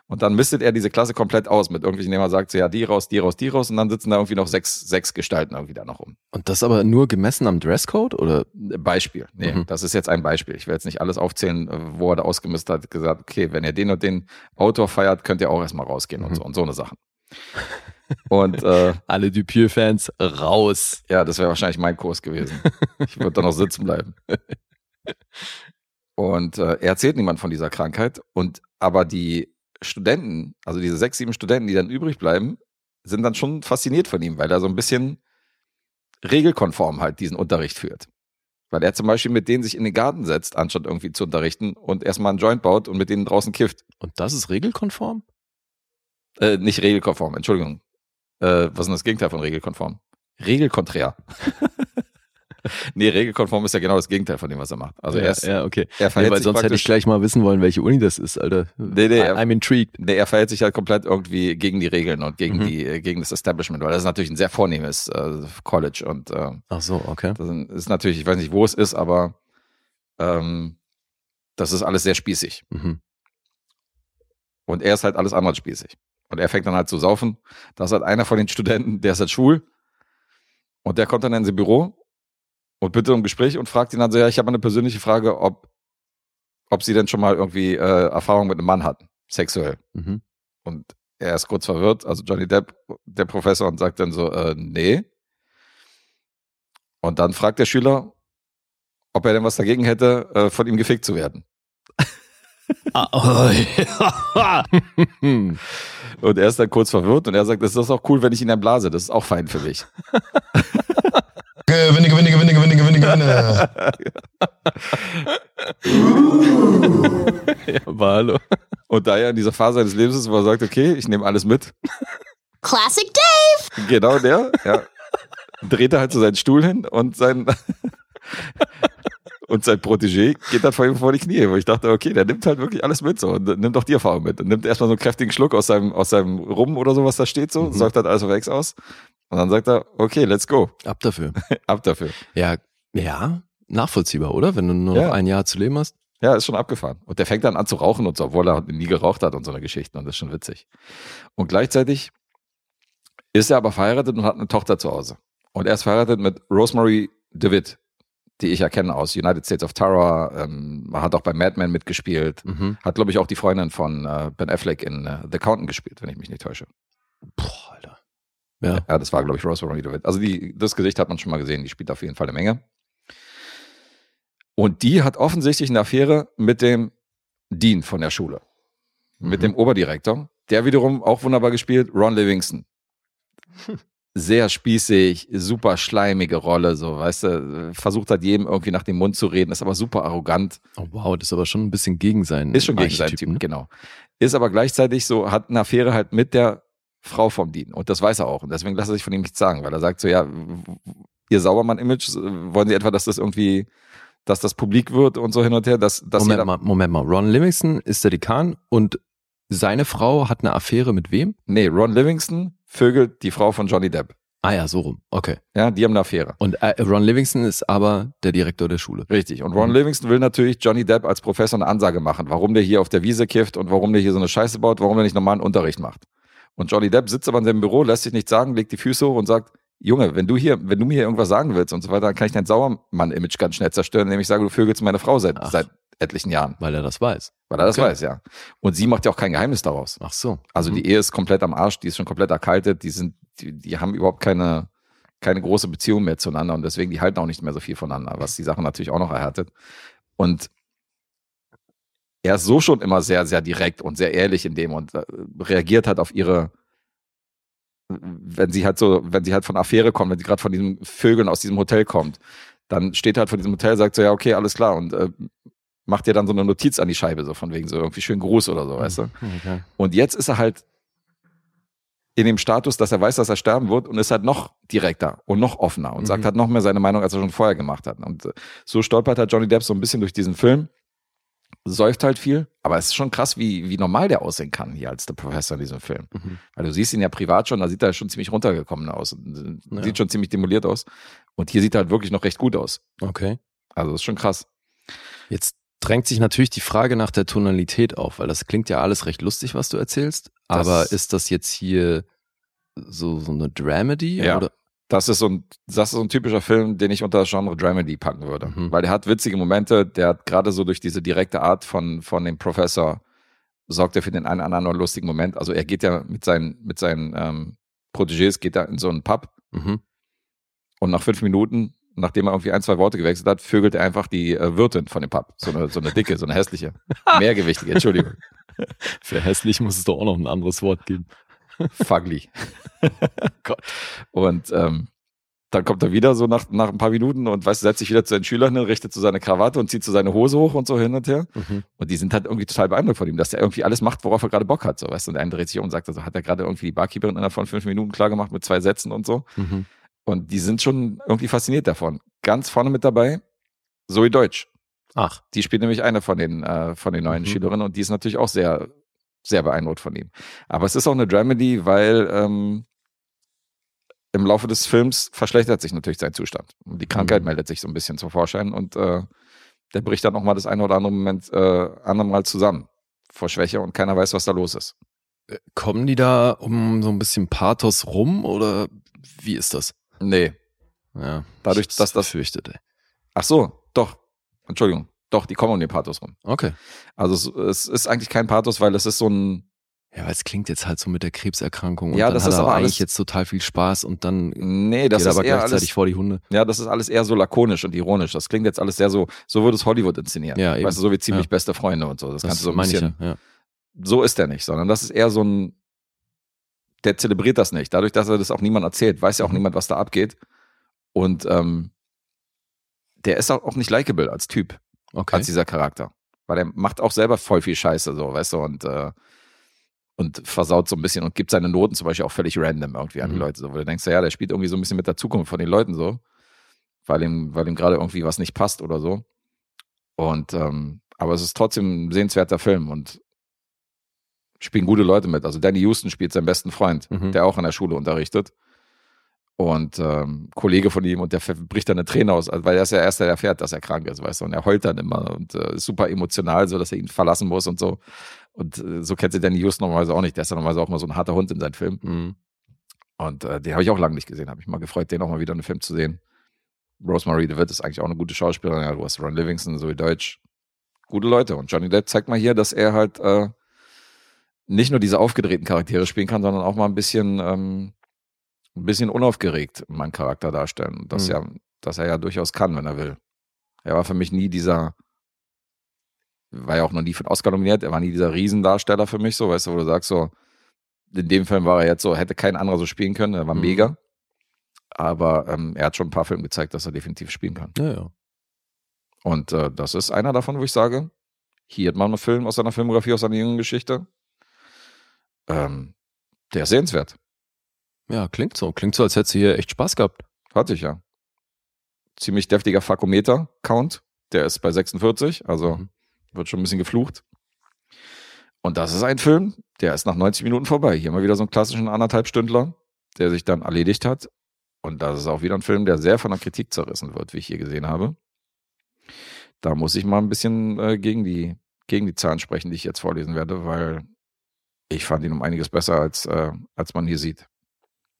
Und dann mistet er diese Klasse komplett aus mit irgendwelchen, indem er sagt so, ja, die raus, die raus, die raus und dann sitzen da irgendwie noch sechs, sechs Gestalten irgendwie da noch rum. Und das aber nur gemessen am Dresscode oder? Beispiel. Nee, Mhm. das ist jetzt ein Beispiel. Ich will jetzt nicht alles aufzählen, äh, wo er da ausgemistet hat, gesagt, okay, wenn ihr den und den Autor feiert, könnt ihr auch erstmal rausgehen und Mhm. so und so eine Sachen. Und äh, Alle Dupieux-Fans raus. ja, das wäre wahrscheinlich mein Kurs gewesen. Ich würde da noch sitzen bleiben. Und äh, er erzählt niemand von dieser Krankheit. Und aber die Studenten, also diese sechs, sieben Studenten, die dann übrig bleiben, sind dann schon fasziniert von ihm, weil er so ein bisschen regelkonform halt diesen Unterricht führt. Weil er zum Beispiel mit denen sich in den Garten setzt, anstatt irgendwie zu unterrichten und erstmal einen Joint baut und mit denen draußen kifft. Und das ist regelkonform? Äh, nicht regelkonform, Entschuldigung. Äh, was ist denn das Gegenteil von regelkonform? Regelkonträr. nee, regelkonform ist ja genau das Gegenteil von dem, was er macht. Also ja, er, ist, ja, okay. er Nee, verhält weil sich sonst hätte ich gleich mal wissen wollen, welche Uni das ist, Alter. Nee, nee, I- I'm intrigued. nee, er verhält sich halt komplett irgendwie gegen die Regeln und gegen Mhm. die, äh, gegen das Establishment, weil das ist natürlich ein sehr vornehmes äh, College und äh, Ach so, okay. das ist natürlich, ich weiß nicht, wo es ist, aber ähm, das ist alles sehr spießig. Mhm. Und er ist halt alles andere als spießig. Und er fängt dann halt zu saufen. Da ist halt einer von den Studenten, der ist halt schwul. Und der kommt dann in sein Büro und bittet um Gespräch und fragt ihn dann so, ja, ich habe eine persönliche Frage, ob, ob sie denn schon mal irgendwie äh, Erfahrung mit einem Mann hatten, sexuell. Mhm. Und er ist kurz verwirrt, also Johnny Depp, der Professor, und sagt dann so, äh, nee. Und dann fragt der Schüler, ob er denn was dagegen hätte, äh, von ihm gefickt zu werden. Ah, oh, ja. Und er ist dann kurz verwirrt und er sagt, das ist auch cool, wenn ich ihn dann blase, das ist auch fein für mich. Gewinne, gewinne, gewinne, gewinne, gewinne, gewinne. ja, aber hallo. Und da er in dieser Phase seines Lebens ist, wo er sagt, okay, ich nehme alles mit, Classic Dave. genau der, ja, dreht er halt so seinen Stuhl hin und sein und sein Protégé geht dann vor ihm vor die Knie, wo ich dachte, okay, der nimmt halt wirklich alles mit so und nimmt auch die Erfahrung mit und nimmt erstmal so einen kräftigen Schluck aus seinem, aus seinem Rum oder so, was da steht so, Mhm. säuft halt alles auf Ex aus und dann sagt er, okay, let's go, Ab dafür. ab dafür. Ja, ja, nachvollziehbar, oder? Wenn du nur noch Ja. ein Jahr zu leben hast. Ja, ist schon abgefahren. Und der fängt dann an zu rauchen und so, obwohl er nie geraucht hat und so eine Geschichten und das ist schon witzig. Und gleichzeitig ist er aber verheiratet und hat eine Tochter zu Hause. Und er ist verheiratet mit Rosemary DeWitt, die ich ja kenne aus United States of Terror. Ähm, hat auch bei Mad Men mitgespielt. Mhm. Hat, glaube ich, auch die Freundin von äh, Ben Affleck in äh, The Accountant gespielt, wenn ich mich nicht täusche. Boah, Alter. Ja. Ja, das war, glaube ich, Rosemary DeWitt. Also die, das Gesicht hat man schon mal gesehen, die spielt auf jeden Fall eine Menge. Und die hat offensichtlich eine Affäre mit dem Dean von der Schule. Mit Mhm. dem Oberdirektor. Der wiederum auch wunderbar gespielt, Ron Livingston. Sehr spießig, super schleimige Rolle, so, weißt du, versucht hat jedem irgendwie nach dem Mund zu reden, ist aber super arrogant, Oh, wow, das ist aber schon ein bisschen gegen seinen ist schon gegen seinen Typen, ne? genau. Ist aber gleichzeitig so, hat eine Affäre halt mit der Frau vom Dean. Und das weiß er auch. Und deswegen lässt er sich von ihm nichts sagen, weil er sagt so, ja, ihr Saubermann-Image, wollen Sie etwa, dass das irgendwie, dass das publik wird und so hin und her, dass, dass Moment mal, Moment mal. Ron Livingston ist der Dekan und seine Frau hat eine Affäre mit wem? nee, Ron Livingston vögelt die Frau von Johnny Depp. Ah ja, so rum. Okay. Ja, die haben eine Affäre. Und äh, Ron Livingston ist aber der Direktor der Schule. Richtig. Und Ron Mhm. Livingston will natürlich Johnny Depp als Professor eine Ansage machen, warum der hier auf der Wiese kifft und warum der hier so eine Scheiße baut, warum er nicht normalen Unterricht macht. Und Johnny Depp sitzt aber in seinem Büro, lässt sich nichts sagen, legt die Füße hoch und sagt, Junge, wenn du hier, wenn du mir hier irgendwas sagen willst und so weiter, dann kann ich dein Sauermann-Image ganz schnell zerstören, indem ich sage, du vögelst meine Frau seit, Ach. seit etlichen Jahren. Weil er das weiß. Weil er das Okay. weiß, ja. Und sie macht ja auch kein Geheimnis daraus. Ach so. Also Mhm. die Ehe ist komplett am Arsch, die ist schon komplett erkaltet, die sind, die, die haben überhaupt keine, keine große Beziehung mehr zueinander und deswegen, die halten auch nicht mehr so viel voneinander, was die Sache natürlich auch noch erhärtet. Und er ist so schon immer sehr, sehr direkt und sehr ehrlich in dem und äh, reagiert halt auf ihre, wenn sie halt so, wenn sie halt von Affäre kommt, wenn sie gerade von diesem Vögeln aus diesem Hotel kommt, dann steht er halt vor diesem Hotel, sagt so, ja, okay, alles klar und äh, macht dir dann so eine Notiz an die Scheibe, so von wegen so irgendwie schön Gruß oder so, weißt du? Okay. Und jetzt ist er halt in dem Status, dass er weiß, dass er sterben wird und ist halt noch direkter und noch offener und Mhm. sagt halt noch mehr seine Meinung, als er schon vorher gemacht hat. Und äh, so stolpert halt Johnny Depp so ein bisschen durch diesen Film säuft halt viel, aber es ist schon krass, wie, wie normal der aussehen kann hier als der Professor in diesem Film. Mhm. Weil du siehst ihn ja privat schon, da sieht er schon ziemlich runtergekommen aus. und, äh, Ja. Sieht schon ziemlich demoliert aus. Und hier sieht er halt wirklich noch recht gut aus. Okay. Also ist schon krass. Jetzt drängt sich natürlich die Frage nach der Tonalität auf, weil das klingt ja alles recht lustig, was du erzählst. Das- aber ist das jetzt hier so, so eine Dramedy? Ja. Oder? Das ist so ein, das ist so ein typischer Film, den ich unter das Genre Dramedy packen würde. Mhm. Weil der hat witzige Momente, der hat gerade so durch diese direkte Art von, von dem Professor sorgt er für den einen oder anderen lustigen Moment. Also er geht ja mit seinen, mit seinen ähm, Protégés, geht da in so einen Pub Mhm. und nach fünf Minuten, nachdem er irgendwie ein, zwei Worte gewechselt hat, vögelt er einfach die äh, Wirtin von dem Pub. So eine, so eine dicke, so eine hässliche. Mehrgewichtige, Entschuldigung. Für hässlich muss es doch auch noch ein anderes Wort geben. Fugly. Gott. Und ähm, dann kommt er wieder so nach, nach ein paar Minuten und weißt, setzt sich wieder zu den Schülern hin, richtet so seine Krawatte und zieht so seine Hose hoch und so hin und her. Mhm. Und die sind halt irgendwie total beeindruckt von ihm, dass er irgendwie alles macht, worauf er gerade Bock hat. So, weißt? Und der eine dreht sich um und sagt, also hat er gerade irgendwie die Barkeeperin innerhalb von fünf Minuten klar gemacht mit zwei Sätzen und so. Mhm. Und die sind schon irgendwie fasziniert davon. Ganz vorne mit dabei, Zoe Deutsch. Ach, Die spielt nämlich eine von den, äh, von den neuen Mhm. Schülerinnen und die ist natürlich auch sehr, sehr beeindruckt von ihm. Aber es ist auch eine Dramedy, weil ähm, im Laufe des Films verschlechtert sich natürlich sein Zustand. Und die Krankheit Mhm. meldet sich so ein bisschen zum Vorschein und äh, der bricht dann nochmal das eine oder andere Moment äh, andere Mal zusammen vor Schwäche und keiner weiß, was da los ist. kommen die da um so ein bisschen Pathos rum oder wie ist das? Nee. Ja, Dadurch, ich dass das- fürchtet, ey. Ach so, doch. Entschuldigung. Doch, die kommen um den Pathos rum. Okay. Also es, es ist eigentlich kein Pathos, weil es ist so ein, Ja, weil es klingt jetzt halt so mit der Krebserkrankung und Ja, dann das hat ist er aber eigentlich jetzt total viel Spaß und dann nee, das geht ist aber eher gleichzeitig alles, vor die Hunde. Ja, das ist alles eher so lakonisch und ironisch. Das klingt jetzt alles sehr so, so würde es Hollywood inszenieren. Ja, eben. Weißt du, so wie ziemlich Ja. beste Freunde und so. Das, Das, kannst du so ein ich bisschen. ja. ja. So ist der nicht, sondern das ist eher so ein, der zelebriert das nicht. Dadurch, dass er das auch niemand erzählt, weiß ja auch Mhm. niemand, was da abgeht. Und ähm, der ist auch nicht likable als Typ, Okay. als dieser Charakter. Weil er macht auch selber voll viel Scheiße, so, weißt du, und, äh, und versaut so ein bisschen und gibt seine Noten zum Beispiel auch völlig random irgendwie an die Mhm. Leute. So, wo du denkst, ja, der spielt irgendwie so ein bisschen mit der Zukunft von den Leuten so, weil ihm, weil ihm gerade irgendwie was nicht passt oder so. Und ähm, aber es ist trotzdem ein sehenswerter Film und spielen gute Leute mit. Also Danny Houston spielt seinen besten Freund, Mhm. der auch in der Schule unterrichtet. Und ähm, Kollege von ihm und der bricht dann eine Träne aus, also, weil er ist der Erste, der erfährt, dass er krank ist, weißt du, und er heult dann immer und äh, ist super emotional, so dass er ihn verlassen muss und so. Und äh, so kennt sie Danny Houston normalerweise auch nicht. Der ist ja normalerweise auch mal so ein harter Hund in seinen Filmen. Mhm. Und äh, den habe ich auch lange nicht gesehen. Habe ich mal gefreut, den auch mal wieder in einem Film zu sehen. Rosemary DeWitt ist eigentlich auch eine gute Schauspielerin. Ja, du hast Ron Livingston, Zoe Deutsch. Gute Leute. Und Johnny Depp zeigt mal hier, dass er halt äh, nicht nur diese aufgedrehten Charaktere spielen kann, sondern auch mal ein bisschen, ähm, ein bisschen unaufgeregt meinen Charakter darstellen. Das Mhm. ja, dass er ja durchaus kann, wenn er will. Er war für mich nie dieser, war ja auch noch nie für den Oscar nominiert, er war nie dieser Riesendarsteller für mich, so, weißt du, wo du sagst, so, in dem Film war er jetzt so, hätte kein anderer so spielen können, er war Mhm. mega. Aber ähm, er hat schon ein paar Filme gezeigt, dass er definitiv spielen kann. Ja, ja. Und äh, das ist einer davon, wo ich sage, hier hat man einen Film aus seiner Filmografie, aus seiner jungen Geschichte. Ähm, der ist sehenswert. Ja, klingt so. Klingt so, als hättest du hier echt Spaß gehabt. Hatte ich ja. Ziemlich deftiger Fakometer-Count. Der ist bei 46, also Mhm. wird schon ein bisschen geflucht. Und das ist ein Film, der ist nach 90 Minuten vorbei. Hier mal wieder so einen klassischen anderthalb Stündler, der sich dann erledigt hat. Und das ist auch wieder ein Film, der sehr von der Kritik zerrissen wird, wie ich hier gesehen habe. Da muss ich mal ein bisschen äh, gegen, die, gegen die Zahlen sprechen, die ich jetzt vorlesen werde, weil ich fand ihn um einiges besser, als, äh, als man hier sieht.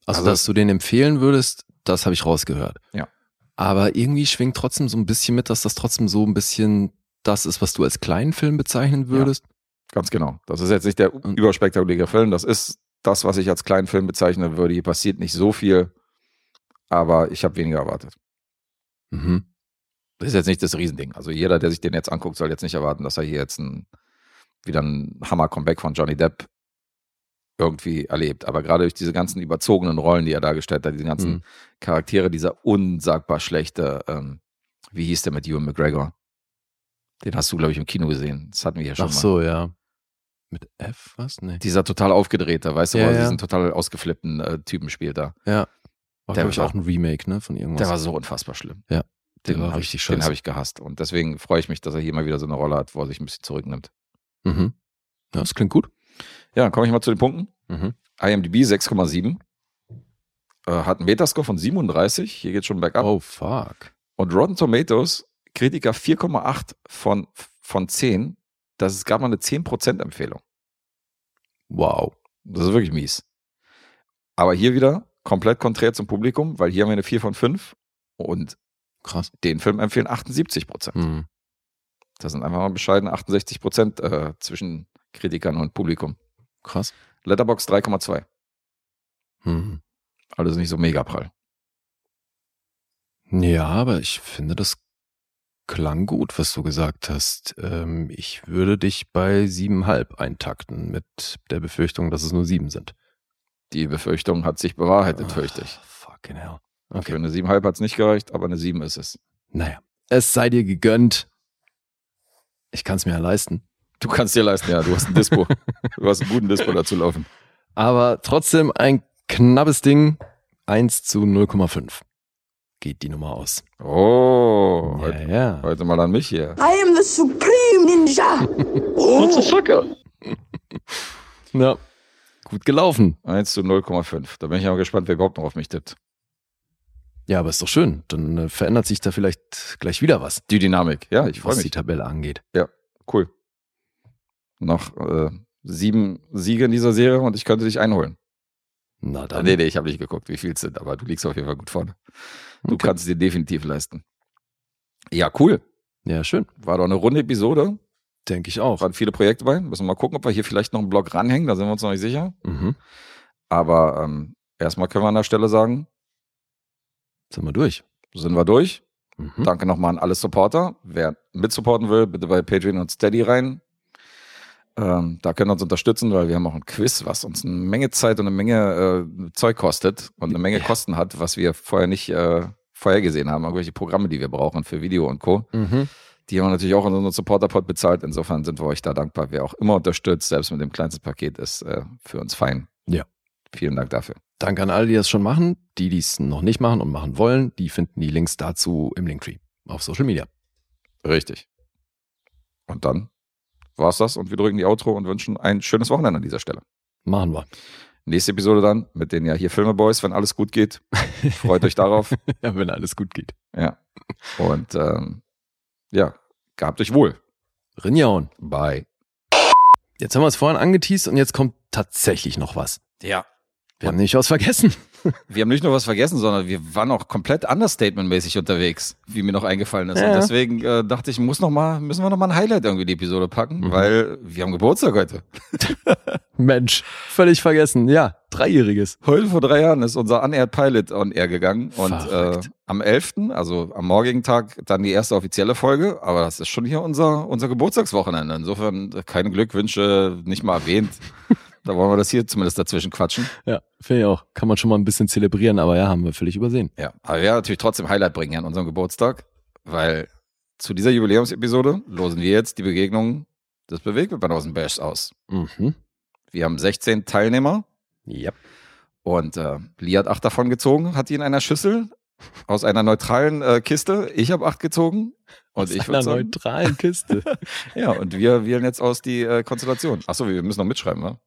Also, Also- dass du den empfehlen würdest, das habe ich rausgehört. Ja. Aber irgendwie schwingt trotzdem so ein bisschen mit, dass das trotzdem so ein bisschen das ist, was du als kleinen Film bezeichnen würdest. Ganz genau. Das ist jetzt nicht der überspektakuläre Film. Das ist das, was ich als kleinen Film bezeichnen würde. Hier passiert nicht so viel, aber ich habe weniger erwartet. Mhm. Das ist jetzt nicht das Riesending. Also jeder, der sich den jetzt anguckt, soll jetzt nicht erwarten, dass er hier jetzt ein, wieder ein Hammer-Comeback von Johnny Depp irgendwie erlebt. Aber gerade durch diese ganzen überzogenen Rollen, die er dargestellt hat, diese ganzen Mhm. Charaktere, dieser unsagbar schlechte, ähm, wie hieß der mit Ewan McGregor? Den hast du, glaube ich, im Kino gesehen. Das hatten wir ja schon Ach mal. so, ja. Mit F, was? Nee. Dieser total aufgedrehte, weißt du, Ja, wo ja. diesen total ausgeflippten äh, Typen spielt da. Ja. War, Der war- auch ein Remake, ne, von irgendwas. Der war so unfassbar schlimm. Ja. Der Den richtig ich, Den habe ich gehasst. Und deswegen freue ich mich, dass er hier mal wieder so eine Rolle hat, wo er sich ein bisschen zurücknimmt. Mhm. Ja, das klingt gut. Ja, dann komme ich mal zu den Punkten. Mhm. IMDb 6,7. Äh, hat einen Metascore von 37. Hier geht schon bergab. Oh, fuck. Und Rotten Tomatoes, Kritiker 4,8 von, von 10. Das ist gerade mal eine 10% Empfehlung. Wow. Das ist wirklich mies. Aber hier wieder komplett konträr zum Publikum, weil hier haben wir eine 4 von 5 und Krass. den Film empfehlen 78 Prozent. Mhm. Das sind einfach mal bescheidene 68 Prozent äh, zwischen Kritikern und Publikum. Krass. Letterbox 3,2. Mhm. Alles nicht so mega prall. Ja, aber ich finde, das klang gut, was du gesagt hast. Ähm, ich würde dich bei siebenhalb eintakten mit der Befürchtung, dass es nur sieben sind. Die Befürchtung hat sich bewahrheitet, fürchte ich. Ah, Fucking hell. Für Okay. eine 7,5 hat es nicht gereicht, aber eine 7 ist es. Naja, es sei dir gegönnt. Ich kann es mir ja leisten. Du kannst dir leisten, ja, du hast ein Dispo. du hast einen guten Dispo dazu laufen. Aber trotzdem ein knappes Ding. 1 zu 0,5 geht die Nummer aus. Oh, Ja, heute, ja. heute mal an mich hier. I am the supreme ninja. What's a sucker? Ja, gut gelaufen. 1 zu 0,5. Da bin ich aber gespannt, wer überhaupt noch auf mich tippt. Ja, aber ist doch schön. Dann äh, verändert sich da vielleicht gleich wieder was, Die Dynamik. Ja, ich freue was die mich. Tabelle angeht. Cool. Noch äh, sieben Siege in dieser Serie und ich könnte dich einholen. Na dann. nee, nee, ich habe nicht geguckt, wie viel es sind, aber du liegst auf jeden Fall gut vorne. Du Okay. kannst es dir definitiv leisten. Ja, cool. Ja, schön. War doch eine runde Episode. Denke ich auch. Waren viele Projekte bei. Müssen wir mal gucken, ob wir hier vielleicht noch einen Blog ranhängen. Da sind wir uns noch nicht sicher. Mhm. Aber ähm, erstmal können wir an der Stelle sagen, Sind wir durch. sind wir durch. Mhm. Danke nochmal an alle Supporter. Wer mitsupporten will, bitte bei Patreon und Steady rein. Ähm, da können wir uns unterstützen, weil wir haben auch ein Quiz, was uns eine Menge Zeit und eine Menge äh, Zeug kostet und eine Menge. Kosten hat, was wir vorher nicht äh, vorhergesehen haben. Irgendwelche Programme, die wir brauchen für Video und Co. Mhm. Die haben wir natürlich auch in unserem Supporter-Pod bezahlt. Insofern sind wir euch da dankbar. Wer auch immer unterstützt, selbst mit dem kleinsten Paket, ist äh, für uns fein. Ja. Vielen Dank dafür. Danke an alle, die das schon machen. Die, die es noch nicht machen und machen wollen, die finden die Links dazu im Linktree auf Social Media. Richtig. Und dann war's das und wir drücken die Outro und wünschen ein schönes Wochenende an dieser Stelle. Machen wir. Nächste Episode dann mit den ja hier Filmeboys, wenn alles gut geht. Freut euch darauf. ja, wenn alles gut geht. Ja. Und ähm, ja, gehabt euch wohl. Rinjaun. Bye. Jetzt haben wir es vorhin angeteased und jetzt kommt tatsächlich noch was. Ja. Wir haben nicht was vergessen. Wir haben nicht nur was vergessen, sondern wir waren auch komplett understatement-mäßig unterwegs, wie mir noch eingefallen ist. Ja. Und deswegen äh, dachte ich, muss noch mal, müssen wir noch mal ein Highlight irgendwie in die Episode packen, Mhm. weil wir haben Geburtstag heute. Mensch, völlig vergessen. Ja, dreijähriges. Heute vor drei Jahren ist unser Unaired Pilot on Air gegangen und äh, am 11., also am morgigen Tag, dann die erste offizielle Folge. Aber das ist schon hier unser, unser Geburtstagswochenende. Insofern äh, keine Glückwünsche, nicht mal erwähnt. da wollen wir das hier zumindest dazwischen quatschen. Ja, finde ich auch. Kann man schon mal ein bisschen zelebrieren, aber ja, haben wir völlig übersehen. Ja, aber wir werden natürlich trotzdem Highlight bringen an unserem Geburtstag, weil zu dieser Jubiläumsepisode losen wir jetzt die Begegnung des Bewegtbildbanausen-Bash aus. Mhm. Wir haben 16 Teilnehmer Ja. und äh, Lee hat acht davon gezogen, hat die in einer Schüssel aus einer neutralen äh, Kiste. Ich habe acht gezogen und ich Aus würde einer sagen, neutralen Kiste. ja, und wir wählen jetzt aus die äh, Konstellation. Achso, wir müssen noch mitschreiben, wa?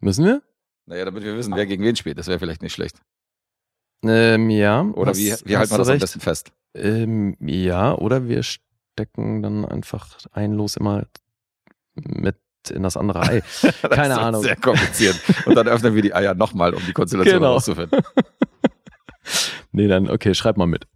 Müssen wir? Naja, damit wir wissen, wer gegen wen spielt. Das wäre vielleicht nicht schlecht. Ähm, ja. Oder wie, wie halten wir das am recht. besten fest? Ähm, ja, oder wir stecken dann einfach ein Los immer mit in das andere Ei. Das Keine ist Ahnung. Sehr kompliziert. Und dann öffnen wir die Eier nochmal, um die Konstellation Genau. herauszufinden. Nee, dann, okay, schreib mal mit.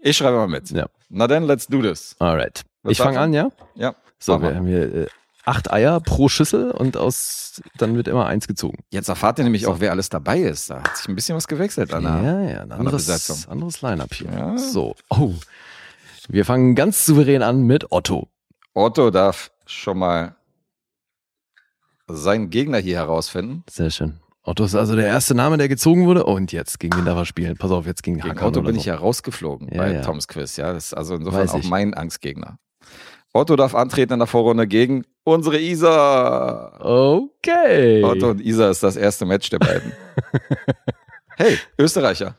Ich schreibe mal mit. Ja. Na dann, let's do this. Alright. Was ich fange an, ja? Ja. So, wir haben hier äh, acht Eier pro Schüssel und aus dann wird immer eins gezogen. Jetzt erfahrt ihr nämlich So. auch, wer alles dabei ist. Da hat sich ein bisschen was gewechselt, Anna. Ja, ja, ein anderes, Besetzung. anderes Line-Up hier. Ja. So, oh. Wir fangen ganz souverän an mit Otto. Otto darf schon mal seinen Gegner hier herausfinden. Sehr schön. Otto ist also der erste Name, der gezogen wurde. Und jetzt gegen wen darf er spielen? Pass auf, jetzt gegen, Gegen Hakan Otto bin so. ich ja rausgeflogen Ja, bei ja. Toms Quiz. Ja, das ist also insofern Weiß auch ich. mein Angstgegner. Otto darf antreten in der Vorrunde gegen unsere Isa. Okay. Otto und Isa ist das erste Match der beiden. hey, Österreicher.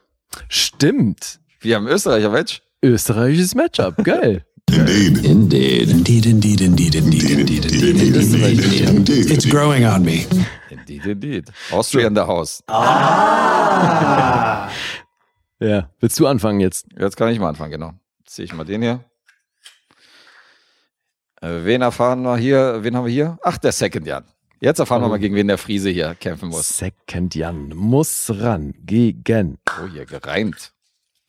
Stimmt. Wir haben ein Österreicher-Match. Österreichisches Matchup. Geil. Indeed. Indeed. Indeed, indeed, indeed, indeed, indeed, indeed, indeed, indeed. It's growing on me. Indeed, indeed. Austria in the house. Ja. Willst du anfangen jetzt? Jetzt kann ich mal anfangen, genau. Jetzt ziehe ich mal den hier. Äh, wen erfahren wir hier? Wen haben wir hier? Ach, der Second Jan. Jetzt erfahren wir mal, gegen wen der Friese hier kämpfen muss. Second Jan muss ran gegen. Oh, hier gereimt.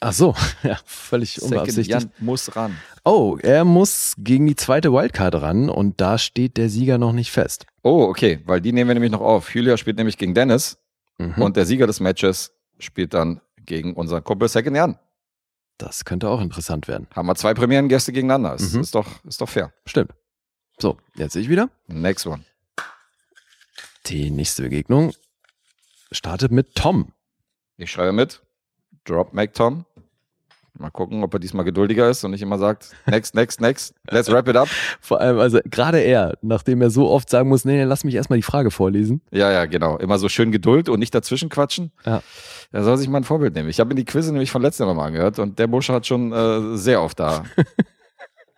Ach so, ja, völlig Second unbeabsichtigt. Jan muss ran. Oh, er muss gegen die zweite Wildcard ran und da steht der Sieger noch nicht fest. Oh, okay, weil die nehmen wir nämlich noch auf. Julia spielt nämlich gegen Dennis Mhm. und der Sieger des Matches spielt dann gegen unseren Kumpel Second Jan. Das könnte auch interessant werden. Haben wir zwei Premierengäste gegeneinander. Ist, Mhm. ist, doch, ist doch fair. Stimmt. So, jetzt sehe ich wieder. Next one. Die nächste Begegnung startet mit Tom. Ich schreibe mit. Drop Mac Tom. Mal gucken, ob er diesmal geduldiger ist und nicht immer sagt, next, next, next, let's wrap it up. Vor allem, also gerade er, nachdem er so oft sagen muss, nee, lass mich erstmal die Frage vorlesen. Ja, ja, genau. Immer so schön Geduld und nicht dazwischen quatschen. Ja. Er soll sich mal ein Vorbild nehmen. Ich habe mir die Quizze nämlich von letztem Mal angehört und der Bursche hat schon äh, sehr oft da.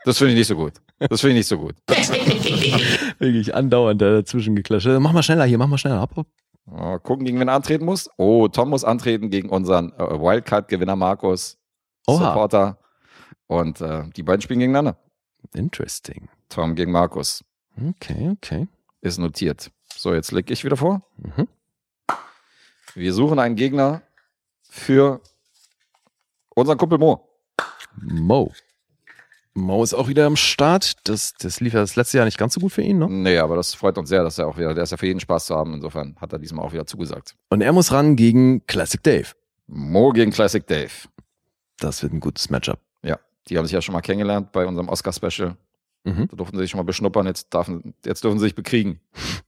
Das finde ich nicht so gut. Das finde ich nicht so gut. Wirklich andauernd da dazwischen geklatscht. Mach mal schneller hier, mach mal schneller. Hopp, hopp. Mal gucken, gegen wen er antreten muss. Oh, Tom muss antreten gegen unseren äh, Wildcard-Gewinner Markus. Oha. Supporter. Und äh, die beiden spielen gegeneinander. Interesting. Tom gegen Markus. Okay, okay. Ist notiert. So, jetzt leg ich wieder vor. Mhm. Wir suchen einen Gegner für unseren Kumpel Mo. Mo. Mo ist auch wieder am Start. Das, das lief ja das letzte Jahr nicht ganz so gut für ihn, ne? Nee, aber das freut uns sehr, dass er auch wieder, der ist ja für jeden Spaß zu haben. Insofern hat er diesmal auch wieder zugesagt. Und er muss ran gegen Classic Dave. Mo gegen Classic Dave. Das wird ein gutes Matchup. Ja, die haben sich ja schon mal kennengelernt bei unserem Oscar-Special. Mhm. Da durften sie sich schon mal beschnuppern, jetzt, darf, jetzt dürfen sie sich bekriegen.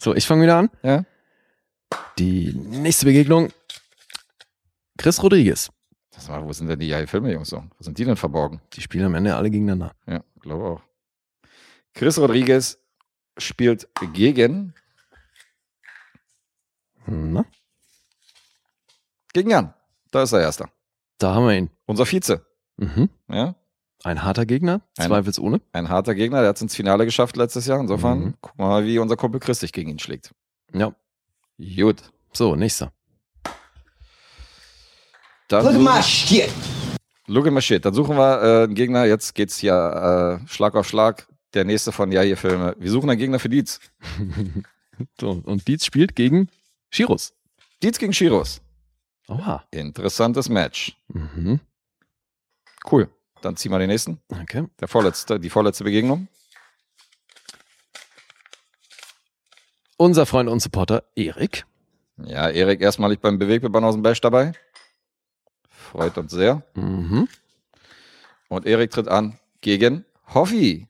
So, ich fange wieder an. Ja? Die nächste Begegnung. Chris Rodriguez. Sag mal, wo sind denn die Filme, Jungs? So? Wo sind die denn verborgen? Die spielen am Ende alle gegeneinander. Ja, glaube auch. Chris Rodriguez spielt gegen, Na, gegen Jan. Da ist er Erster. Da haben wir ihn. Unser Vize. Mhm. Ja? Ein harter Gegner, Ein- zweifelsohne. Ein harter Gegner, der hat es ins Finale geschafft letztes Jahr. Insofern Mhm. gucken wir mal, wie unser Kumpel Chris sich gegen ihn schlägt. Ja. Gut. So, nächster. Dann Look at my shit. Look at my shit. Dann suchen wir äh, einen Gegner. Jetzt geht's hier äh, Schlag auf Schlag. Der nächste von Ja, hier Filme. Wir suchen einen Gegner für Dietz. So, und Dietz spielt gegen Shiros. Dietz gegen Shiros. Oha. Interessantes Match. Mhm. Cool. Dann ziehen wir den nächsten. Okay. Der vorletzte, die vorletzte Begegnung. Unser Freund und Supporter Erik. Ja, Erik erstmalig beim Bewegtbeband aus dem Bash dabei. Freut uns sehr. Mhm. Und Erik tritt an gegen Hoffi.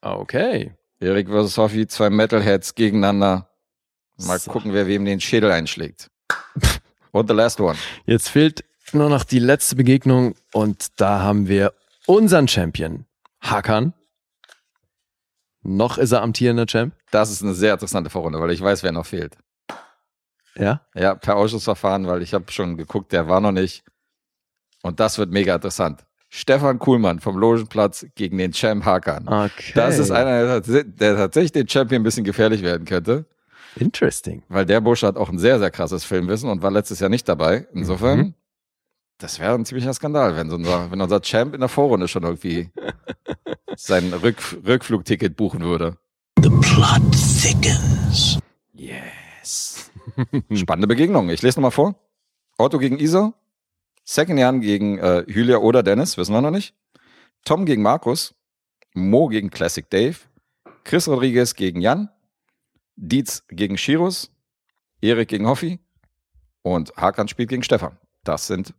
Okay. Erik versus Hoffi, zwei Metalheads gegeneinander. Mal So. gucken, wer wem den Schädel einschlägt. Und the last one. Jetzt fehlt nur noch die letzte Begegnung und da haben wir unseren Champion, Hakan. Noch ist er amtierender Champ. Das ist eine sehr interessante Vorrunde, weil ich weiß, wer noch fehlt. Ja. Ja, per Ausschussverfahren, weil ich habe schon geguckt, der war noch nicht. Und das wird mega interessant. Stefan Kuhlmann vom Logenplatz gegen den Champ Hakan. Okay. Das ist einer, der, der tatsächlich den Champion ein bisschen gefährlich werden könnte, Interesting. weil der Bursche hat auch ein sehr, sehr krasses Filmwissen und war letztes Jahr nicht dabei. Insofern, Mhm. das wäre ein ziemlicher Skandal, wenn, so unser, wenn unser Champ in der Vorrunde schon irgendwie sein Rück, Rückflugticket buchen würde. The plot thickens. Yes. Spannende Begegnung. Ich lese nochmal vor. Otto gegen Isa. Second Jan gegen äh, Julia oder Dennis, wissen wir noch nicht. Tom gegen Markus. Mo gegen Classic Dave. Chris Rodriguez gegen Jan. Dietz gegen Shiros. Erik gegen Hoffi. Und Hakan spielt gegen Stefan. Das sind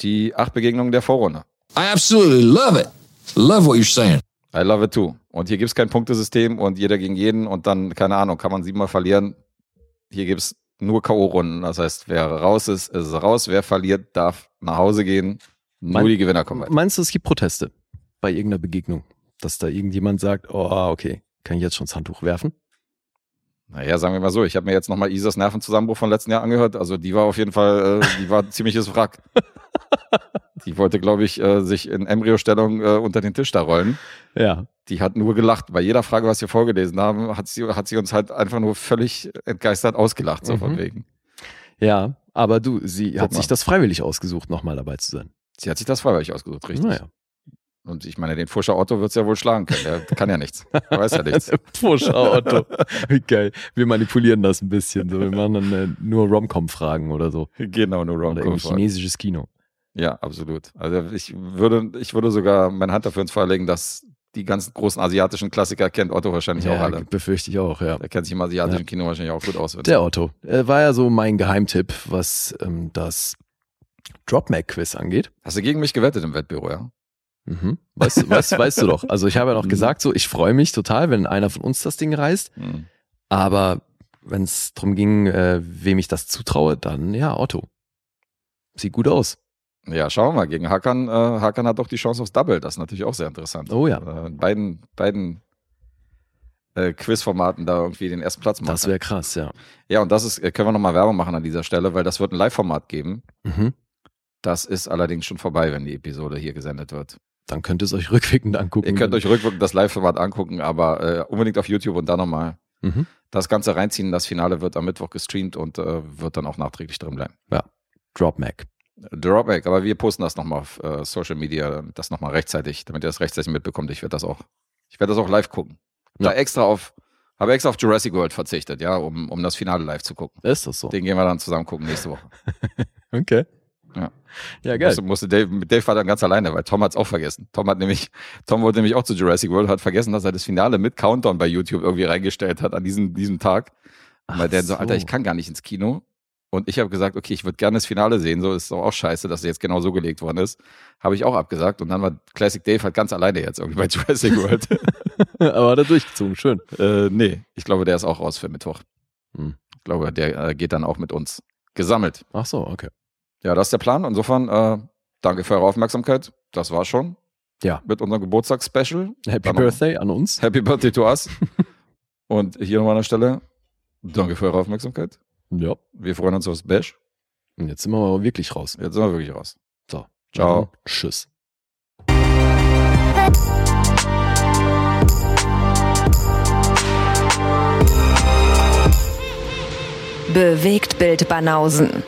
die acht Begegnungen der Vorrunde. I absolutely love it. Love what you're saying. I love it too. Und hier gibt's kein Punktesystem und jeder gegen jeden und dann, keine Ahnung, kann man siebenmal verlieren. Hier gibt's nur K.O.-Runden. Das heißt, wer raus ist, ist raus. Wer verliert, darf nach Hause gehen. Nur Mein- die Gewinner kommen weiter. Meinst du, es gibt Proteste bei irgendeiner Begegnung? Dass da irgendjemand sagt, oh, okay, kann ich jetzt schon das Handtuch werfen? Naja, sagen wir mal so, ich habe mir jetzt nochmal Isas Nervenzusammenbruch von letzten Jahr angehört. Also die war auf jeden Fall, äh, die war ein ziemliches Wrack. Die wollte, glaube ich, äh, sich in Embryostellung äh, unter den Tisch da rollen. Ja. Die hat nur gelacht. Bei jeder Frage, was wir vorgelesen haben, hat sie, hat sie uns halt einfach nur völlig entgeistert ausgelacht, so Mhm. von wegen. Ja, aber du, sie Guck hat mal. sich das freiwillig ausgesucht, nochmal dabei zu sein. Sie hat sich das freiwillig ausgesucht, richtig. Naja. Und ich meine, den Fuscher Otto wird es ja wohl schlagen können. Der kann ja nichts. Er weiß ja nichts. Vorschau, Otto. Wie geil. Wir manipulieren das ein bisschen. So, wir machen dann äh, nur Rom-Com-Fragen oder so. Genau, nur Oder Rom irgendwie chinesisches Kino. Ja, absolut. Also ich würde, ich würde sogar meine Hand dafür ins Feuer legen, dass die ganzen großen asiatischen Klassiker kennt Otto wahrscheinlich auch Ja, alle. befürchte ich auch, ja. Der kennt sich im asiatischen Ja. Kino wahrscheinlich auch gut aus. Der Otto. Äh, war ja so mein Geheimtipp, was ähm, das Drop-Mac-Quiz angeht. Hast du gegen mich gewettet im Wettbüro, ja? Mhm. Weißt, du- weißt, weißt du doch. Also ich habe ja noch Mhm. gesagt, so ich freue mich total, wenn einer von uns das Ding reißt. Hm. Aber wenn es darum ging, äh, wem ich das zutraue, dann ja, Otto. Sieht gut aus. Ja, schauen wir mal. Gegen Hakan, äh, Hakan hat doch die Chance aufs Double. Das ist natürlich auch sehr interessant. Oh ja. Äh, beiden, beiden äh, Quizformaten da irgendwie den ersten Platz machen. Das wäre krass, ja. ja, und das ist, äh, können wir nochmal Werbung machen an dieser Stelle, weil das wird ein Live-Format geben. Mhm. Das ist allerdings schon vorbei, wenn die Episode hier gesendet wird. Dann könnt ihr es euch rückwirkend angucken. Ihr könnt euch rückwirkend das Live-Format angucken, aber äh, unbedingt auf YouTube und dann nochmal Mhm. das Ganze reinziehen. Das Finale wird am Mittwoch gestreamt und äh, wird dann auch nachträglich drin bleiben. Drop Mac. Dropback, aber wir posten das nochmal auf äh, Social Media, das nochmal rechtzeitig, damit ihr das rechtzeitig mitbekommt. Ich werde das auch, ich werde das auch live gucken. Ja. Da extra auf, habe extra auf Jurassic World verzichtet, ja, um, um das Finale live zu gucken. Ist das so? Den gehen wir dann zusammen gucken nächste Woche. Okay. Ja. Ja, geil. Musste, musste Dave, mit Dave war dann ganz alleine, weil Tom hat es auch vergessen. Tom hat nämlich, Tom wollte nämlich auch zu Jurassic World, hat vergessen, dass er das Finale mit Countdown bei YouTube irgendwie reingestellt hat an diesem, diesem Tag. Ach weil der so, so. Alter, ich kann gar nicht ins Kino. Und ich habe gesagt, okay, ich würde gerne das Finale sehen. So ist doch auch scheiße, dass es jetzt genau so gelegt worden ist. Habe ich auch abgesagt. Und dann war Classic Dave halt ganz alleine jetzt irgendwie bei Jurassic World. Aber hat er durchgezogen, schön. äh, nee, ich glaube, der ist auch raus für Mittwoch. Hm. Ich glaube, der äh, geht dann auch mit uns gesammelt. Ach so, okay. Ja, das ist der Plan. Insofern, äh, danke für eure Aufmerksamkeit. Das war schon. Ja. Mit unserem Geburtstagsspecial. Happy Dann Birthday an uns. Happy Birthday to us. Und hier nochmal an der Stelle. Danke für eure Aufmerksamkeit. Ja. Wir freuen uns aufs Bash. Und jetzt sind wir mal wirklich raus. Jetzt sind wir wirklich raus. So. Ciao. Dann Tschüss. Bewegt Bild Banausen.